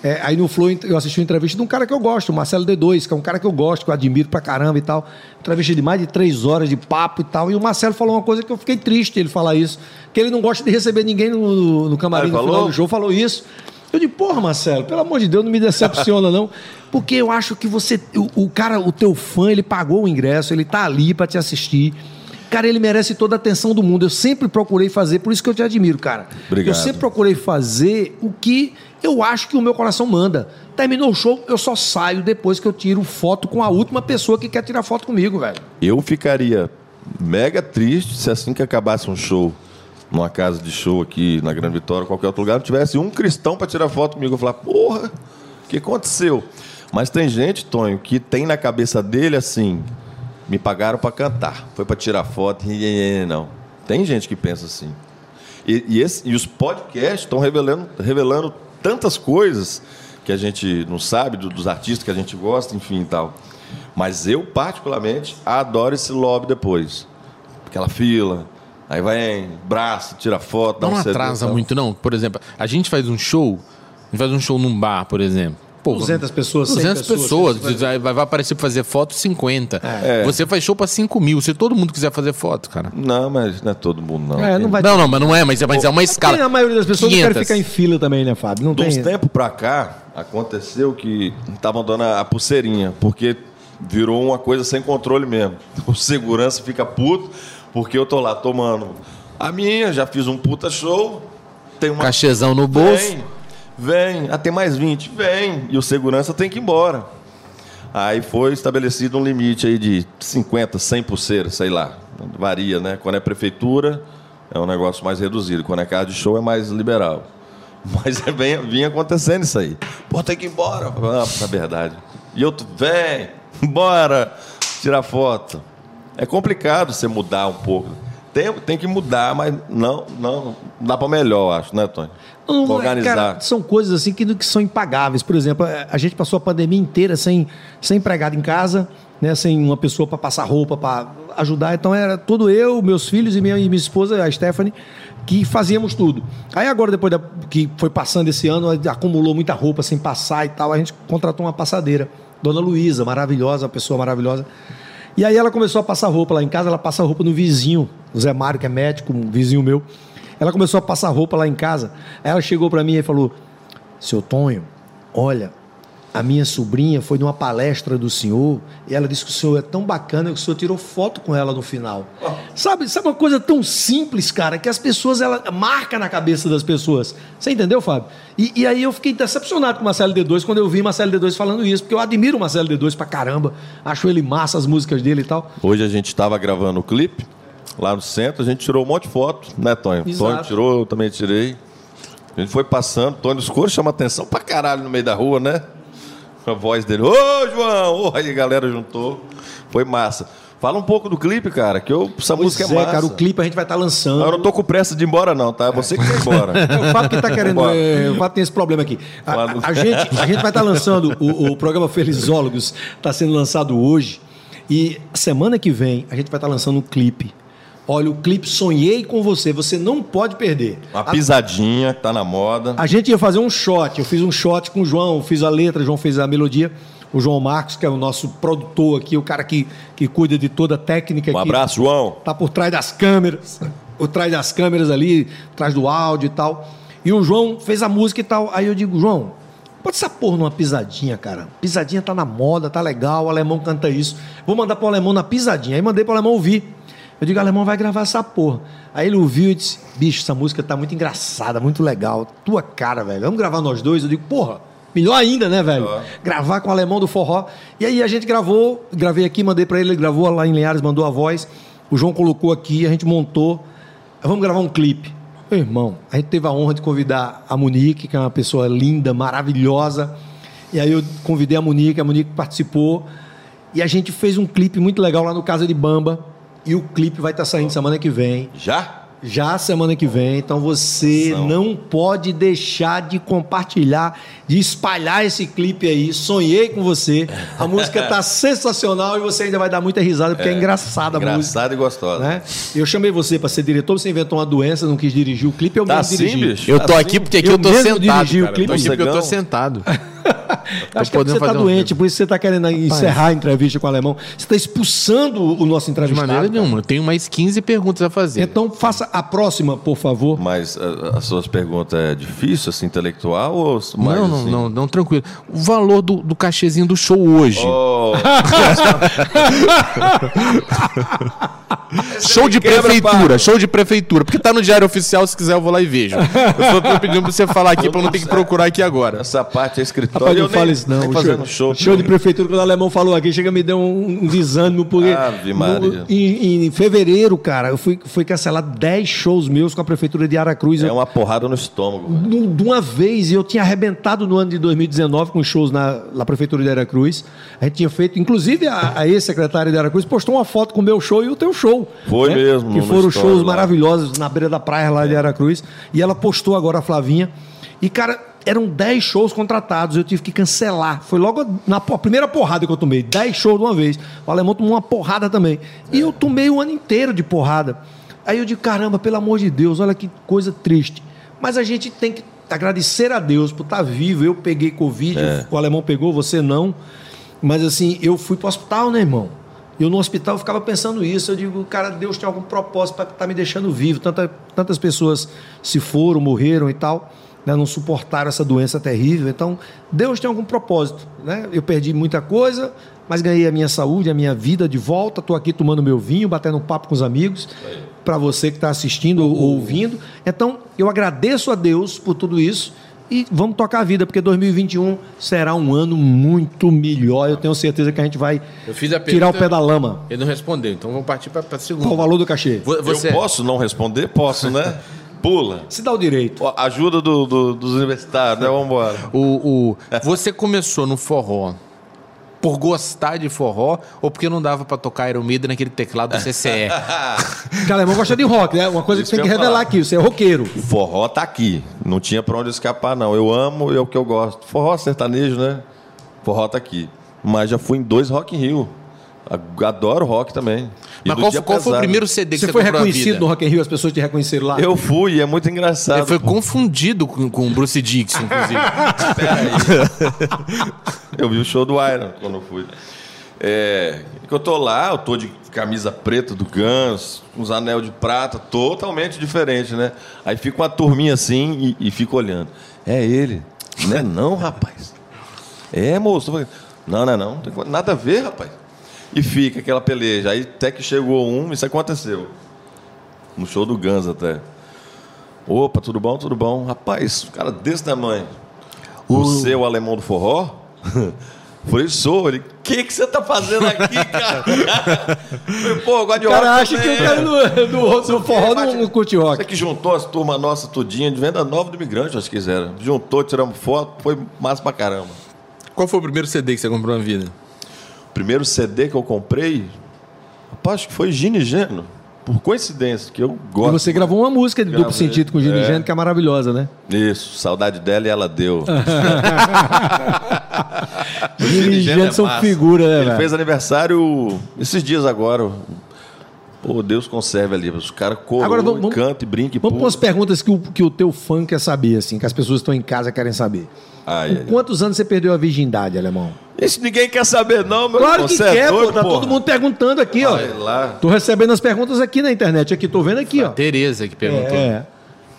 É, aí no Flow eu assisti uma entrevista de um cara que eu gosto, o Marcelo D2, que é um cara que eu gosto, que eu admiro pra caramba e tal. Entrevista de mais de três horas de papo e tal. E o Marcelo falou uma coisa que eu fiquei triste ele falar isso. Que ele não gosta de receber ninguém no, no camarim no final do show, falou isso. Eu digo, porra, Marcelo, pelo amor de Deus, não me decepciona, não. Porque eu acho que você. O, o cara, o teu fã, ele pagou o ingresso, ele tá ali pra te assistir. Cara, ele merece toda a atenção do mundo. Eu sempre procurei fazer, por isso que eu te admiro, cara. Obrigado. Eu sempre procurei fazer o que eu acho que o meu coração manda. Terminou o show, eu só saio depois que eu tiro foto com a última pessoa que quer tirar foto comigo, velho. Eu ficaria mega triste se assim que acabasse um show, numa casa de show aqui na Grande Vitória, qualquer outro lugar, não tivesse um cristão para tirar foto comigo. Eu falar, porra, o que aconteceu? Mas tem gente, Tonho, que tem na cabeça dele assim, me pagaram para cantar, foi para tirar foto, não. Tem gente que pensa assim. E, e esse- e os podcasts estão revelando, revelando tantas coisas que a gente não sabe, do- dos artistas que a gente gosta, enfim e tal. Mas eu, particularmente, adoro esse lobby depois. Aquela fila, aí vai, braço, tira foto, dá Não um e atrasa muito, não. Por exemplo, a gente faz um show, a gente faz um show num bar, por exemplo. Pô, 200 pessoas, 100 200 pessoas. pessoas. vai, vai aparecer pra fazer foto 50. É. Você faz show pra 5 mil. Se todo mundo quiser fazer foto, cara. Não, mas não é todo mundo, não. É, não vai Não, não, mas não é, mas é, mas é uma escala. Tem a maioria das pessoas não 500. querem ficar em fila também, né, Fábio? Não De uns tem. tempos pra cá, aconteceu que estavam dando a pulseirinha, porque virou uma coisa sem controle mesmo. O segurança fica puto, porque eu tô lá tomando a minha, já fiz um puta show, tem uma. Cachezão no bolso. Vem, vem, ah, tem mais 20, vem. E o segurança tem que ir embora. Aí foi estabelecido um limite aí de 50, 100 pulseiras, sei lá. Varia, né? Quando é prefeitura, é um negócio mais reduzido. Quando é casa de show, é mais liberal. Mas é bem, vinha acontecendo isso aí. Pô, tem que ir embora. Ah, na verdade. E eu, vem, bora, tirar foto. É complicado você mudar um pouco. Tem, tem que mudar, mas não, não dá para melhor, acho, né, Tony? Não, Organizar. cara, são coisas assim que, que são impagáveis. Por exemplo, a a gente passou a pandemia inteira sem, sem empregado em casa, né, sem uma pessoa para passar roupa, para ajudar. Então era todo eu, meus filhos e minha, e minha esposa, a Stephanie, que fazíamos tudo. Aí agora, depois da- que foi passando esse ano, acumulou muita roupa sem passar e tal, a gente contratou uma passadeira. Dona Luísa, maravilhosa, uma pessoa maravilhosa. E aí ela começou a passar roupa lá em casa, ela passa roupa no vizinho, o Zé Mário, que é médico, um vizinho meu. Ela começou a passar roupa lá em casa. Aí ela chegou para mim e falou: Seu Tonho, olha, a minha sobrinha foi numa palestra do senhor e ela disse que o senhor é tão bacana que o senhor tirou foto com ela no final. Sabe, sabe uma coisa tão simples, cara, que as pessoas, ela marca na cabeça das pessoas. Você entendeu, Fábio? E, e aí eu fiquei decepcionado com o Marcelo D2 quando eu vi Marcelo D2 falando isso, porque eu admiro o Marcelo D2 pra caramba, acho ele massa, as músicas dele e tal. Hoje a gente estava gravando o clipe lá no centro, a gente tirou um monte de foto, né, Tonho? Exato. Tonho tirou, eu também tirei. A gente foi passando, Tonho dos Coros chama atenção pra caralho no meio da rua, né? A voz dele, ô João! Ô, aí a galera juntou. Foi massa. Fala um pouco do clipe, cara, que eu, essa música é Pois massa. cara, o clipe a gente vai estar lançando. Eu não tô com pressa de ir embora, não, tá? É você que ir embora. É o Fábio que está querendo. É, o Fábio tem esse problema aqui. A, a- a gente, a gente vai estar lançando o, o programa Felizólogos, está sendo lançado hoje. E semana que vem a gente vai estar lançando um clipe. Olha, o clipe Sonhei com Você, você não pode perder. Uma pisadinha, que tá na moda. A gente ia fazer um shot. Eu fiz um shot com o João, fiz a letra, o João fez a melodia. O João Marcos, que é o nosso produtor aqui, o cara que, que cuida de toda a técnica Um aqui. abraço, João. Tá por trás das câmeras, por trás das câmeras ali, atrás do áudio e tal. E o João fez a música e tal. Aí eu digo, João, pode essa porra numa pisadinha, cara. Pisadinha tá na moda, tá legal, o alemão canta isso. Vou mandar pro alemão na pisadinha. Aí mandei pro alemão ouvir. Eu digo, alemão vai gravar essa porra. Aí ele ouviu e disse, bicho, essa música tá muito engraçada, muito legal. Tua cara, velho. Vamos gravar nós dois? Eu digo, porra, melhor ainda, né, velho? Gravar com o alemão do forró. E aí a gente gravou, gravei aqui, mandei pra ele, ele gravou lá em Linhares, mandou a voz. O João colocou aqui, a gente montou. Vamos gravar um clipe. Meu irmão, a gente teve a honra de convidar a Monique, que é uma pessoa linda, maravilhosa. E aí eu convidei a Monique, a Monique participou. E a gente fez um clipe muito legal lá no Casa de Bamba. E o clipe vai estar saindo semana que vem. Já? Já semana que vem, então você São. não pode deixar de compartilhar, de espalhar esse clipe aí. Sonhei com você. A música tá sensacional e você ainda vai dar muita risada porque é, engraçada a música. Engraçado e gostosa. Né? Eu chamei você para ser diretor, você inventou uma doença, não quis dirigir o clipe, eu Tá mesmo assim, dirigi. bicho? Eu Tá tô assim? aqui porque aqui Eu eu, tô mesmo sentado. dirigi o cara. clipe. Eu tô aqui porque eu tô sentado. Acho que é você tá um doente, por isso você tá querendo encerrar a entrevista com o alemão. Você tá expulsando o nosso De entrevistado. maneira cara. nenhuma. Eu tenho mais 15 perguntas a fazer. Então faça a próxima, por favor. Mas a- as suas perguntas é difícil, assim, intelectual ou mais não, não, assim? não, não, tranquilo. O valor do, do cachezinho do show hoje. Oh, show de prefeitura, Pablo. show de prefeitura. Porque tá no Diário Oficial, se quiser eu vou lá e vejo. Eu só tô pedindo pra você falar aqui pra eu não ter que procurar aqui agora. essa parte é escritório. Rapaz, não fala isso não. show, show. show de prefeitura, quando o alemão falou aqui, chega me deu um, um desânimo, porque Ave Maria. no- em, em fevereiro, cara, eu fui, fui cancelar 10 shows meus com a prefeitura de Aracruz. É uma porrada no estômago. de de uma vez, e eu tinha arrebentado no ano de 2019 com shows na, na Prefeitura de Aracruz. A gente tinha feito, inclusive a, a ex-secretária de Aracruz postou uma foto com o meu show e o teu show. Foi mesmo, Que foram shows lá. maravilhosos na beira da praia lá de Aracruz. E ela postou agora a Flavinha. E, cara, eram 10 shows contratados, eu tive que cancelar. Foi logo na primeira porrada que eu tomei. 10 shows de uma vez. O alemão tomou uma porrada também. E eu tomei o ano inteiro de porrada. Aí eu digo, caramba, pelo amor de Deus, olha que coisa triste. Mas a gente tem que agradecer a Deus por estar vivo. Eu peguei Covid, o alemão pegou, você não. Mas assim, eu fui para o hospital, né, irmão? Eu no hospital ficava pensando isso. Eu digo, cara, Deus tem algum propósito para estar me deixando vivo. Tanta, tantas pessoas se foram, morreram e tal, né, não suportaram essa doença terrível. Então, Deus tem algum propósito. Né? Eu perdi muita coisa, mas ganhei a minha saúde, a minha vida de volta. Estou aqui tomando meu vinho, batendo um papo com os amigos. Para você que está assistindo ou ouvindo. Então, eu agradeço a Deus por tudo isso. E vamos tocar a vida, porque 2021 será um ano muito melhor. Eu tenho certeza que a gente vai Eu fiz a tirar o pergunta- pé da lama. Ele não respondeu, então vamos partir pra, pra segunda. Qual o valor do cachê? Vo- Você, Eu posso não responder? Posso, né? Pula. Se dá o direito. Ó, Ajuda do- do- dos universitários, né? Vamos embora. o, o- você começou no forró por gostar de forró ou porque não dava pra tocar Iron Maiden naquele teclado do CCE? O alemão gosta de rock, né? Uma coisa Isso que você tem que revelar falar. aqui. Você é roqueiro. Forró tá aqui. Não tinha pra onde escapar, não. Eu amo, é o que eu gosto. Forró sertanejo, né? Forró tá aqui. Mas já fui em dois Rock in Rio. Adoro rock também. E Mas qual, qual foi o primeiro CD que Você você, foi reconhecido no Rock in Rio, as pessoas te reconheceram lá? Eu fui, e é muito engraçado. Ele foi pô. confundido com, com o Bruce Dixon, inclusive. Eu vi o show do Iron quando eu fui. É, que eu tô lá, eu tô de camisa preta do Guns, uns anel de prata, totalmente diferente, né? Aí fica uma turminha assim e, e fica olhando. É ele. Não é não, rapaz. É, moço. Não, não é não. Não tem co- nada a ver, rapaz. E fica aquela peleja. Aí até que chegou um, isso aconteceu. No show do Guns até. Opa, tudo bom? Tudo bom? Rapaz, um cara desse tamanho. Você é o alemão do forró? Falei, sou. Ele, o que, que você tá fazendo aqui, cara? Falei, pô, eu gosto de O cara rock acha que o cara do, do, do forró não, não curte Você rock. que juntou as turmas nossas tudinha de venda nova do imigrante, acho que quiseram. Juntou, tiramos foto, foi massa pra caramba. Qual foi o primeiro CD que você comprou na vida? Primeiro CD que eu comprei, rapaz, acho que foi Gini Geno. Por coincidência, que eu E gosto. você gravou uma música de duplo sentido com o Gino É. Gênero, que é maravilhosa, né? Isso, saudade dela e ela deu. Gino e Geno Gênero são massa. figura, né, Ele velho? fez aniversário esses dias agora. Pô, Deus conserve ali. Os caras vamos- canta e brinca Vamos para umas perguntas que o, que o teu fã quer saber, assim, que as pessoas estão em casa querem saber. Ai, Com ai, ai. quantos anos você perdeu a virgindade, alemão? Isso ninguém quer saber, não, meu Claro que é quer, doido, pô. Tá porra. todo mundo perguntando aqui, ó. Vai lá. Tô recebendo as perguntas aqui na internet. Aqui, tô vendo aqui, ó. Tereza que perguntou. É.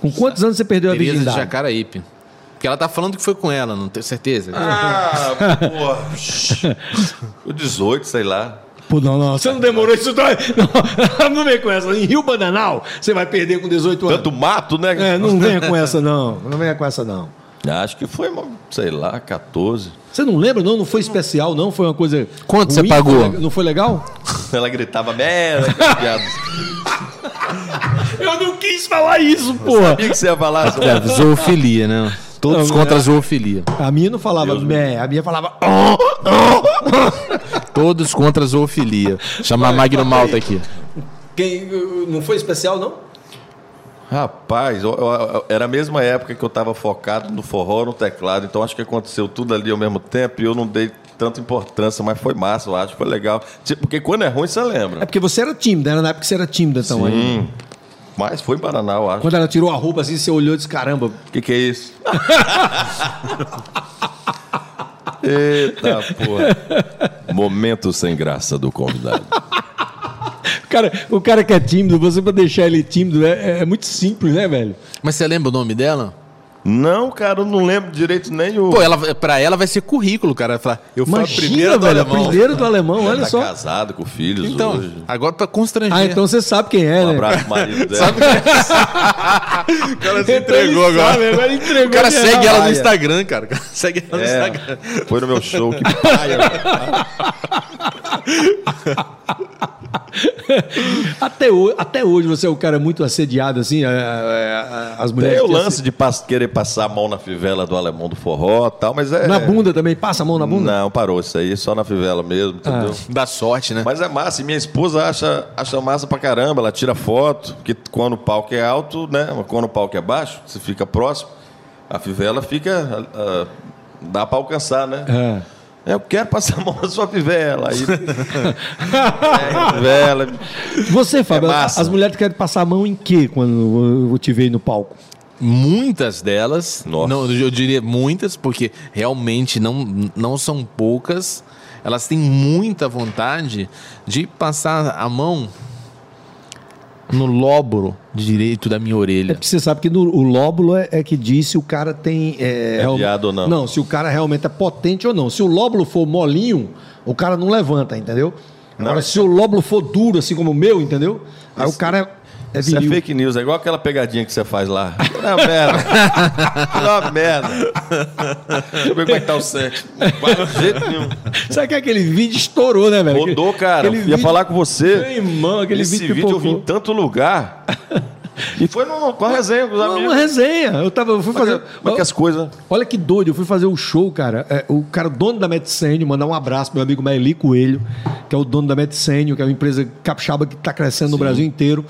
Com quantos anos você perdeu a Tereza de virgindade? Jacaraípe. Porque ela tá falando que foi com ela, não tenho certeza. Ah, porra. O 18, sei lá. Pô, não, não. Você não demorou isso. Não, não vem com essa. Em Rio Bananal, você vai perder com 18 anos. Tanto mato, né? É, não venha com essa, não. Não venha com essa, não. Acho que foi, sei lá, 14. Você não lembra, não? Não foi especial, não? Foi uma coisa. Quanto você ruim? pagou? Foi le- Não foi legal? Ela gritava merda. piada. Eu não quis falar isso, porra. Sabia que você ia falar assim. É, zoofilia, né? Todos Não, contra não. a zoofilia. A minha não falava mé, a minha falava. "Oh". Todos contra a zoofilia. Chamar Magno Malta aqui. Quem, não foi especial, não? Rapaz, eu- eu- eu- era a mesma época que eu estava focado no forró, no teclado, então acho que aconteceu tudo ali ao mesmo tempo e eu não dei tanta importância, mas foi massa, eu acho, foi legal. Tipo, porque quando é ruim, você É lembra. porque você era tímido, era na época que você era tímido, então. aí. Sim. Mas foi em Paraná, eu acho. Quando ela tirou a roupa assim, você olhou e disse: caramba, O que, que é isso? Eita, porra. Momento sem graça do convidado. o cara, o cara que é tímido, você pra deixar ele tímido é, é muito simples, né, velho? Mas você lembra o nome dela? Não, cara, eu não lembro direito nem o. Pô, ela, pra ela vai ser currículo, cara. Ela fala, Eu fui primeira do velho, alemão. a primeira do alemão, olha tá só. casado com filhos Então, hoje. agora pra constranger. Ah, então você sabe quem é, Um né? abraço pro marido dela. Sabe? o cara se Então entregou agora. sabe, agora entregou O cara segue ela no. Instagram, cara. O cara segue ela no Instagram. É, foi no meu show, que paia. Até, hoje, até hoje você é um cara muito assediado, assim, a- a- a- as mulheres. Tem o lance de pass- querer passar a mão na fivela do alemão do forró tal, mas é. Na bunda também, passa a mão na bunda? Não, parou isso aí, só na fivela mesmo, entendeu? Dá sorte, né? Mas é massa, e minha esposa acha, acha massa pra caramba, ela tira foto, porque quando o palco é alto, né? Quando o palco é baixo, você fica próximo, a fivela fica. ah, dá pra alcançar, né? É. Eu quero passar a mão na sua fivela. Aí, é, fivela. Você, Fábio, É as mulheres querem passar a mão em quê quando eu te vejo no palco? Muitas delas, Nossa. não, eu diria muitas, porque realmente não, não são poucas. Elas têm muita vontade de passar a mão no lóbulo direito da minha É orelha. porque você sabe que no, o lóbulo é, é que diz se o cara tem. É, real- viado ou não. Não, se o cara realmente é potente ou não. Se o lóbulo for molinho, o cara não levanta, entendeu? Agora, Não. se o lóbulo for duro, assim como o meu, entendeu? Aí o cara é Isso é fake news, é igual aquela pegadinha que você faz lá. É uma merda. É uma merda. Deixa eu ver como é que tá o sexo. Não vai de jeito nenhum. Sabe que aquele vídeo estourou, né, velho? Rodou, cara. Aquele Ia vídeo- falar com você. Meu irmão, aquele Esse vídeo vídeo eu vi em tanto lugar. E foi numa, com a resenha com os Uma, amigos. uma resenha. Eu, tava, eu fui é fazer. que- como é que as coisas. Olha que doido, eu fui fazer um show, cara. É, o cara, o dono da Medicênio, mandar um abraço pro meu amigo Maeli Coelho, que é o dono da Medicênio, que é uma empresa capixaba que está crescendo no Brasil inteiro.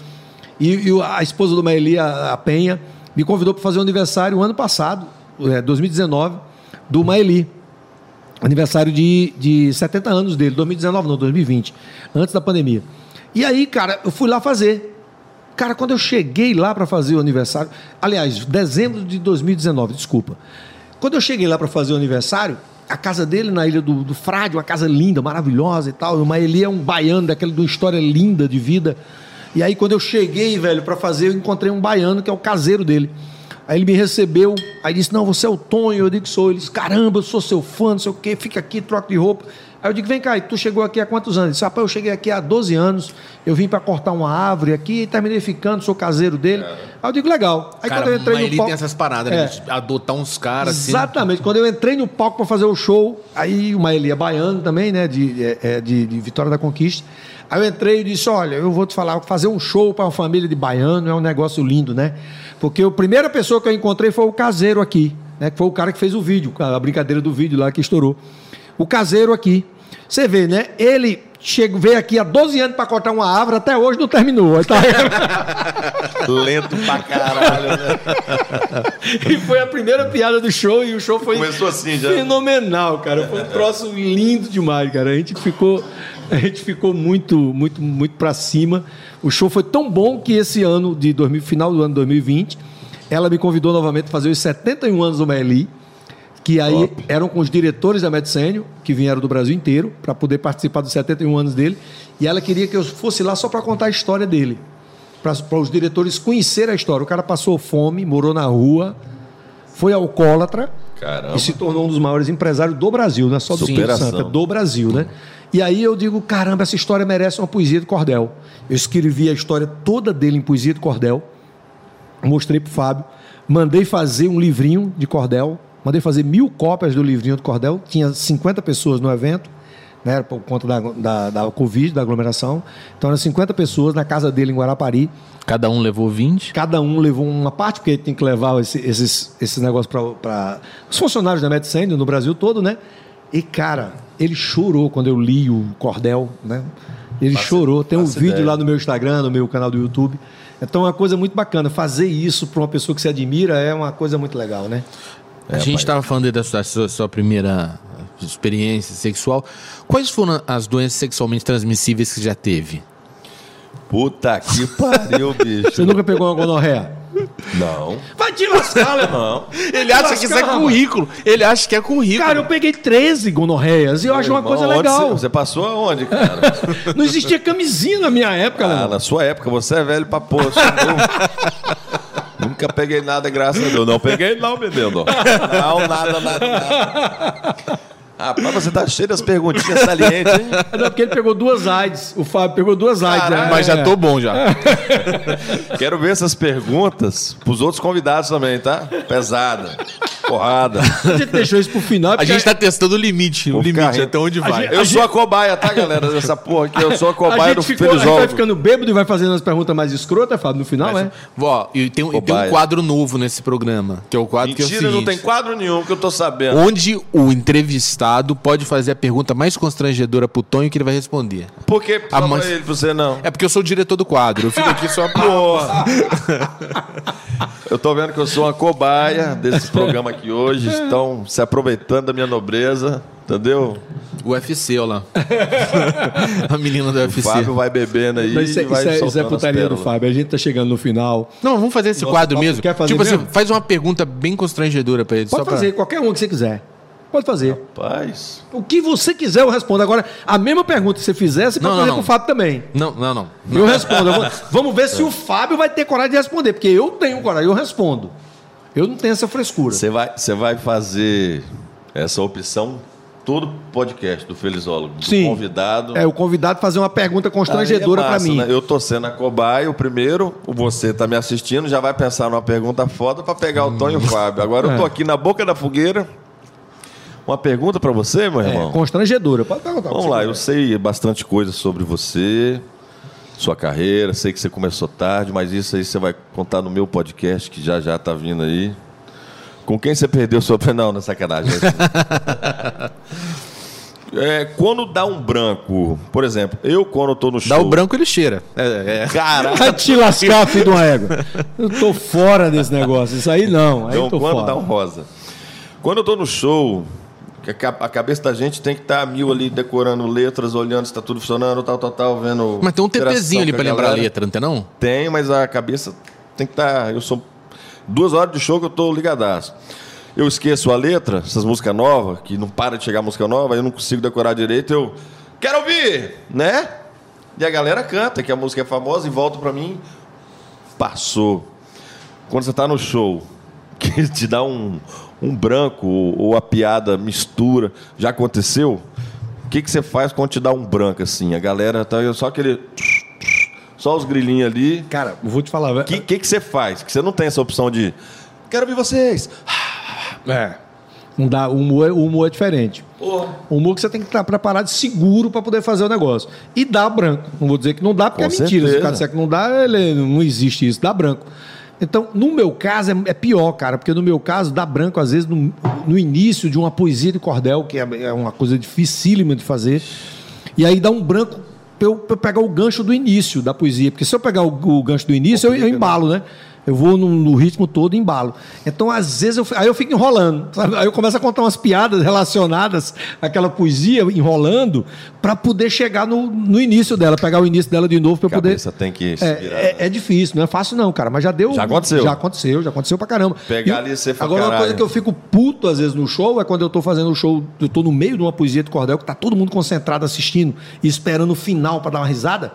E, e o- a esposa do Maeli, a, a Penha, me convidou para fazer um aniversário ano passado, é, 2019, do Maeli. Aniversário de, de 70 anos dele, 2019 não, 2020, antes da pandemia. E aí, cara, eu fui lá fazer. Cara, quando eu cheguei lá para fazer o aniversário, aliás, dezembro de 2019, desculpa. Quando eu cheguei lá para fazer o aniversário, a casa dele na ilha do, do Frade, uma casa linda, maravilhosa e tal. O Maeli é um baiano daquele de uma história linda de vida. E aí quando eu cheguei, velho, para fazer, eu encontrei um baiano que é o caseiro dele. Aí ele me recebeu, aí disse: Não, você é o Tonho. Eu digo sou. Ele disse: Caramba, eu sou seu fã, não sei o quê, fica aqui, troca de roupa. Aí eu digo: Vem cá, e tu chegou aqui há quantos anos? Ele disse: Rapaz, eu cheguei aqui há 12 anos, eu vim para cortar uma árvore aqui e terminei ficando, sou caseiro dele. Aí eu digo: Legal. Aí cara, quando eu entrei mas no ele palco. tem essas paradas, É. né? Adotar uns caras assim. Exatamente. Quando eu entrei no palco para fazer o show, aí o Maeli é baiano também, né? De, é, é, de, de Vitória da Conquista. Aí eu entrei e disse: Olha, eu vou te falar, fazer um show para uma família de baiano é um negócio lindo, né? Porque a primeira pessoa que eu encontrei foi o caseiro aqui, né? Que foi o cara que fez o vídeo, a brincadeira do vídeo lá que estourou. O caseiro aqui. Você vê, né? Ele chegou, veio aqui há 12 anos para cortar uma árvore, até hoje não terminou. Tá? Lento pra caralho, né? E foi a primeira piada do show e o show foi Começou assim já. fenomenal, cara. Foi um troço lindo demais, cara. A gente ficou, a gente ficou muito, muito, muito para cima. O show foi tão bom que esse ano de 2000, final do ano 2020, ela me convidou novamente para fazer os 71 anos do Meli, que aí Top. eram com os diretores da Medicênio, que vieram do Brasil inteiro para poder participar dos 71 anos dele, e ela queria que eu fosse lá só para contar a história dele. Para os diretores conhecerem a história. O cara passou fome, morou na rua, foi alcoólatra, Caramba. e se tornou um dos maiores empresários do Brasil, não é só do Espírito. Santo, é do Brasil, né? E aí eu digo, caramba, essa história merece uma poesia de cordel. Eu escrevi a história toda dele em poesia de cordel, mostrei pro Fábio, mandei fazer um livrinho de cordel, mandei fazer mil cópias do livrinho de cordel, tinha 50 pessoas no evento, né, por conta da, da, da Covid, da aglomeração, então eram 50 pessoas na casa dele em Guarapari, Cada um levou 20. Cada um levou uma parte, porque tem que levar esse- esses, esses negócios para os funcionários da Medicine no Brasil todo, né? E, cara, ele chorou quando eu li o cordel, né? Ele chorou. Tem um vídeo ideia. lá no meu Instagram, no meu canal do YouTube. Então é uma coisa muito bacana. Fazer isso para uma pessoa que se admira é uma coisa muito legal, né? A gente estava falando aí da sua, sua- sua primeira experiência sexual. Quais foram as doenças sexualmente transmissíveis que já teve? Puta que pariu, bicho. Você nunca pegou uma gonorreia? Não. Vai te lascar? Não. Ele acha que isso é Lascar, currículo. Ele acha que é currículo. Cara, eu peguei 13 gonorreias e eu acho uma coisa legal. Você, você passou aonde, cara? Não existia camisinha na minha época, Ah, né? na sua época, você é velho pra pôr. Nunca peguei nada, graças a Deus. Não peguei, não, menino. Não, nada, nada, nada. Rapaz, você tá cheio das perguntinhas salientes, hein? Não, porque ele pegou duas AIDS. O Fábio pegou duas AIDS. Caralho. né? Mas já tô bom já. Quero ver essas perguntas pros outros convidados também, tá? Pesada. Porrada. A gente deixou isso pro final. A gente tá testando o limite. O Vou limite, rindo. até onde vai. gente- Eu sou a cobaia, tá, galera? Dessa porra aqui. Eu sou a a cobaia do gente, ficou, a gente vai ficando bêbado e vai fazendo as perguntas mais escrotas, Fábio, no final, é? Ó, e tem, um- e tem um quadro novo nesse programa, que é o quadro que é o Mentira, não tem quadro nenhum que eu tô sabendo. onde o entrevistado pode fazer a pergunta mais constrangedora pro Tonho que ele vai responder. Por que A ele, pra você não? É porque eu sou o diretor do quadro, eu fico aqui só pra... Porra. Eu tô vendo que eu sou uma cobaia desse programa aqui hoje. Estão se aproveitando da minha nobreza, entendeu? UFC, olha lá. a menina do O UFC. Fábio vai bebendo aí Mas isso, é- vai isso é, isso é putaria do. Fábio. A gente tá chegando no final. Não, vamos fazer esse Nossa, quadro mesmo. quer fazer tipo assim, mesmo? faz uma pergunta bem constrangedora pra ele. Pode só pra- fazer qualquer uma que você quiser. Pode fazer. Rapaz, O que você quiser, eu respondo. Agora, a mesma pergunta que você fizer, você Não, pode não, fazer não. pro Fábio também. Não, não, não. Eu respondo. Eu vou- Vamos ver se o Fábio vai ter coragem de responder, porque eu tenho coragem, eu respondo. Eu não tenho essa frescura. você vai, você vai fazer essa opção todo podcast do Felizólogo. Do Sim. convidado. É, o convidado fazer uma pergunta constrangedora é massa, mim. né? Eu tô sendo a cobaia, o primeiro, você tá me assistindo, já vai pensar numa pergunta foda pra pegar o Tonho e o Fábio. Agora eu tô É. aqui na boca da fogueira. Uma pergunta pra você, meu irmão? É, constrangedora. Pode perguntar. Vamos lá, quiser. eu sei bastante coisa sobre você, sua carreira, sei que você começou tarde, mas isso aí você vai contar no meu podcast que já já tá vindo aí. Com quem você perdeu sua Não, não é sacanagem. É, quando dá um branco, por exemplo, eu quando tô no show. Dá o branco, ele cheira. É, é. Cara, Vai te lascar, filho de uma égua. Eu tô fora desse negócio. Isso aí não. Aí então quando fora. dá um rosa. Quando eu tô no show, a ca- a cabeça da gente tem que estar a mil ali, decorando letras, olhando se tá tudo funcionando, tal, tal, tal, vendo. Mas tem um TPzinho ali pra lembrar a letra, não tem não? Tem, mas a cabeça tem que estar. eu sou. Duas horas de show que eu tô ligadaço. Eu esqueço a letra, essas músicas novas, que não para de chegar música nova, eu não consigo decorar direito, eu. Quero ouvir! Né? E a galera canta, que a música é famosa, e volta pra mim. Passou. Quando você tá no show, que te dá um, um branco, ou, ou a piada mistura, já aconteceu? O que, que você faz quando te dá um branco assim? A galera tá só aquele. Só os grilinhos ali. Cara, vou te falar. O que, que, que você faz? Que você não tem essa opção de. Quero ouvir vocês. É. Não dá, o, humor, é- o humor é diferente. O humor que você tem que estar preparado seguro para poder fazer o negócio. E dá branco. Não vou dizer que não dá, porque Com é mentira. Se o certeza. cara disser que não dá, ele, não existe isso. Dá branco. Então, no meu caso, é, é pior, cara, porque no meu caso, dá branco, às vezes, no, no início de uma poesia de cordel, que é, é uma coisa dificílima de fazer. E aí dá um branco pra eu, eu pegar o gancho do início da poesia. Porque se eu pegar o, o gancho do início, eu, eu embalo, né? Eu vou no, no ritmo todo e embalo. Então, às vezes, eu, aí eu fico enrolando. sabe? Aí eu começo a contar umas piadas relacionadas àquela poesia, enrolando, para poder chegar no, no início dela, pegar o início dela de novo para poder. cabeça tem que se É, virar. é- é difícil, não é fácil não, cara, mas já deu. Já aconteceu? Já aconteceu, já aconteceu pra caramba. Pegar E- ali e você Agora, uma "Caralho". coisa que eu fico puto às vezes no show é quando eu tô fazendo o show, eu tô no meio de uma poesia de cordel, que tá todo mundo concentrado assistindo e esperando o final pra dar uma risada,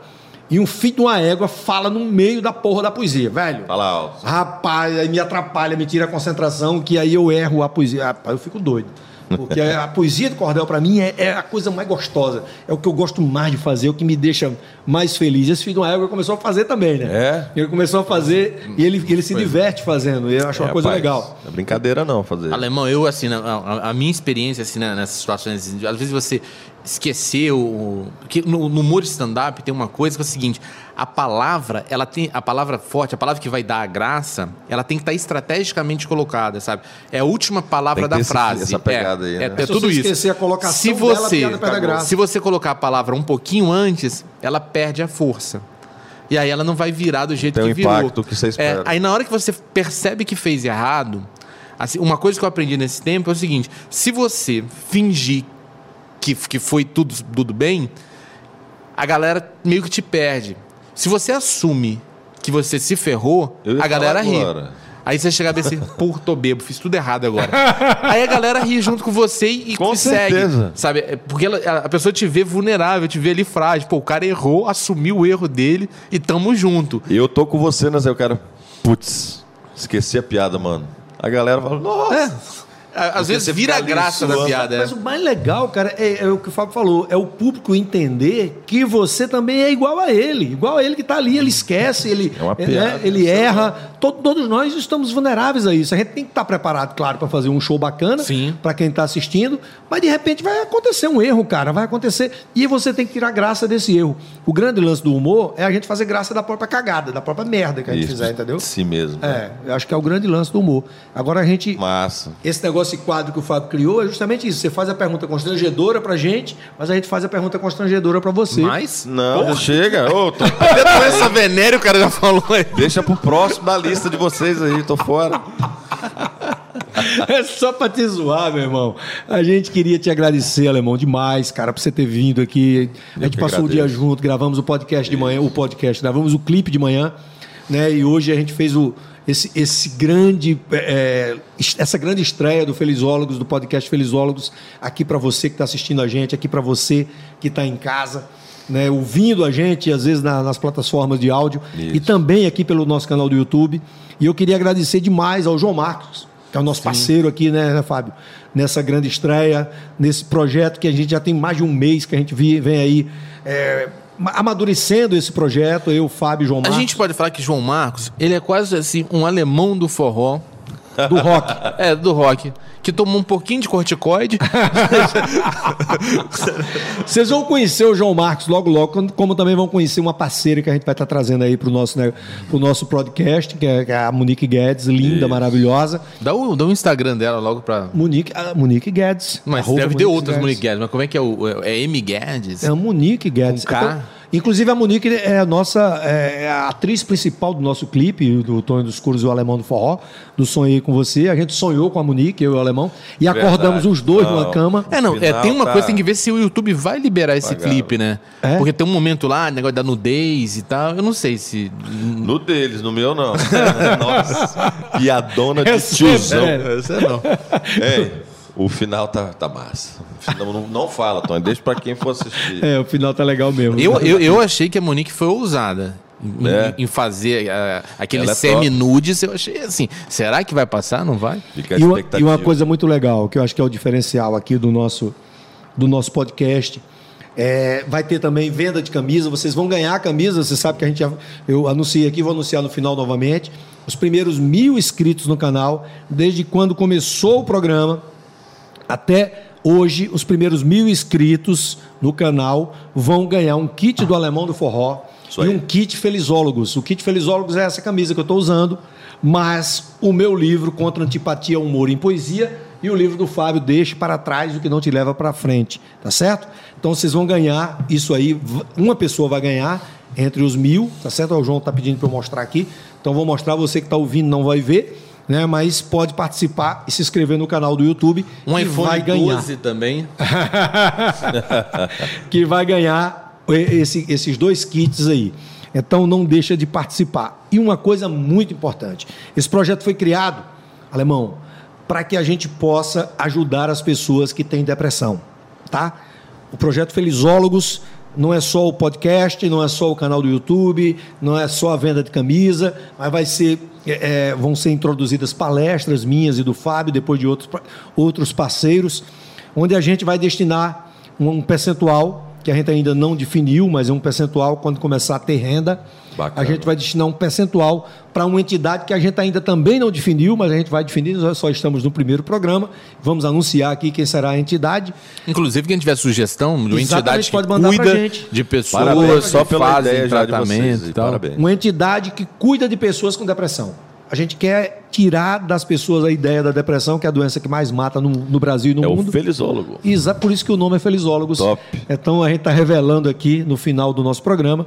e um filho de uma égua fala no meio da porra da poesia, velho. Fala alto. Rapaz, aí me atrapalha, me tira a concentração, que aí eu erro a poesia. Rapaz, eu fico doido. Porque a poesia de cordel, pra mim, é, é a coisa mais gostosa. É o que eu gosto mais de fazer, é o que me deixa mais feliz. Esse filho de uma égua começou a fazer também, né? É? Ele começou a fazer e ele, ele se diverte fazendo. E eu acho uma É, coisa rapaz, legal. Não é brincadeira não fazer. Alemão, eu, assim, na- a, a minha experiência, assim, né, nessas situações, às vezes você esquecer o. Que no, no humor stand-up tem uma coisa que é o seguinte: a palavra, ela tem. A palavra forte, a palavra que vai dar a graça, ela tem que estar estrategicamente colocada, sabe? É a última palavra Tem que da frase. essa pegada é, aí, é, né? é Se tudo você isso. esquecer a colocação se dela, a você, piada perde a graça. se você colocar a palavra um pouquinho antes, ela perde a força. E aí ela não vai virar do jeito Tem que virou. impacto que você espera. É, aí na hora que você percebe que fez errado, assim, uma coisa que eu aprendi nesse tempo é o seguinte: se você fingir que, que foi tudo, tudo bem, a galera meio que te perde. Se você assume que você se ferrou, Eu a galera ri. agora. Aí você chega e assim, pô, tô bebo, fiz tudo errado agora. Aí a galera ri junto com você e, Com e segue. certeza. Sabe? É Porque ela- a pessoa te vê vulnerável, te vê ali frágil. Pô, o cara errou, assumiu o erro dele e tamo junto. Eu tô com você, né, Zé? O cara, putz, esqueci a piada, mano. A galera fala, nossa. Á- Às Porque vezes você vira ali graça da piada. é. Mas o mais legal, cara, é, é o que o Fábio falou, é o público entender que você também é igual a ele, igual a ele que tá ali, ele esquece, ele, É uma né, piada, ele isso erra. To- todos nós estamos vulneráveis a isso. A gente tem que estar preparado, claro, para fazer um show bacana para quem está assistindo, mas de repente vai acontecer um erro, cara, vai acontecer e você tem que tirar graça desse erro. O grande lance do humor é a gente fazer graça da própria cagada, da própria merda que a gente Isso, fizer, entendeu? de Si mesmo. É, eu acho que é o grande lance do humor. Agora a gente Massa. esse negócio de quadro que o Fábio criou é justamente isso. Você faz a pergunta constrangedora pra gente, mas a gente faz a pergunta constrangedora pra você. Mas. Não, já chega. Ô, tô- Até doença venérea o cara já falou aí. deixa pro próximo da lista de vocês aí, tô fora. É só pra te zoar, meu irmão. A gente queria te agradecer, Alemão, demais, cara, por você ter vindo aqui. A gente passou o dia agradeço. junto, gravamos o podcast de manhã, o podcast, gravamos o clipe de manhã, né? E hoje a gente fez o, esse, esse grande, é, es- essa grande estreia do Felizólogos, do podcast Felizólogos, aqui pra você que tá assistindo a gente, aqui pra você que tá em casa. Né, ouvindo a gente, às vezes na- nas plataformas de áudio, Isso. e também aqui pelo nosso canal do YouTube. E eu queria agradecer demais ao João Marcos, que é o nosso parceiro aqui, né, né, Fábio? Nessa grande estreia, nesse projeto que a gente já tem mais de um mês que a gente vem aí é, amadurecendo esse projeto, eu, Fábio e João A Marcos, gente pode falar que João Marcos, ele é quase assim um alemão do forró. do rock. É, do rock. Que tomou um pouquinho de corticoide. Vocês vão conhecer o João Marcos logo, logo, como- também vão conhecer uma parceira que a gente vai estar trazendo aí para o nosso, né, pro nosso podcast, que é, que é a Monique Guedes, linda, maravilhosa. dá, o, dá o Instagram dela logo pra. Monique, a Monique Guedes. Mas deve ter outras Guedes. Monique Guedes, mas como é que é o. É M Guedes? É a Monique Guedes. Com K? Então, inclusive, a Monique é a nossa é a atriz principal do nosso clipe, do Tonho dos Curos e o Alemão do Forró, do Sonhei com Você. A gente sonhou com a Monique, eu e o Alemão, e acordamos Verdade. os dois numa Não. cama. É, não, é, tem uma tá- coisa, tem que ver se o YouTube vai liberar esse Pagado. clipe, né? É? Porque tem um momento lá, negócio da nudez e tal. Eu não sei se. No deles, no meu não. Nossa. Piadona de Essa é tiozão. Essa não. Ei, o final tá, tá massa. Final- não, não fala, Tony. Deixa pra quem for assistir. É, o final tá legal mesmo. Eu, eu, eu achei que a Monique foi ousada. Em, É. em fazer ah, aquele Ela é semi-nudes, eu achei assim. Será que vai passar? Não vai? Fica a E uma, expectativa. e uma coisa muito legal, que eu acho que é o diferencial aqui do nosso, do nosso podcast. é, vai ter também venda de camisa, vocês vão ganhar a camisa, você sabe que a gente já, eu anunciei aqui, vou anunciar no final novamente. Os primeiros mil inscritos no canal, desde quando começou o programa até hoje, os primeiros mil inscritos no canal vão ganhar um kit do Alemão do Forró e um kit Felizólogos. O kit Felizólogos é essa camisa que eu estou usando, mas o meu livro Contra Antipatia, Humor em Poesia e o livro do Fábio Deixe para trás o que não te leva para frente, tá certo? Então vocês vão ganhar isso aí, uma pessoa vai ganhar entre os mil, tá certo? O João está pedindo para eu mostrar aqui, então vou mostrar, você que está ouvindo não vai ver, né? Mas pode participar e se inscrever no canal do YouTube Um e iPhone vai ganhar. 12 também. que vai ganhar esse- esses dois kits aí. Então não deixa de participar. E uma coisa muito importante: esse projeto foi criado, alemão, para que a gente possa ajudar as pessoas que têm depressão, tá? O projeto Felizólogos não é só o podcast, não é só o canal do YouTube, não é só a venda de camisa, mas vai ser, é, é, vão ser introduzidas palestras minhas e do Fábio, depois de outros, outros parceiros, onde a gente vai destinar um percentual que a gente ainda não definiu, mas é um percentual quando começar a ter renda. Bacana. A gente vai destinar um percentual para uma entidade que a gente ainda também não definiu, mas a gente vai definir, nós só estamos no primeiro programa. Vamos anunciar aqui quem será a entidade. Inclusive, quem tiver sugestão de uma entidade que pode mandar cuida gente. de pessoas Parabéns que só pela fazem ideia já de tratamento vocês. e e tal. Parabéns. Uma entidade que cuida de pessoas com depressão. A gente quer tirar das pessoas a ideia da depressão, que é a doença que mais mata no, no Brasil e no É o mundo. felizólogo. Exato, por isso que o nome é Felizólogos. Top. Então a gente está revelando aqui no final do nosso programa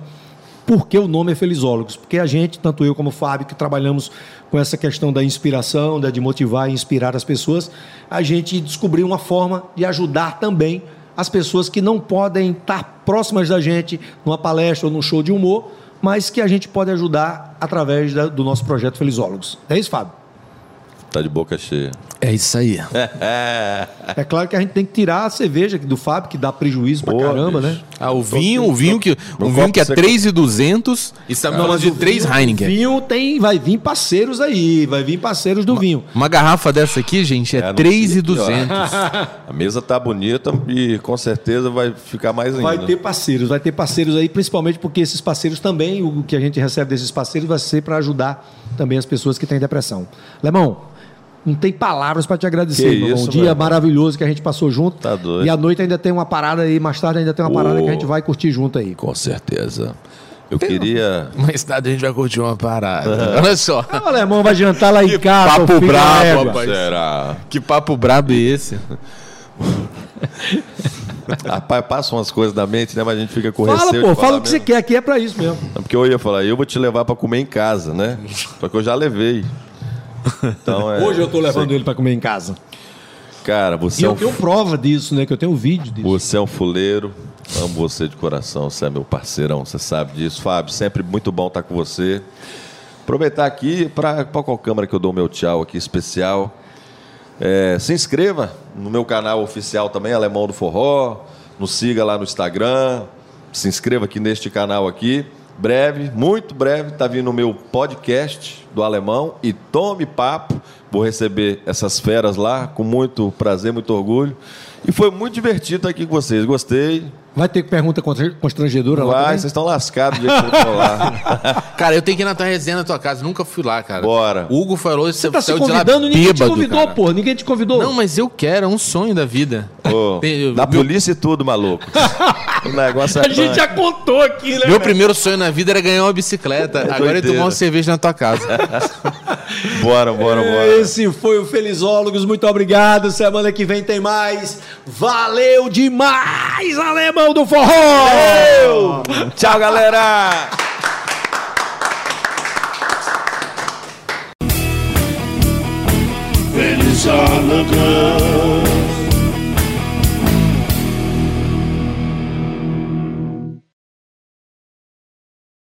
por que o nome é Felizólogos. Porque a gente, tanto eu como o Fábio, que trabalhamos com essa questão da inspiração, da- de motivar e inspirar as pessoas, a gente descobriu uma forma de ajudar também as pessoas que não podem estar próximas da gente numa palestra ou num show de humor, mas que a gente pode ajudar através da- do nosso projeto Felizólogos. É isso, Fábio? Tá de boca cheia. É isso aí. É claro que a gente tem que tirar a cerveja do Fábio, que dá prejuízo pra Pô, caramba, bicho. né? Ah, o vinho, o vinho que, um vinho que é seco. 3,200 e estamos falando de 3 Heineken. Vinho tem, vai vir parceiros aí, vai vir parceiros do vinho. Uma garrafa dessa aqui, gente, é É, não 3,200. A mesa tá bonita e com certeza vai ficar mais ainda. Vai ter parceiros, vai ter parceiros aí, principalmente porque esses parceiros também, o que a gente recebe desses parceiros vai ser para ajudar também as pessoas que têm depressão. Lemão, não tem palavras para te agradecer, Que meu irmão. isso, Um dia maravilhoso que a gente passou junto. Tá doido. E à noite ainda tem uma parada aí, mais tarde ainda tem uma parada Ô. que a gente vai curtir junto aí. Com certeza. Eu queria. Mais tarde a gente vai curtir uma parada. Olha só. Ah, O alemão vai jantar lá em casa. papo da brabo, rapaz. Será? Que papo brabo é esse? Rapaz, passam umas coisas na mente, né? Mas a gente fica com Fala, receio pô, de fala o que você mesmo. quer, aqui é para isso mesmo. Não, Porque eu ia falar, eu vou te levar pra comer em casa, né? Só que eu já levei. Então, é, Hoje eu tô levando ele para comer em casa. Cara, E você é, eu um, tenho prova disso, né? Que eu tenho vídeo disso. você é um fuleiro. Amo você de coração, você é meu parceirão, você sabe disso. Fábio, sempre muito bom estar com você. Aproveitar aqui para qual câmera que eu dou meu tchau aqui especial. É, se inscreva no meu canal oficial também, Alemão do Forró. Nos siga lá no Instagram. Se inscreva aqui neste canal aqui. Breve, muito breve, tá vindo o meu podcast do Alemão e tome papo. Vou receber essas feras lá com muito prazer, muito orgulho. E foi muito divertido estar aqui com vocês. Gostei. Vai ter pergunta constrangedora lá Vai, vocês estão lascados tô lá. Cara, eu tenho que ir na tua resenha na tua casa. Nunca fui lá, cara. Bora. O Hugo falou Você tá se de convidando, ninguém te bêbado, convidou, cara. pô. Ninguém te convidou. Não, mas eu quero, é um sonho da vida. Tem- da polícia e tudo, maluco. o negócio é a gente já contou aqui, né? Meu primeiro sonho na vida era ganhar uma bicicleta. Agora é tomar uma cerveja na tua casa. Bora, bora, bora. Esse foi o Felizólogos, muito obrigado. Semana que vem tem mais. Valeu demais, alemão do forró! Tchau, galera! Felizólogos.